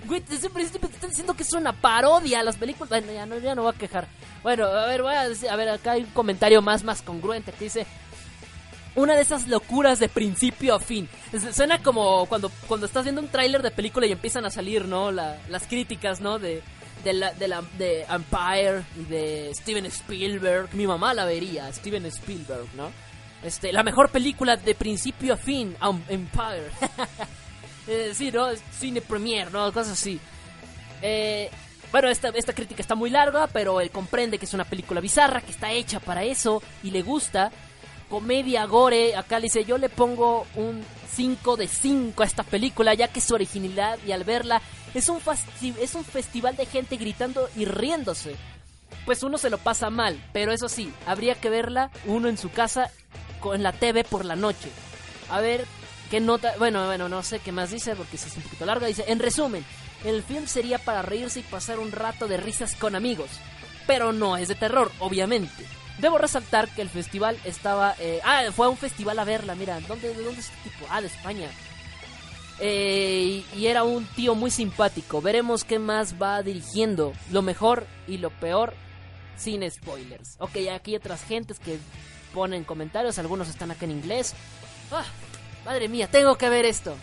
Güey, desde principio te están diciendo que es una parodia las películas. Bueno, ya no, ya no voy a quejar. Bueno, a ver, voy a decir, a ver, acá hay un comentario más, más congruente que dice una de esas locuras de principio a fin. Suena como cuando, cuando estás viendo un tráiler de película y empiezan a salir, ¿no? La, las críticas, ¿no? De, de, la, de, la, Empire y de Steven Spielberg. Mi mamá la vería, Steven Spielberg, ¿no? Este, la mejor película de principio a fin, um, Empire. eh, sí, ¿no? Cine Premiere, ¿no? Cosas así. Eh, bueno, esta, esta crítica está muy larga, pero él comprende que es una película bizarra, que está hecha para eso y le gusta comedia gore. Acá le dice, yo le pongo un 5 de 5 a esta película, ya que su originalidad y al verla es un, es un festival de gente gritando y riéndose. Pues uno se lo pasa mal, pero eso sí, habría que verla uno en su casa con la TV por la noche. A ver qué nota. Bueno, bueno, no sé qué más dice porque es un poquito larga. Dice, en resumen, el film sería para reírse y pasar un rato de risas con amigos. Pero no es de terror, obviamente. Debo resaltar que el festival estaba... Eh, ah, fue a un festival a verla, mira. ¿dónde, ¿De dónde es este tipo? Ah, de España. Eh, y, era un tío muy simpático. Veremos qué más va dirigiendo. Lo mejor y lo peor sin spoilers. Ok, aquí hay otras gentes que ponen comentarios. Algunos están acá en inglés. Ah, madre mía, tengo que ver esto.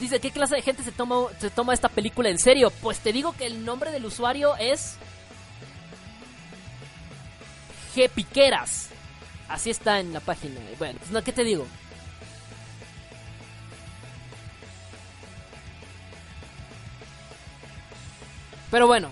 Dice, ¿qué clase de gente se toma, se toma esta película en serio? Pues te digo que el nombre del usuario es... G Piqueras. Así está en la página. Bueno, pues no, ¿qué te digo? Pero bueno,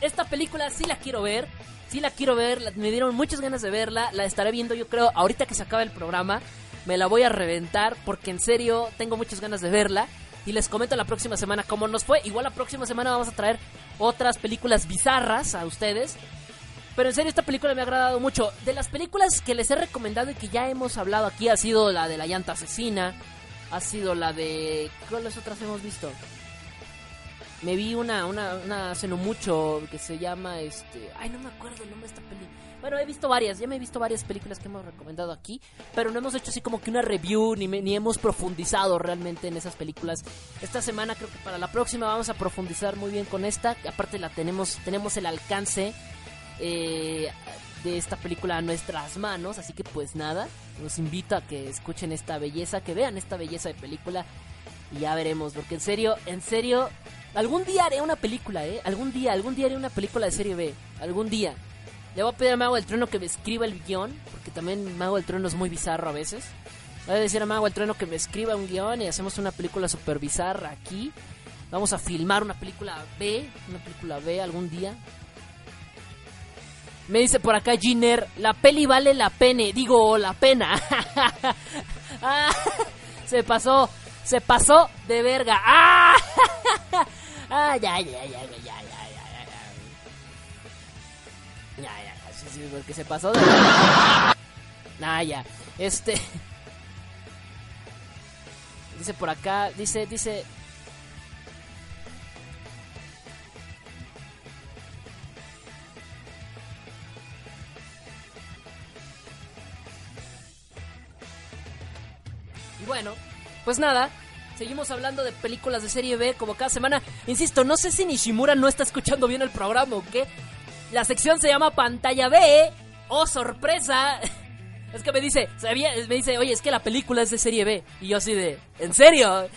esta película sí la quiero ver. Sí la quiero ver. Me dieron muchas ganas de verla. La estaré viendo yo creo ahorita que se acaba el programa me la voy a reventar porque en serio tengo muchas ganas de verla. y les comento la próxima semana cómo nos fue. Igual la próxima semana vamos a traer otras películas bizarras a ustedes. Pero en serio, esta película me ha agradado mucho. De las películas que les he recomendado y que ya hemos hablado aquí, ha sido la de La Llanta Asesina. Ha sido la de. ¿Cuáles otras hemos visto? Me vi una, una, una hace no mucho que se llama este. Ay, no me acuerdo el nombre de esta película. Bueno, he visto varias, ya me he visto varias películas que hemos recomendado aquí, pero no hemos hecho así como que una review ni, me- ni hemos profundizado realmente en esas películas. Esta semana creo que para la próxima vamos a profundizar muy bien con esta. Aparte la tenemos, tenemos el alcance eh, de esta película a nuestras manos, así que pues nada, los invito a que escuchen esta belleza, que vean esta belleza de película y ya veremos, porque en serio, en serio, algún día haré una película, ¿eh? Algún día, algún día haré una película de serie B, algún día. Le voy a pedir a Mago del Trueno que me escriba el guion, porque también Mago del Trueno es muy bizarro a veces. Le voy a decir a Mago del Trueno que me escriba un guion y hacemos una película super bizarra aquí. Vamos a filmar una película B, una película B algún día. Me dice por acá Giner, la peli vale la pene, digo la pena. Ah, se pasó, se pasó de verga. Ah, ah ya, ya, ya, ya, ya. Sí, porque se pasó de. Ah. Este Dice por acá, dice, dice Y bueno, pues nada, seguimos hablando de películas de serie B como cada semana. Insisto, no sé si Nishimura no está escuchando bien el programa o qué. La sección se llama Pantalla B. ¡Oh, sorpresa! Es que me dice, sabía, me dice, oye, es que la película es de serie B. Y yo así de, ¿en serio?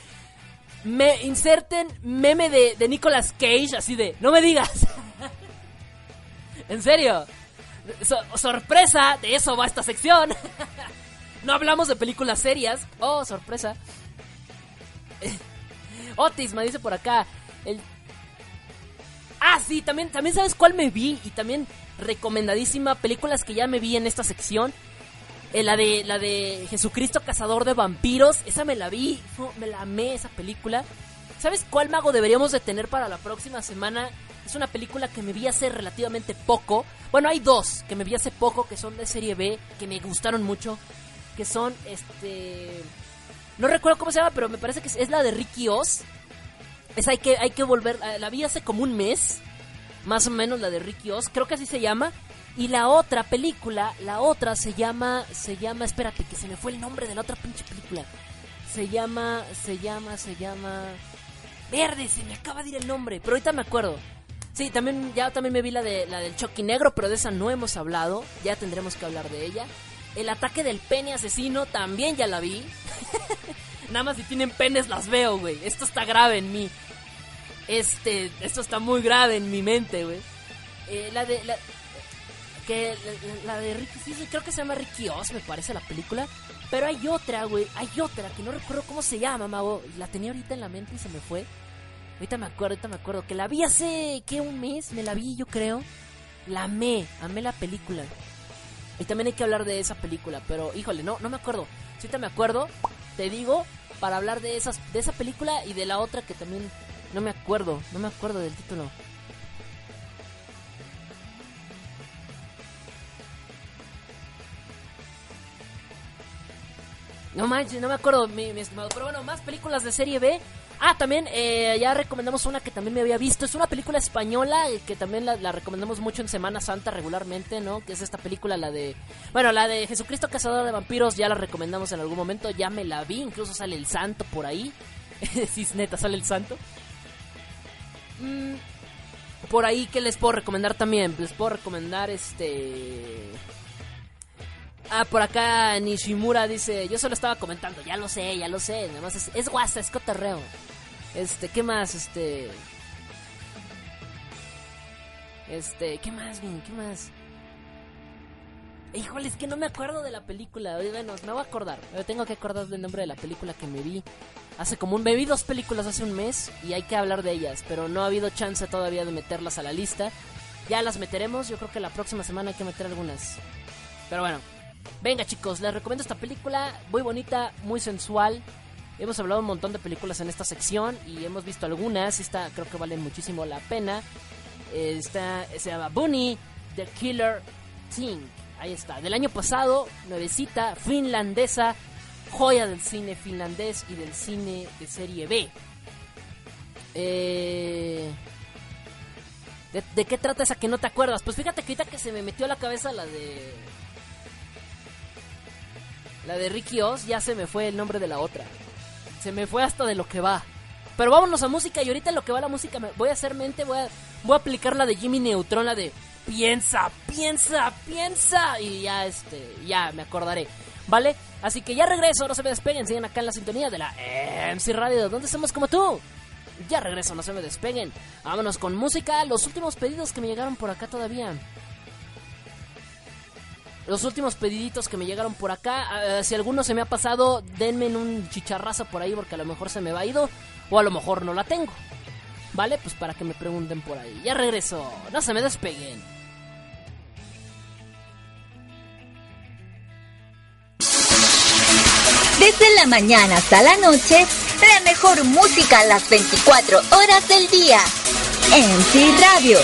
Me inserten meme de, de Nicolas Cage, así de, no me digas. ¿En serio? So- sorpresa, de eso va esta sección. No hablamos de películas serias. Oh, sorpresa. Otis me dice por acá. El... Ah, sí, también, también sabes cuál me vi. Y también recomendadísima. Películas que ya me vi en esta sección. Eh, la de la de Jesucristo Cazador de Vampiros. Esa me la vi. Me la amé esa película. ¿Sabes cuál mago deberíamos de tener para la próxima semana? Es una película que me vi hace relativamente poco. Bueno, hay dos que me vi hace poco que son de serie B, que me gustaron mucho. Que son, este... No recuerdo cómo se llama, pero me parece que es la de Ricky Oz. Esa hay que, hay que volver... La vi hace como un mes. Más o menos la de Ricky Oz. Creo que así se llama. Y la otra película, la otra se llama... Se llama... Espérate, que se me fue el nombre de la otra pinche película. Se llama... Se llama... Se llama... Verde, se me acaba de ir el nombre. Pero ahorita me acuerdo. Sí, también ya también me vi la de la del Chucky Negro, pero de esa no hemos hablado. Ya tendremos que hablar de ella. El ataque del pene asesino también ya la vi. Nada más si tienen penes las veo, güey. Esto está grave en mí. Este, esto está muy grave en mi mente, güey. Eh, la de la, que la, de Ricky, sí, creo que se llama Ricky Oz, me parece la película. Pero hay otra, güey, hay otra que no recuerdo cómo se llama, mago. La tenía ahorita en la mente y se me fue. Ahorita me acuerdo, ahorita me acuerdo. Que la vi hace, ¿qué? Un mes, me la vi, yo creo. La amé, amé la película. Y también hay que hablar de esa película, pero híjole, no, no me acuerdo. Si ahorita me acuerdo, te digo, para hablar de esas, de esa película y de la otra que también no me acuerdo, no me acuerdo del título. No manches, no me acuerdo, mi, estimado. Pero bueno, más películas de serie B. Ah, también eh, ya recomendamos una que también me había visto. Es una película española eh, que también la, recomendamos mucho en Semana Santa regularmente, ¿no? Que es esta película, la de... Bueno, la de Jesucristo Cazador de Vampiros, ya la recomendamos en algún momento. Ya me la vi, incluso sale el santo por ahí. sí, neta, sale el santo. Mm, por ahí, ¿qué les puedo recomendar también? Les puedo recomendar este... Ah, por acá Nishimura dice, yo solo estaba comentando, ya lo sé, ya lo sé, nada más es, es guasa, es cotorreo. Este, ¿qué más? Este... Este, ¿qué más? ¿Qué más? Híjole, es que no me acuerdo de la película. Bueno, me voy a acordar. Me tengo que acordar del nombre de la película que me vi. Hace como un... Me vi dos películas hace un mes y hay que hablar de ellas, pero no ha habido chance todavía de meterlas a la lista. Ya las meteremos, yo creo que la próxima semana hay que meter algunas. Pero bueno, venga chicos, les recomiendo esta película, muy bonita, muy sensual. Hemos hablado un montón de películas en esta sección y hemos visto algunas. Esta creo que vale muchísimo la pena. Esta se llama Bunny, The Killer Thing. Ahí está. Del año pasado, nuevecita, finlandesa, joya del cine finlandés y del cine de serie B. Eh, ¿de, qué trata esa que no te acuerdas? Pues fíjate que ahorita que se me metió a la cabeza la de... La de Ricky Oz, ya se me fue el nombre de la otra. Se me fue hasta de lo que va. Pero vámonos a música y ahorita lo que va la música voy a hacer mente, voy a, voy a aplicar la de Jimmy Neutron, la de piensa, piensa, piensa y ya este, ya me acordaré. ¿Vale? Así que ya regreso, no se me despeguen, siguen acá en la sintonía de la MC Radio, donde estamos como tú. Ya regreso, no se me despeguen. Vámonos con música, los últimos pedidos que me llegaron por acá todavía. Los últimos pediditos que me llegaron por acá, eh, si alguno se me ha pasado, denme en un chicharrazo por ahí porque a lo mejor se me va ido o a lo mejor no la tengo. ¿Vale? Pues para que me pregunten por ahí. Ya regreso, no se me despeguen. Desde la mañana hasta la noche, la mejor música a las 24 horas del día. MC Radio.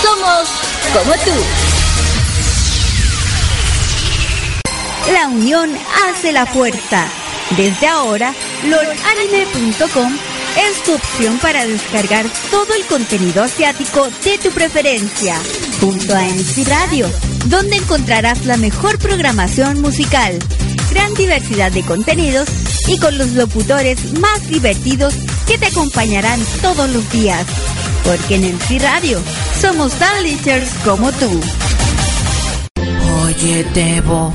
Somos como tú. La unión hace la fuerza. Desde ahora, lordanime.com es tu opción para descargar todo el contenido asiático de tu preferencia, junto a MC Radio, donde encontrarás la mejor programación musical, gran diversidad de contenidos y con los locutores más divertidos que te acompañarán todos los días. Porque en MC Radio somos tan como tú. Oye, Debo,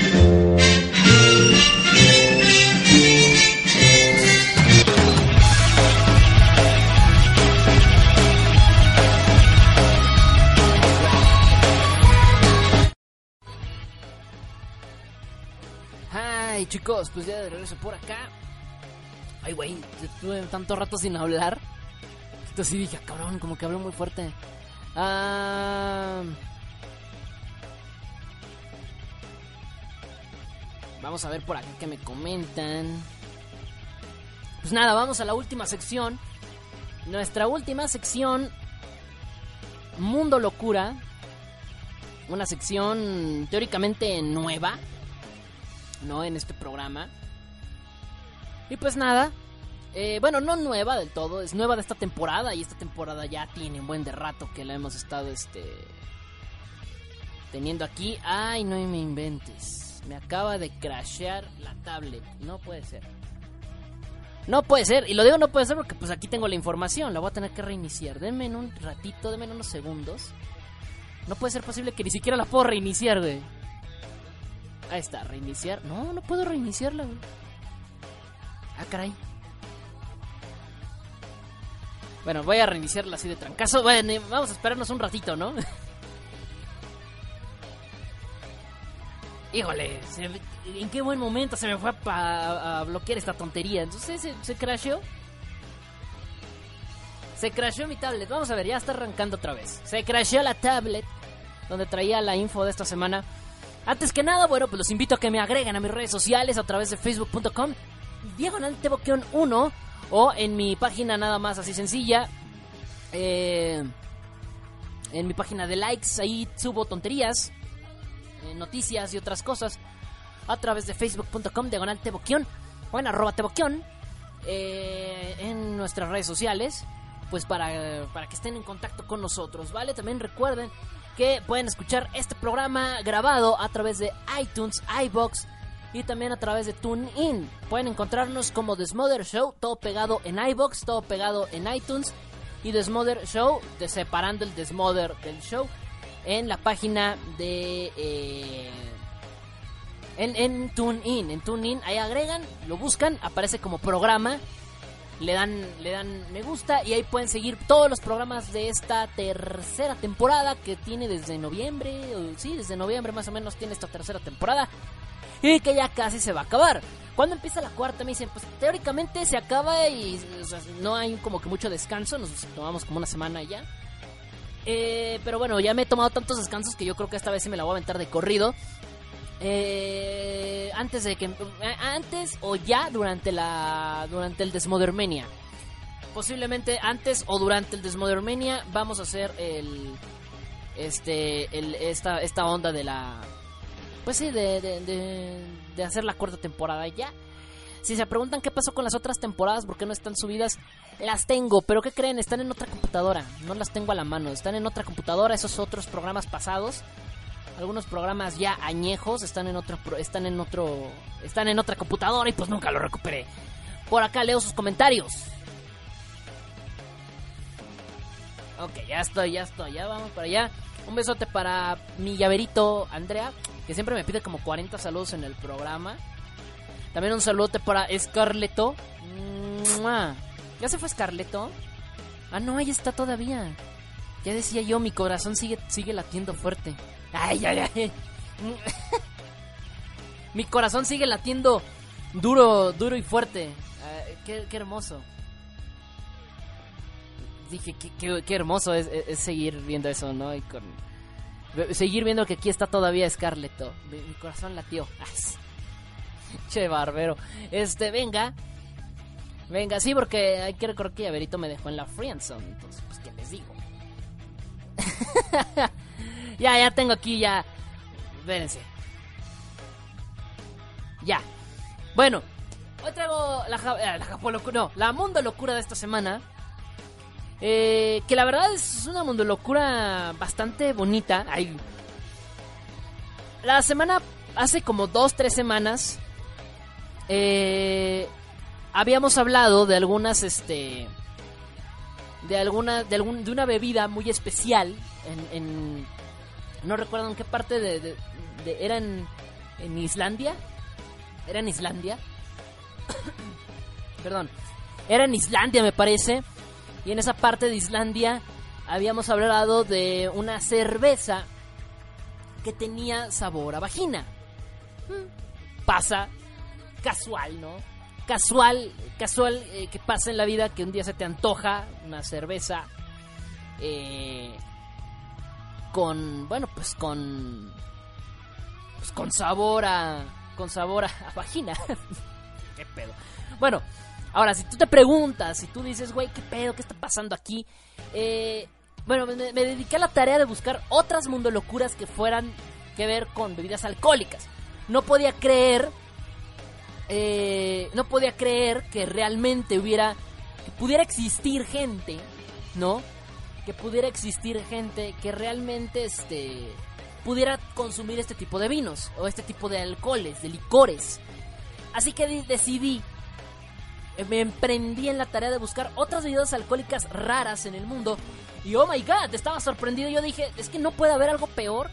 Chicos, pues ya de regreso por acá. Ay, güey, estuve tanto rato sin hablar. Entonces sí dije, "Ah, cabrón, como que hablé muy fuerte. Ah... Vamos a ver por acá que me comentan. Pues nada, vamos a la última sección. Nuestra última sección, Mundo Locura. Una sección teóricamente nueva, ¿no? En este programa. Y pues nada, eh, bueno, no nueva del todo, es nueva de esta temporada y esta temporada ya tiene un buen de rato que la hemos estado este teniendo aquí. Ay, no me inventes. Me acaba de crashear la tablet. No puede ser. No puede ser. Y lo digo no puede ser porque pues aquí tengo la información. La voy a tener que reiniciar. Denme en un ratito, denme en unos segundos. No puede ser posible que ni siquiera la puedo reiniciar, güey. Ahí está, reiniciar. No, no puedo reiniciarla, güey. Ah, caray. Bueno, voy a reiniciarla así de trancazo. Bueno, vamos a esperarnos un ratito, ¿no? Híjole, en qué buen momento se me fue a bloquear esta tontería. Entonces se, se crasheó. Se crasheó mi tablet. Vamos a ver, ya está arrancando otra vez. Se crasheó la tablet donde traía la info de esta semana. Antes que nada, bueno, pues los invito a que me agreguen a mis redes sociales a través de facebook.com diagonal teboqueón 1 o en mi página nada más así sencilla. eh, en mi página de likes, ahí subo tonterías, eh, noticias y otras cosas a través de facebook.com diagonal teboqueón o en arroba teboqueón eh, en nuestras redes sociales pues para, para que estén en contacto con nosotros, ¿vale? También recuerden que pueden escuchar este programa grabado a través de iTunes, iBox y también a través de TuneIn. Pueden encontrarnos como The Smother Show, todo pegado en iBox, todo pegado en iTunes y The Smother Show, separando el The del show en la página de eh, en, en TuneIn, en TuneIn, ahí agregan, lo buscan, aparece como programa, le dan, le dan me gusta y ahí pueden seguir todos los programas de esta tercera temporada que tiene desde noviembre, o- sí, desde noviembre más o menos tiene esta tercera temporada. y que ya casi se va a acabar. Cuando empieza la cuarta me dicen, pues teóricamente se acaba y no hay como que mucho descanso, nos tomamos como una semana ya. Eh, pero bueno, ya me he tomado tantos descansos que yo creo que esta vez sí me la voy a aventar de corrido. Eh, antes de que eh, antes o ya durante la durante el Desmodermenia. Posiblemente antes o durante el Desmodermenia vamos a hacer el este el, esta esta onda de la pues sí de, de, de, de hacer la cuarta temporada ya. Si se preguntan qué pasó con las otras temporadas, por qué no están subidas, las tengo, pero ¿qué creen? Están en otra computadora, no las tengo a la mano, están en otra computadora, esos otros programas pasados. Algunos programas ya añejos están en otro están en otro están en otra computadora y pues nunca lo recuperé. Por acá leo sus comentarios. Ok, ya estoy, ya estoy, ya vamos para allá. Un besote para mi llaverito Andrea, que siempre me pide como 40 saludos en el programa. También un saludote para Scarleto. ¿Ya se fue Scarleto? Ah, no, ahí está todavía. Ya decía yo, mi corazón sigue, sigue latiendo fuerte. Ay, ay, ay. mi corazón sigue latiendo duro, duro y fuerte. Ah, qué, hermoso. Dije, qué, hermoso es, seguir viendo eso, ¿no? Y con- seguir viendo que aquí está todavía Scarleto. Mi, corazón latió. che, barbero. Este, venga. Venga, sí, porque hay que recordar que me dejó en la friendzone. Entonces, pues, ¿qué les digo? ya, ya tengo aquí ya. Espérense. Ya. Bueno, hoy traigo la, eh, la no, la mundo locura de esta semana. Eh, que la verdad es una mundo locura bastante bonita. Ay. La semana, hace como dos, tres semanas, eh, habíamos hablado de algunas, este, de alguna, de algún, de una bebida muy especial en, en- no recuerdo en qué parte de, de- era en, en Islandia, era en Islandia, perdón, era en Islandia me parece, y en esa parte de Islandia habíamos hablado de una cerveza que tenía sabor a vagina. Mm, Pasa casual, ¿no? Casual, casual eh, que pasa en la vida que un día se te antoja una cerveza eh, con, bueno, pues con, pues con sabor a, con sabor a, vagina. ¿Qué pedo? Bueno, ahora si tú te preguntas, si tú dices, güey, ¿qué pedo? ¿Qué está pasando aquí? Eh, bueno, me, dediqué a la tarea de buscar otras mundo locuras que fueran que ver con bebidas alcohólicas. No podía creer eh, no podía creer que realmente hubiera, que pudiera existir gente, ¿no? Que pudiera existir gente que realmente, este, pudiera consumir este tipo de vinos o este tipo de alcoholes, de licores. Así que decidí, eh, me emprendí en la tarea de buscar otras bebidas alcohólicas raras en el mundo. Y oh my god, estaba sorprendido. Yo dije, es que no puede haber algo peor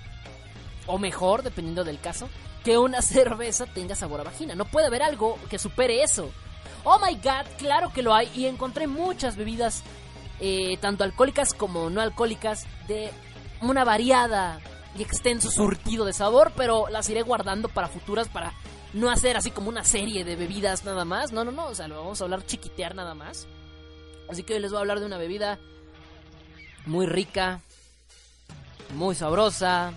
o mejor, dependiendo del caso, que una cerveza tenga sabor a vagina. No puede haber algo que supere eso. Oh my god, claro que lo hay. Y encontré muchas bebidas, eh, tanto alcohólicas como no alcohólicas, de una variada y extenso surtido de sabor, pero las iré guardando para futuras para no hacer así como una serie de bebidas nada más. No, no, no, o sea, lo vamos a hablar chiquitear nada más. Así que hoy les voy a hablar de una bebida muy rica, muy sabrosa,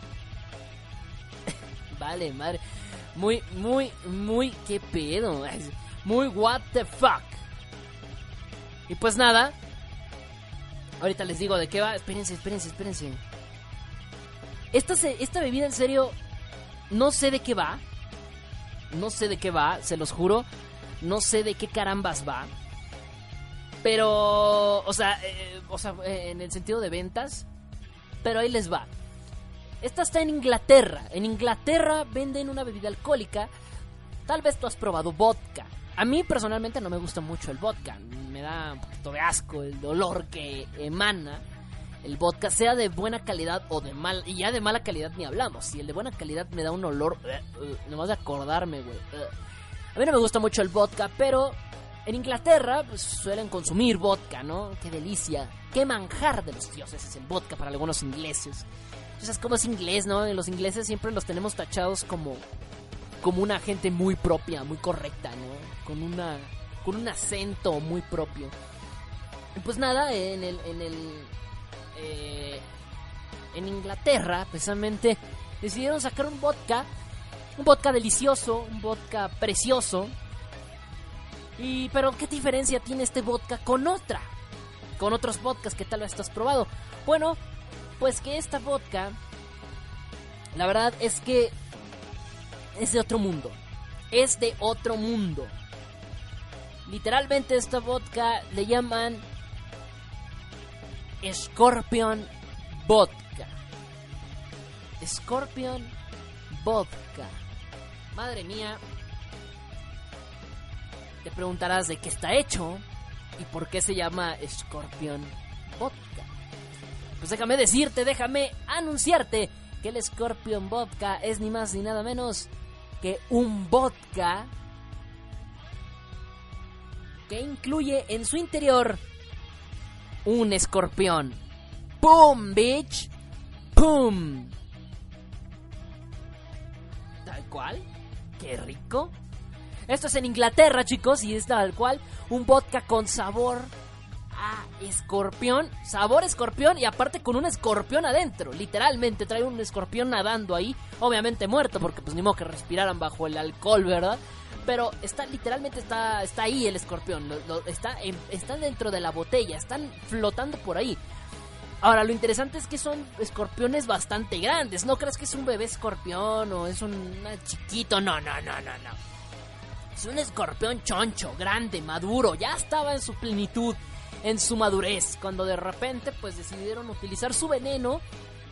Vale, madre. Muy, muy, muy, qué pedo. Muy what the fuck. Y pues nada. Ahorita les digo de qué va. Espérense, espérense, espérense. Esta, esta bebida en serio, no sé de qué va. No sé de qué va, se los juro. No sé de qué carambas va. Pero, o sea, eh, o sea, eh, en el sentido de ventas. Pero ahí les va. Esta está en Inglaterra. En Inglaterra venden una bebida alcohólica. Tal vez tú has probado vodka. A mí personalmente no me gusta mucho el vodka. Me da un poquito de asco el olor que emana el vodka, sea de buena calidad o de mal. Y ya de mala calidad ni hablamos. Si el de buena calidad me da un olor. Uh, uh, nomás de acordarme, güey. Uh. A mí no me gusta mucho el vodka, pero en Inglaterra pues, suelen consumir vodka, ¿no? Qué delicia. Qué manjar de los dioses es el vodka para algunos ingleses. O sea, es como es inglés, ¿no? Los ingleses siempre los tenemos tachados como como una gente muy propia, muy correcta, ¿no? Con una con un acento muy propio. Pues nada, en el en el eh, en Inglaterra, precisamente decidieron sacar un vodka, un vodka delicioso, un vodka precioso. Y pero qué diferencia tiene este vodka con otra? Con otros vodkas que tal vez estás probado. Bueno, pues que esta vodka la verdad es que es de otro mundo. Es de otro mundo. Literalmente esta vodka le llaman Scorpion Vodka. Scorpion Vodka. Madre mía. Te preguntarás de qué está hecho y por qué se llama Scorpion Vodka. Pues déjame decirte, déjame anunciarte que el Scorpion Vodka es ni más ni nada menos que un vodka que incluye en su interior un escorpión. ¡Pum, bitch! ¡Pum! Tal cual. ¡Qué rico! Esto es en Inglaterra, chicos, y es tal cual un vodka con sabor a escorpión, sabor escorpión y aparte con un escorpión adentro, literalmente trae un escorpión nadando ahí, obviamente muerto porque pues ni modo que respiraran bajo el alcohol, ¿verdad? Pero está literalmente está está ahí el escorpión, está dentro de la botella, están flotando por ahí. Ahora, lo interesante es que son escorpiones bastante grandes. No crees que es un bebé escorpión o es un chiquito. No, no, no, no, no. Es un escorpión choncho, grande, maduro. Ya estaba en su plenitud en su madurez, cuando de repente pues decidieron utilizar su veneno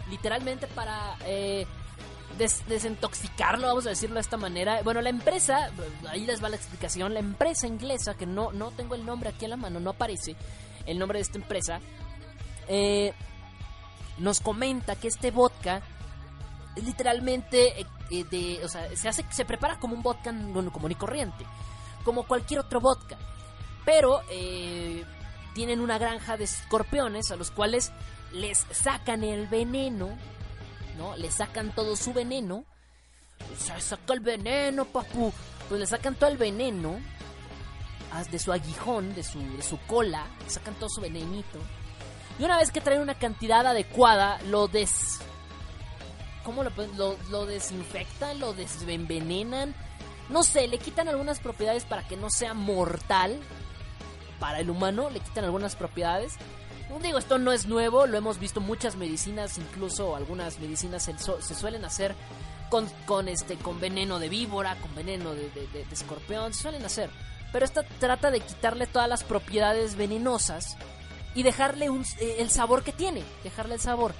literalmente para eh, desintoxicarlo, vamos a decirlo de esta manera. Bueno, la empresa, ahí les va la explicación, la empresa inglesa, que no, no tengo el nombre aquí a la mano, no aparece el nombre de esta empresa, eh, nos comenta que este vodka es literalmente eh, de, o sea, se hace, se prepara como un vodka común y corriente, como cualquier otro vodka, pero eh, tienen una granja de escorpiones a los cuales les sacan el veneno, ¿no? Les sacan todo su veneno. Se saca el veneno, papu. Pues le sacan todo el veneno de su aguijón, de su, de su cola, le sacan todo su venenito. Y una vez que traen una cantidad adecuada, lo des... ¿Cómo lo, lo, lo desinfectan? ¿Lo desenvenenan? No sé, le quitan algunas propiedades para que no sea mortal para el humano, le quitan algunas propiedades. Digo, esto no es nuevo, lo hemos visto muchas medicinas, incluso algunas medicinas se, suelen hacer con, con, este, con veneno de víbora, con veneno de, escorpión, se suelen hacer. Pero esta trata de quitarle todas las propiedades venenosas y dejarle eh, el sabor que tiene, dejarle el sabor.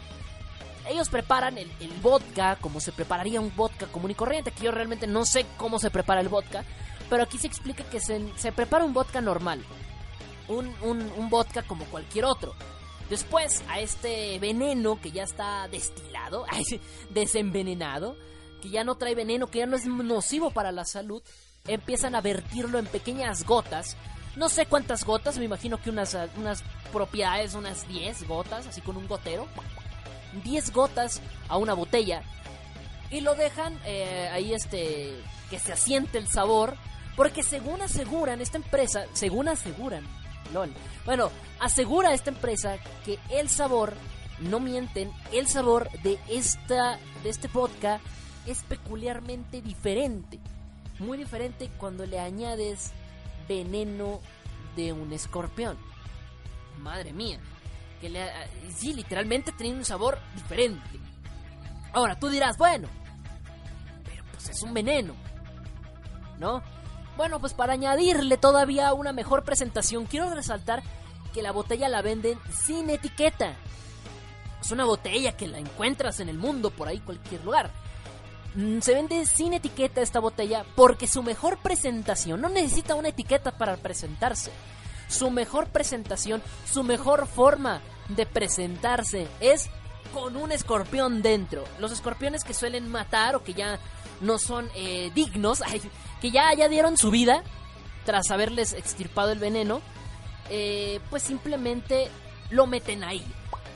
Ellos preparan el, el, vodka como se prepararía un vodka común y corriente, que yo realmente no sé cómo se prepara el vodka, pero aquí se explica que se, se prepara un vodka normal un, vodka como cualquier otro. Después a este veneno que ya está destilado, desenvenenado, que ya no trae veneno, que ya no es nocivo para la salud, empiezan a vertirlo en pequeñas gotas. No sé cuántas gotas, me imagino que unas, unas propiedades, unas 10 gotas, así con un gotero. 10 gotas a una botella. Y lo dejan eh, ahí este que se asiente el sabor. Porque según aseguran, esta empresa, según aseguran, bueno, asegura esta empresa que el sabor, no mienten, el sabor de, esta, de este vodka es peculiarmente diferente. Muy diferente cuando le añades veneno de un escorpión. Madre mía. Que le, sí, literalmente tiene un sabor diferente. Ahora, tú dirás, bueno, pero pues es un veneno. ¿No? Bueno, pues para añadirle todavía una mejor presentación, quiero resaltar que la botella la venden sin etiqueta. Es una botella que la encuentras en el mundo, por ahí, cualquier lugar. Mm, se vende sin etiqueta esta botella porque su mejor presentación no necesita una etiqueta para presentarse. Su mejor presentación, su mejor forma de presentarse es con un escorpión dentro. Los escorpiones que suelen matar o que ya no son eh, dignos, que ya, ya dieron su vida tras haberles extirpado el veneno, eh, pues simplemente lo meten ahí,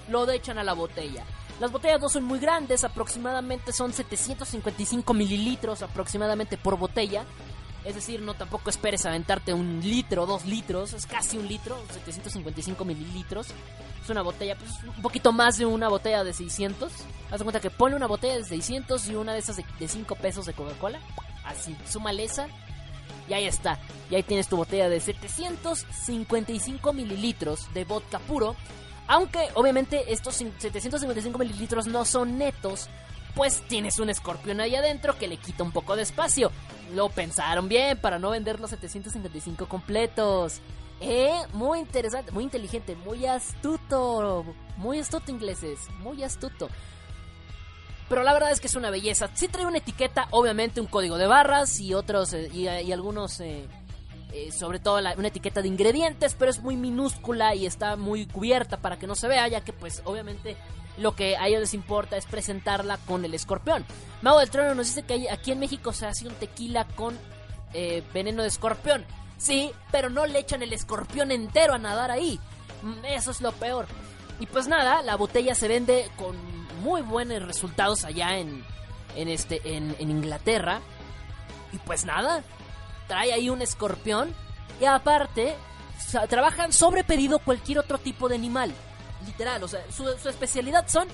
lo echan a la botella. Las botellas no son muy grandes, aproximadamente son 755 mililitros aproximadamente por botella. Es decir, no tampoco esperes aventarte un litro, dos litros, es casi un litro, 755 mililitros. Es una botella, pues un poquito más de una botella de 600. Haz de cuenta que pone una botella de 600 y una de esas de, de 5 pesos de Coca-Cola. Así, súmale esa. Y ahí está. Y ahí tienes tu botella de 755 mililitros de vodka puro. Aunque obviamente estos 755 mililitros no son netos, pues tienes un escorpión ahí adentro que le quita un poco de espacio. Lo pensaron bien para no vender los 755 completos. Eh, muy interesante, muy inteligente, muy astuto. Muy astuto ingleses, muy astuto. Pero la verdad es que es una belleza. Sí trae una etiqueta, obviamente un código de barras y otros eh, y, algunos eh, eh, sobre todo una etiqueta de ingredientes, pero es muy minúscula y está muy cubierta para que no se vea, ya que pues obviamente lo que a ellos les importa es presentarla con el escorpión. Mago del Trono nos dice que aquí en México se hace un tequila con eh, veneno de escorpión. Sí, pero no le echan el escorpión entero a nadar ahí. Mm, Eso es lo peor. Y pues nada, la botella se vende con muy buenos resultados allá en, en, este, en, en Inglaterra. Y pues nada, trae ahí un escorpión. Y aparte, trabajan sobre pedido cualquier otro tipo de animal. Literal, o sea, su, especialidad son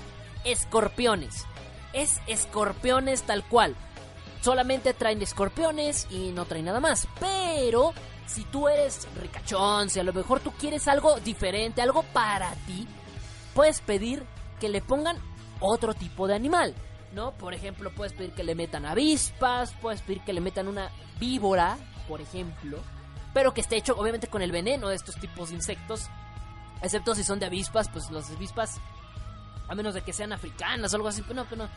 escorpiones. Es escorpiones tal cual. Solamente traen escorpiones y no traen nada más. Pero si tú eres ricachón, si a lo mejor tú quieres algo diferente, algo para ti, puedes pedir que le pongan otro tipo de animal. ¿No? Por ejemplo, puedes pedir que le metan avispas, puedes pedir que le metan una víbora, por ejemplo, pero que esté hecho obviamente con el veneno de estos tipos de insectos, excepto si son de avispas, pues las avispas, a menos de que sean africanas o algo así, pues no, pero no,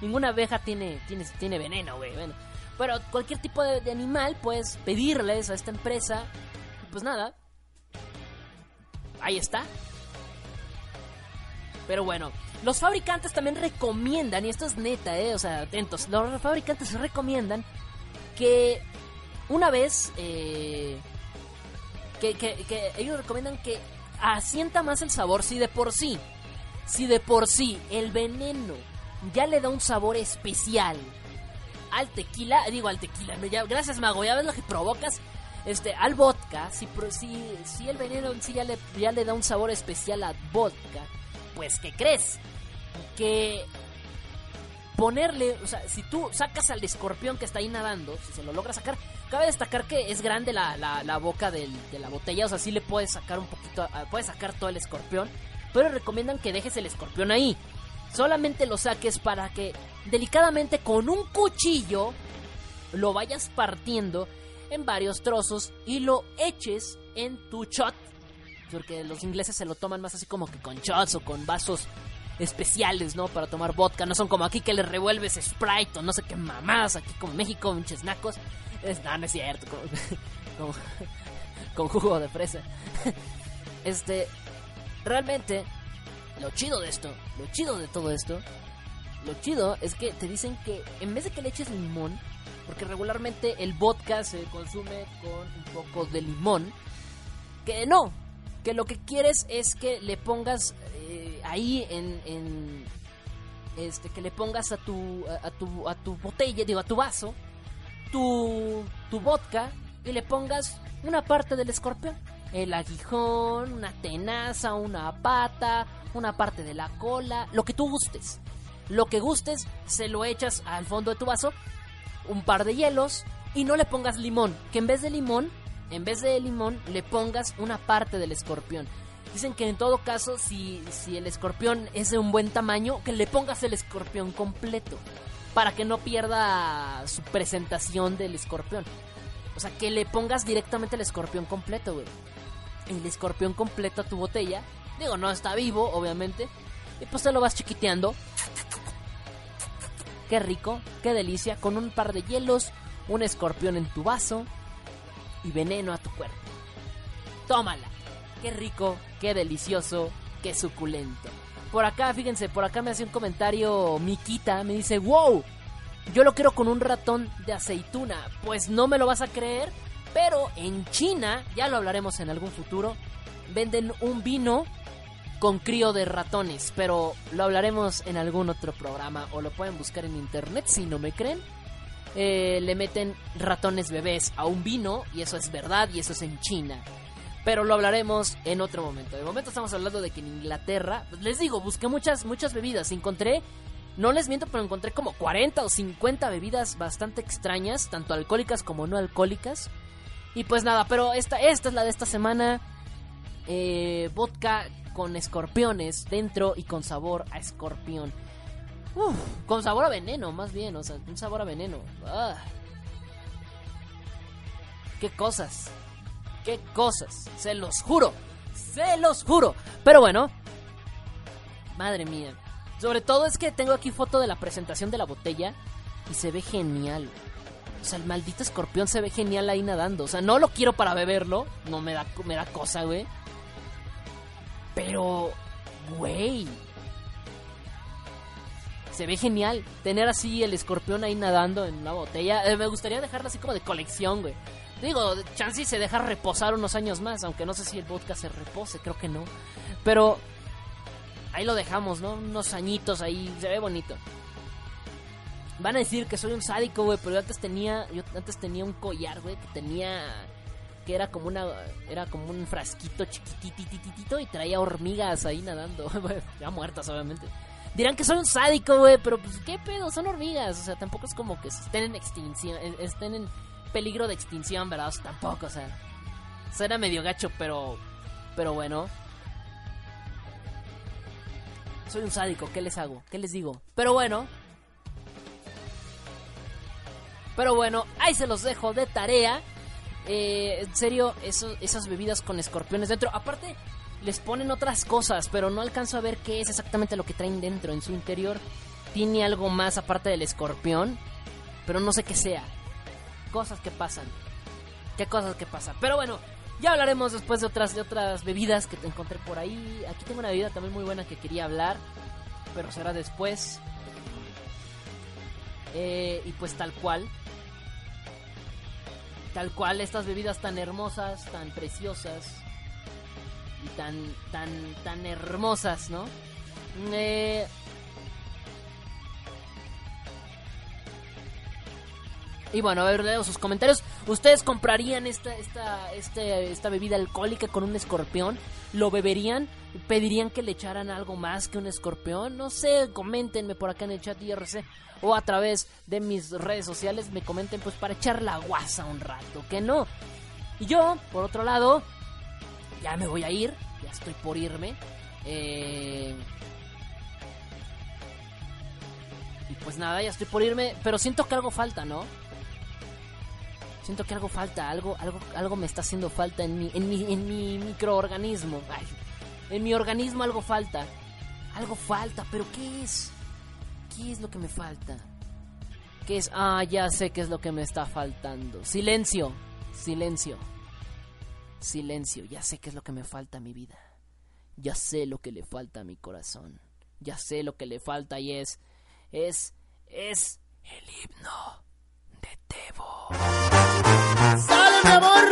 ninguna abeja tiene, tiene, tiene veneno, güey, bueno. Pero cualquier tipo de, de, animal, puedes pedirles a esta empresa, pues nada, ahí está. Pero bueno, los fabricantes también recomiendan, y esto es neta, eh, o sea, atentos, los fabricantes recomiendan que una vez eh, que, que, que, ellos recomiendan que asienta más el sabor si de por sí si de por sí el veneno ya le da un sabor especial al tequila digo al tequila gracias mago ya ves lo que provocas este al vodka si, si, si el veneno en sí ya le, ya le da un sabor especial al vodka pues ¿qué crees? que ponerle, o sea, si tú sacas al escorpión que está ahí nadando, si se lo logra sacar, cabe destacar que es grande la, la, boca de la botella, o sea, sí le puedes sacar un poquito, uh, puedes sacar todo el escorpión, pero recomiendan que dejes el escorpión ahí. Solamente lo saques para que delicadamente con un cuchillo lo vayas partiendo en varios trozos y lo eches en tu shot. Porque los ingleses se lo toman más así como que con shots o con vasos especiales, ¿no? Para tomar vodka. No son como aquí que le revuelves Sprite o no sé qué mamadas. Aquí como México, pinches nacos. Es, no, no es cierto. Con, con, con jugo de fresa. Este, realmente, lo chido de esto, lo chido de todo esto, lo chido es que te dicen que en vez de que le eches limón, porque regularmente el vodka se consume con un poco de limón, que no, que lo que quieres es que le pongas eh, ahí en, este que le pongas a tu a, a, tu a tu botella digo a tu vaso tu tu vodka y le pongas una parte del escorpión. El aguijón una tenaza una pata una parte de la cola lo que tú gustes. Lo que gustes se lo echas al fondo de tu vaso un par de hielos y no le pongas limón que en vez de limón en vez de limón le pongas una parte del escorpión. Dicen que en todo caso, si, si el escorpión es de un buen tamaño, que le pongas el escorpión completo. Para que no pierda su presentación del escorpión. O sea, que le pongas directamente el escorpión completo, güey. El escorpión completo a tu botella. Digo, no está vivo, obviamente. Y pues te lo vas chiquiteando. Qué rico, qué delicia. Con un par de hielos, un escorpión en tu vaso y veneno a tu cuerpo. Tómala. Qué rico, qué delicioso, qué suculento. Por acá, fíjense, por acá me hace un comentario Miquita, me dice, wow, yo lo quiero con un ratón de aceituna. Pues no me lo vas a creer, pero en China, ya lo hablaremos en algún futuro, venden un vino con crío de ratones, pero lo hablaremos en algún otro programa o lo pueden buscar en internet si no me creen. Eh, le meten ratones bebés a un vino y eso es verdad y eso es en China. Pero lo hablaremos en otro momento. De momento estamos hablando de que en Inglaterra, pues, les digo, busqué muchas muchas bebidas, encontré no les miento, pero encontré como 40 o 50 bebidas bastante extrañas, tanto alcohólicas como no alcohólicas. Y pues nada, pero esta, esta es la de esta semana. Eh, vodka con escorpiones dentro y con sabor a escorpión. Uf, con sabor a veneno, más bien, o sea, un sabor a veneno. Ah. Qué cosas, qué cosas, se los juro, se los juro. Pero bueno, madre mía. Sobre todo es que tengo aquí foto de la presentación de la botella y se ve genial. O sea, el maldito escorpión se ve genial ahí nadando. O sea, no lo quiero para beberlo, no me da, me da cosa, güey. Pero, güey. Se ve genial tener así el escorpión ahí nadando en una botella. Eh, me gustaría dejarlo así como de colección, güey. Digo, Chansey se deja reposar unos años más, aunque no sé si el vodka se repose, creo que no. Pero ahí lo dejamos, ¿no? Unos añitos ahí, se ve bonito. Van a decir que soy un sádico, güey, pero yo antes tenía, yo antes tenía un collar, güey, que tenía que era como una era como un frasquito chiquitititito y traía hormigas ahí nadando, ya muertas obviamente. Dirán que soy un sádico, güey, pero pues qué pedo, son hormigas, o sea, tampoco es como que estén en extinción, eh, estén en peligro de extinción, ¿verdad? Tampoco, o sea, suena medio gacho, pero pero bueno. Soy un sádico, ¿qué les hago? ¿Qué les digo? Pero bueno. Pero bueno, ahí se los dejo de tarea. Eh, en serio, esas bebidas con escorpiones dentro. Aparte, les ponen otras cosas, pero no alcanzo a ver qué es exactamente lo que traen dentro. En su interior tiene algo más aparte del escorpión, pero no sé qué sea. Cosas que pasan. ¿Qué cosas que pasan? Pero bueno, ya hablaremos después de otras, de otras bebidas que te encontré por ahí. Aquí tengo una bebida también muy buena que quería hablar, pero será después. Eh, y pues tal cual. Tal cual, estas bebidas tan hermosas, tan preciosas y tan, tan, tan hermosas, ¿no? Eh, Y bueno, a ver, leo sus comentarios. ¿Ustedes comprarían esta, esta, este, esta bebida alcohólica con un escorpión? ¿Lo beberían? ¿Pedirían que le echaran algo más que un escorpión? No sé, coméntenme por acá en el chat IRC o a través de mis redes sociales. Me comenten pues para echar la guasa un rato, que no. Y yo, por otro lado, ya me voy a ir, ya estoy por irme. Eh... Y pues nada, ya estoy por irme, pero siento que algo falta, ¿no? Siento que algo falta, algo, algo, algo me está haciendo falta en mi, en mi, en mi microorganismo. En mi organismo algo falta. Algo falta, pero ¿qué es? ¿Qué es lo que me falta? ¿Qué es? Ah, ya sé qué es lo que me está faltando. Silencio, silencio. Silencio, ya sé qué es lo que me falta a mi vida. Ya sé lo que le falta a mi corazón. Ya sé lo que le falta y es... Es... Es... El himno de Tebo. ¡Sale, mi amor!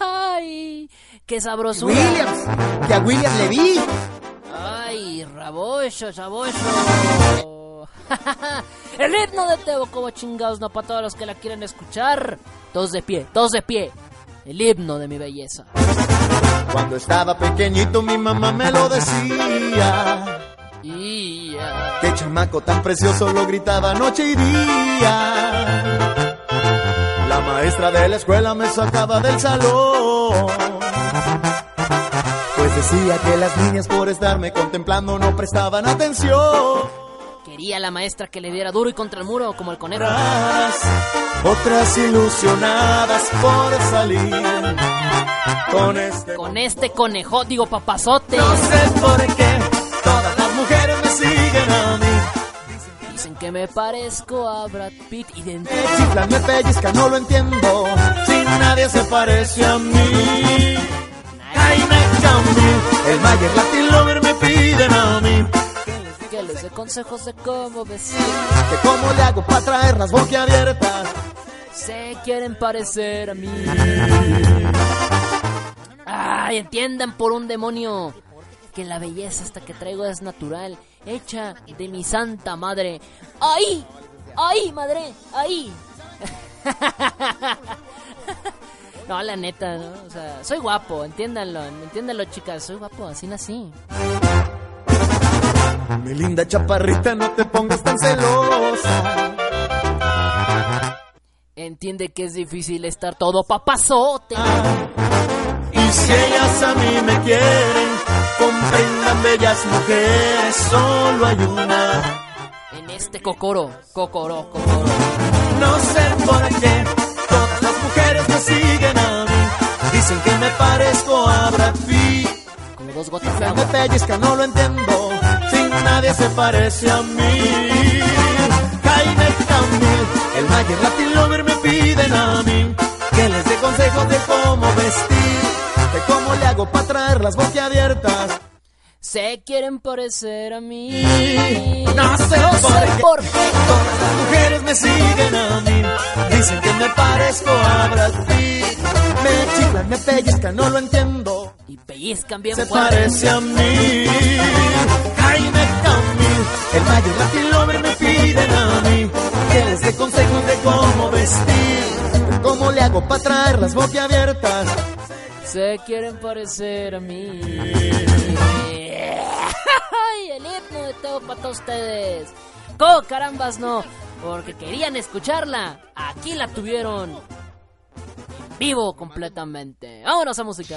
¡Ay! ¡Qué sabrosura! Williams, que a Williams le vi. ¡Ay, rabollo, rabollo! El himno de Tebo, como chingados, no para todos los que la quieren escuchar. Todos de pie, todos de pie. El himno de mi belleza. Cuando estaba pequeñito mi mamá me lo decía. Y Qué chamaco tan precioso lo gritaba noche y día. La maestra de la escuela me sacaba del salón. Pues decía que las niñas por estarme contemplando no prestaban atención. Quería la maestra que le diera duro y contra el muro como el conejo. Otras, ilusionadas por salir con este. Con este conejo, digo papazote. No sé por qué todas las mujeres me siguen a mí. Dicen que me parezco a Brad Pitt y dentro. Me chiflan, me pellizcan, no lo entiendo. Si nadie se parece a mí. Ay, me cambié. El Mayer Latin Lover me piden a mí. Que les dé consejos de cómo vestir. Que cómo le hago para traerlas boquiabiertas. Se quieren parecer a mí. Ay, entiendan por un demonio que la belleza hasta que traigo es natural, hecha de mi santa madre. ¡Ahí! ¡Ahí, madre! ¡Ahí! no, la neta, ¿no? O sea, soy guapo, entiéndanlo, entiéndanlo, chicas, soy guapo, así nací. Mi linda chaparrita, no te pongas tan celosa. Entiende que es difícil estar todo papazote. Y si ellas a mí me quieren, comprendan bellas mujeres, solo hay una. En este cocoro, cocoro, cocoro. No sé por qué todas las mujeres me siguen a mí. Dicen que me parezco a Brad Pitt. Como dos gotas de Me agua. pellizca, no lo entiendo. Nadie se parece a mí. Jaime Camil, el Mayer Latin Lover me piden a mí que les dé consejos de cómo vestir, de cómo le hago para traerlas boquiabiertas. Se quieren parecer a mí. No sé No por sé qué. por qué. Todas las mujeres me siguen a mí, dicen que me parezco a Brad Pitt. Me chiflan, me pellizcan, no lo entiendo. Y pellizcan bien se fuerte. parece a mí. Jaime Camil, el Mayer Latin Lover me piden a mí que les dé consejos de cómo vestir, cómo le hago para traer las boquiabiertas. Se quieren parecer a mí. Ay, el himno de Teo para todos ustedes. ¿Cómo carambas no? Porque querían escucharla. Aquí la tuvieron. En vivo completamente. Vámonos a música.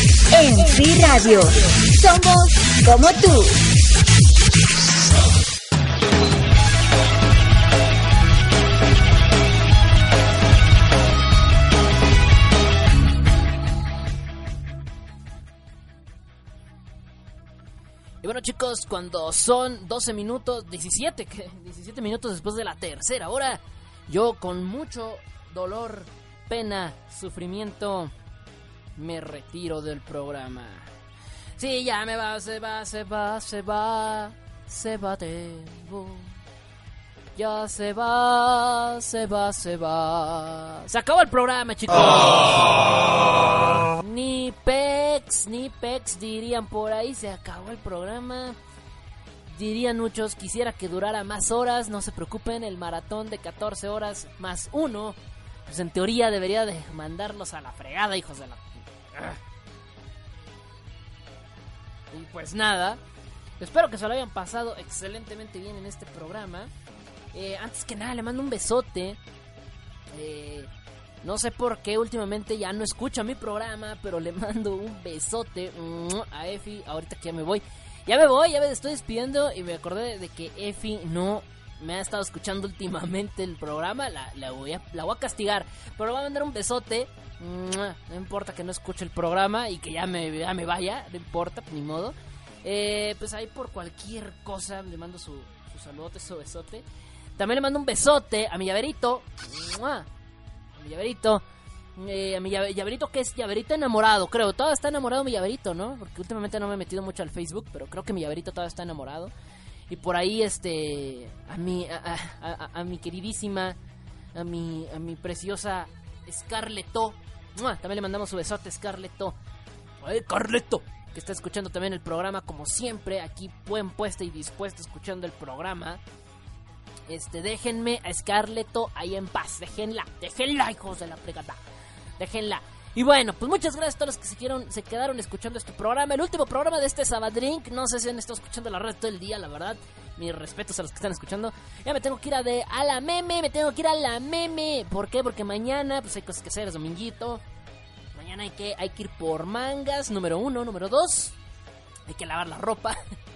En Free Radio. Somos como tú. Y bueno chicos, cuando son 12 minutos, 17, que 17 minutos después de la tercera hora, yo con mucho dolor, pena, sufrimiento, me retiro del programa. Sí, ya me va, se va, se va, se va, se va, Teo. Ya se va, se va, se va. Se acabó el programa, chicos. Ni pex, ni pex dirían por ahí. Se acabó el programa. Dirían muchos, quisiera que durara más horas. No se preocupen, el maratón de 14 horas más uno. Pues en teoría debería de mandarlos a la fregada, hijos de la... Y pues nada. Espero que se lo hayan pasado excelentemente bien en este programa. Eh, antes que nada, le mando un besote. Eh, no sé por qué últimamente ya no escucha mi programa, pero le mando un besote mm, a Efi. Ahorita que ya me voy. Ya me voy, ya me estoy despidiendo y me acordé de que Efi no me ha estado escuchando últimamente el programa. La, la voy, a, la voy a castigar, pero voy a mandar un besote. No importa que no escuche el programa y que ya me, ya me vaya, no importa, ni modo. Eh, pues ahí por cualquier cosa le mando su, su saludote, su besote. También le mando un besote a mi llaverito. A mi llaverito. Eh, a mi llave- llaverito que es llaverito enamorado, creo. Todavía está enamorado mi llaverito, ¿no? Porque últimamente no me he metido mucho al Facebook, pero creo que mi llaverito todavía está enamorado. Y por ahí, este, a mi, a, a- a- a mi queridísima, a mi, a mi preciosa Scarleto. También le mandamos su besote, Scarleto. ¡Ay, Carleto! Que está escuchando también el programa, como siempre, aquí buen puesta y dispuesta escuchando el programa. Este, déjenme a Scarleto ahí en paz. Déjenla, déjenla, hijos de la fregada. Déjenla. Y bueno, pues muchas gracias a todos los que se, quedaron, se quedaron escuchando este programa. El último programa de este Sabadrink. No sé si han estado escuchando la red todo el día, la verdad. Mis respetos a los que están escuchando. Ya me tengo que ir a, de, a la meme, me tengo que ir a la meme. ¿Por qué? Porque mañana pues hay cosas que hacer, es dominguito. Mañana hay que, hay que ir por mangas, número uno. Número dos, hay que lavar la ropa.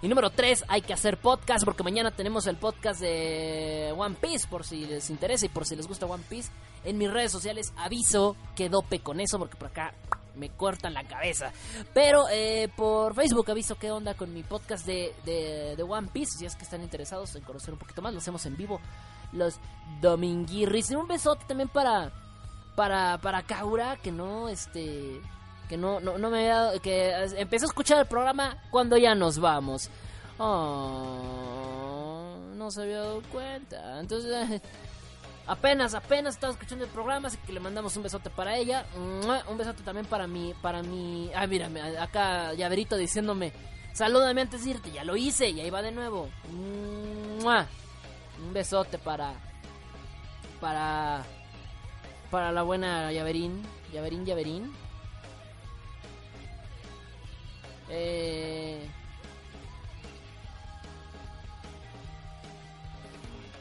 Y número 3, hay que hacer podcast porque mañana tenemos el podcast de One Piece por si les interesa y por si les gusta One Piece. En mis redes sociales aviso que dope con eso porque por acá me cortan la cabeza. Pero eh, por Facebook aviso qué onda con mi podcast de, de, One Piece. Si es que están interesados en conocer un poquito más, lo hacemos en vivo los dominguirris. Y un besote también para para para Kaura que no este que no no, no me había dado- que empecé a escuchar el programa cuando ya nos vamos. Oh, no se había dado cuenta. Entonces apenas apenas estaba escuchando el programa, así que le mandamos un besote para ella. Un besote también para mi para mi Ah, mira, acá llaverito diciéndome, "Salúdame antes de irte." Ya lo hice y ahí va de nuevo. Un besote para para para la buena Llaverín, Llaverín, Llaverín. Eh...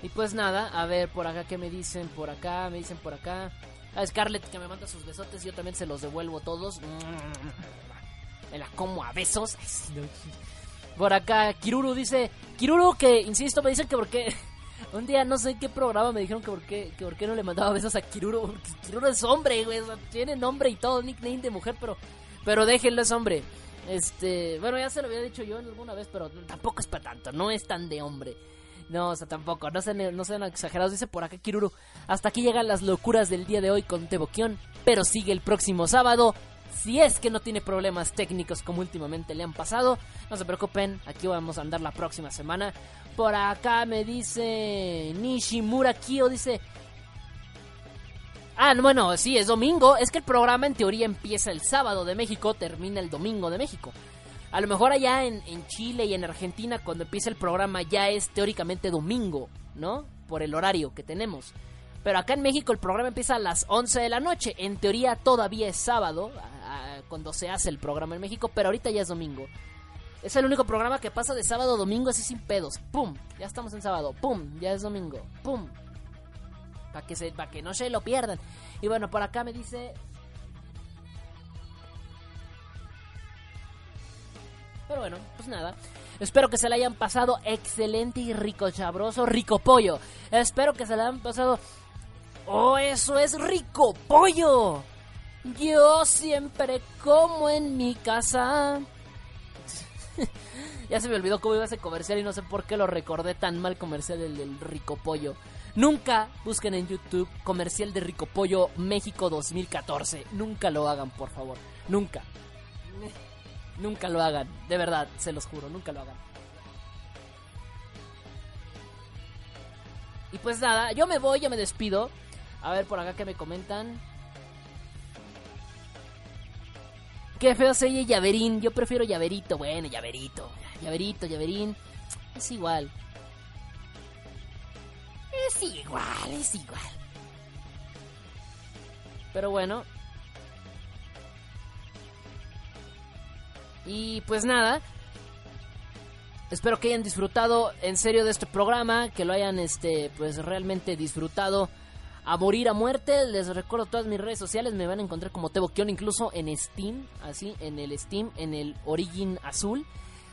Y pues nada, a ver por acá qué me dicen, por acá, me dicen por acá. A Scarlett que me manda sus besotes, yo también se los devuelvo todos. Me la como a besos. Por acá, Kiruru dice, Kiruru que, insisto, me dicen que porque un día no sé qué programa me dijeron que por qué, que por no le mandaba besos a Kiruru, porque Kiruru es hombre, güey, tiene nombre y todo, nickname de mujer, pero, pero déjenlo es hombre. Este, bueno, ya se lo había dicho yo alguna vez, pero tampoco es para tanto, no es tan de hombre. No, o sea, tampoco, no sean, no sean exagerados, dice por acá Kiruru. Hasta aquí llegan las locuras del día de hoy con Teboquión, pero sigue el próximo sábado. Si es que no tiene problemas técnicos como últimamente le han pasado, no se preocupen, aquí vamos a andar la próxima semana. Por acá me dice Nishimura Kyo, dice... Ah, no, bueno, sí, es domingo. Es que el programa en teoría empieza el sábado de México, termina el domingo de México. A lo mejor allá en, Chile y en Argentina, cuando empieza el programa, ya es teóricamente domingo, ¿no? Por el horario que tenemos. Pero acá en México el programa empieza a las 11 de la noche. En teoría todavía es sábado, a- cuando se hace el programa en México, pero ahorita ya es domingo. Es el único programa que pasa de sábado a domingo así sin pedos. ¡Pum! Ya estamos en sábado. ¡Pum! Ya es domingo. ¡Pum! Para que, se, que no se lo pierdan. Y bueno, por acá me dice... Pero bueno, pues nada. Espero que se le hayan pasado excelente y rico chabroso, rico pollo. Espero que se le hayan pasado... ¡Oh, eso es rico pollo! Yo siempre como en mi casa. ya se me olvidó cómo iba ese comercial y no sé por qué lo recordé tan mal comercial del Rico Pollo. Nunca busquen en YouTube comercial de Rico Pollo México 2014. Nunca lo hagan, por favor. Nunca. Nunca lo hagan. De verdad, se los juro, nunca lo hagan. Y pues nada, yo me voy, yo me despido. A ver por acá que me comentan. Qué feo se oye Llaverín. Yo prefiero Llaverito. Bueno, Llaverito. Llaverito, Llaverín. Es igual. Es igual, es igual. Pero bueno. Y pues nada. Espero que hayan disfrutado en serio de este programa, que lo hayan este pues realmente disfrutado a morir a muerte. Les recuerdo todas mis redes sociales, me van a encontrar como Teboquión incluso en Steam, así en el Steam, en el Origin azul.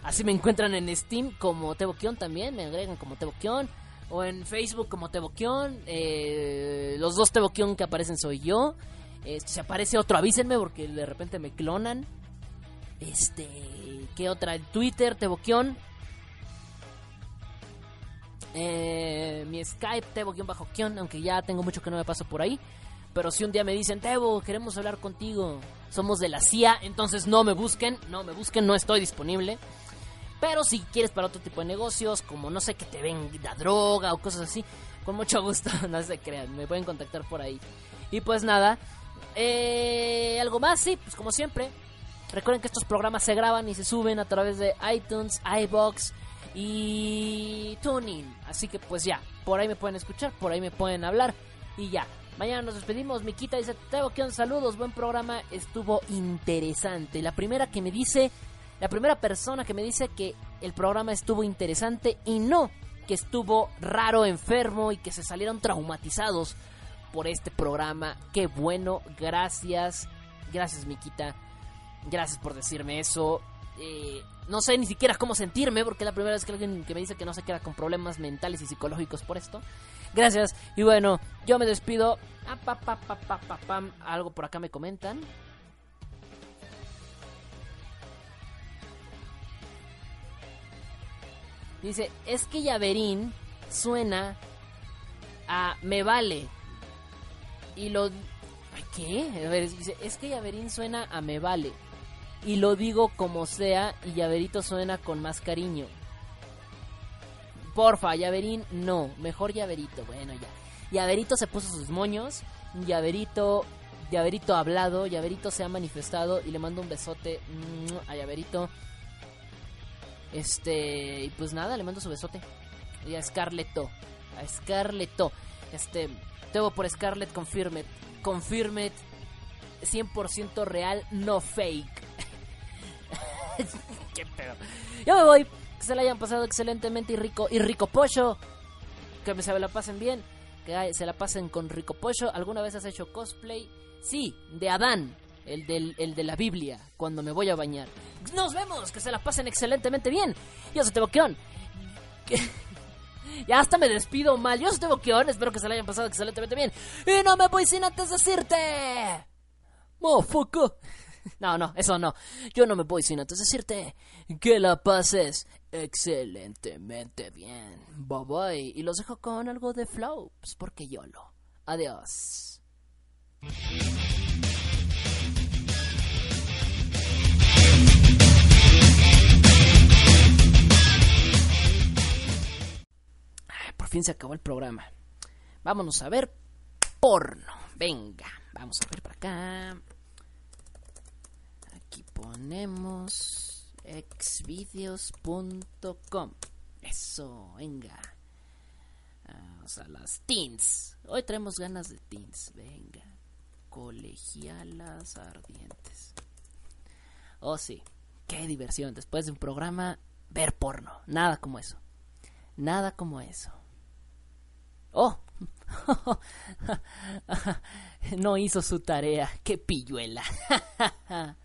Así me encuentran en Steam como Teboquión también, me agregan como Teboquión o en Facebook como Teboquión. Eh, los dos Teboquión que aparecen soy yo. Este, si aparece otro, avísenme porque de repente me clonan. Este, ¿qué otra? En Twitter, Teboquión. Eh, mi Skype, Tebo-Kion, aunque ya tengo mucho que no me paso por ahí. Pero si un día me dicen, Tebo, queremos hablar contigo, somos de la CIA, entonces no me busquen, no me busquen, no estoy disponible. Pero si quieres para otro tipo de negocios, como no sé, que te venda droga o cosas así, con mucho gusto, no se crean, me pueden contactar por ahí. Y pues nada, eh, algo más, sí, pues como siempre. Recuerden que estos programas se graban y se suben a través de iTunes, iBox y TuneIn. Así que pues ya, por ahí me pueden escuchar, por ahí me pueden hablar y ya. Mañana nos despedimos. Miquita dice: Tebo, ¿qué onda? Saludos, buen programa. Estuvo interesante. La primera que me dice, la primera persona que me dice que el programa estuvo interesante y no que estuvo raro, enfermo y que se salieron traumatizados por este programa. Qué bueno, gracias. Gracias, Miquita. Gracias por decirme eso. Eh, no sé ni siquiera cómo sentirme, porque es la primera vez que alguien que me dice que no se queda con problemas mentales y psicológicos por esto. Gracias. Y bueno, yo me despido. Ah. Algo por acá me comentan. Dice, es que Llaverín suena a me vale. Y lo... ¿Qué? A ver, dice, es que Llaverín suena a me vale. Y lo digo como sea y Llaverito suena con más cariño. Porfa, Llaverín, no. Mejor Llaverito. Bueno, ya. Llaverito se puso sus moños. Llaverito, Llaverito ha hablado. Llaverito se ha manifestado. Y le mando un besote mm, a Llaverito. Este, y pues nada, le mando su besote. Y a Scarletto. A Scarletto. Este, tengo por Scarlett Confirmed. Confirmed. 100% real, no fake. Qué pedo. Yo me voy. Que se la hayan pasado excelentemente y rico. Y rico pollo. Que se la pasen bien. Que se la pasen con rico pollo. ¿Alguna vez has hecho cosplay? Sí, de Adán. El, del, el de la Biblia. Cuando me voy a bañar. Nos vemos. Que se la pasen excelentemente bien. Yo soy Teboqueón. Ya hasta me despido mal. Yo soy Boqueón. Espero que se la hayan pasado excelentemente bien. Y no me voy sin antes decirte. Mofoco. No, no, eso no. Yo no me voy sin antes decirte que la pases excelentemente bien. Bye bye. Y los dejo con algo de flops, porque yo lo. Adiós. Por fin se acabó el programa. Vámonos a ver porno. Venga, vamos a ver para acá. Aquí ponemos exvideos.com. Eso, venga. Vamos a las teens. Hoy traemos ganas de teens. Venga. Colegialas ardientes. Oh, sí. Qué diversión. Después de un programa, ver porno. Nada como eso. Nada como eso. Oh. no hizo su tarea. Qué pilluela.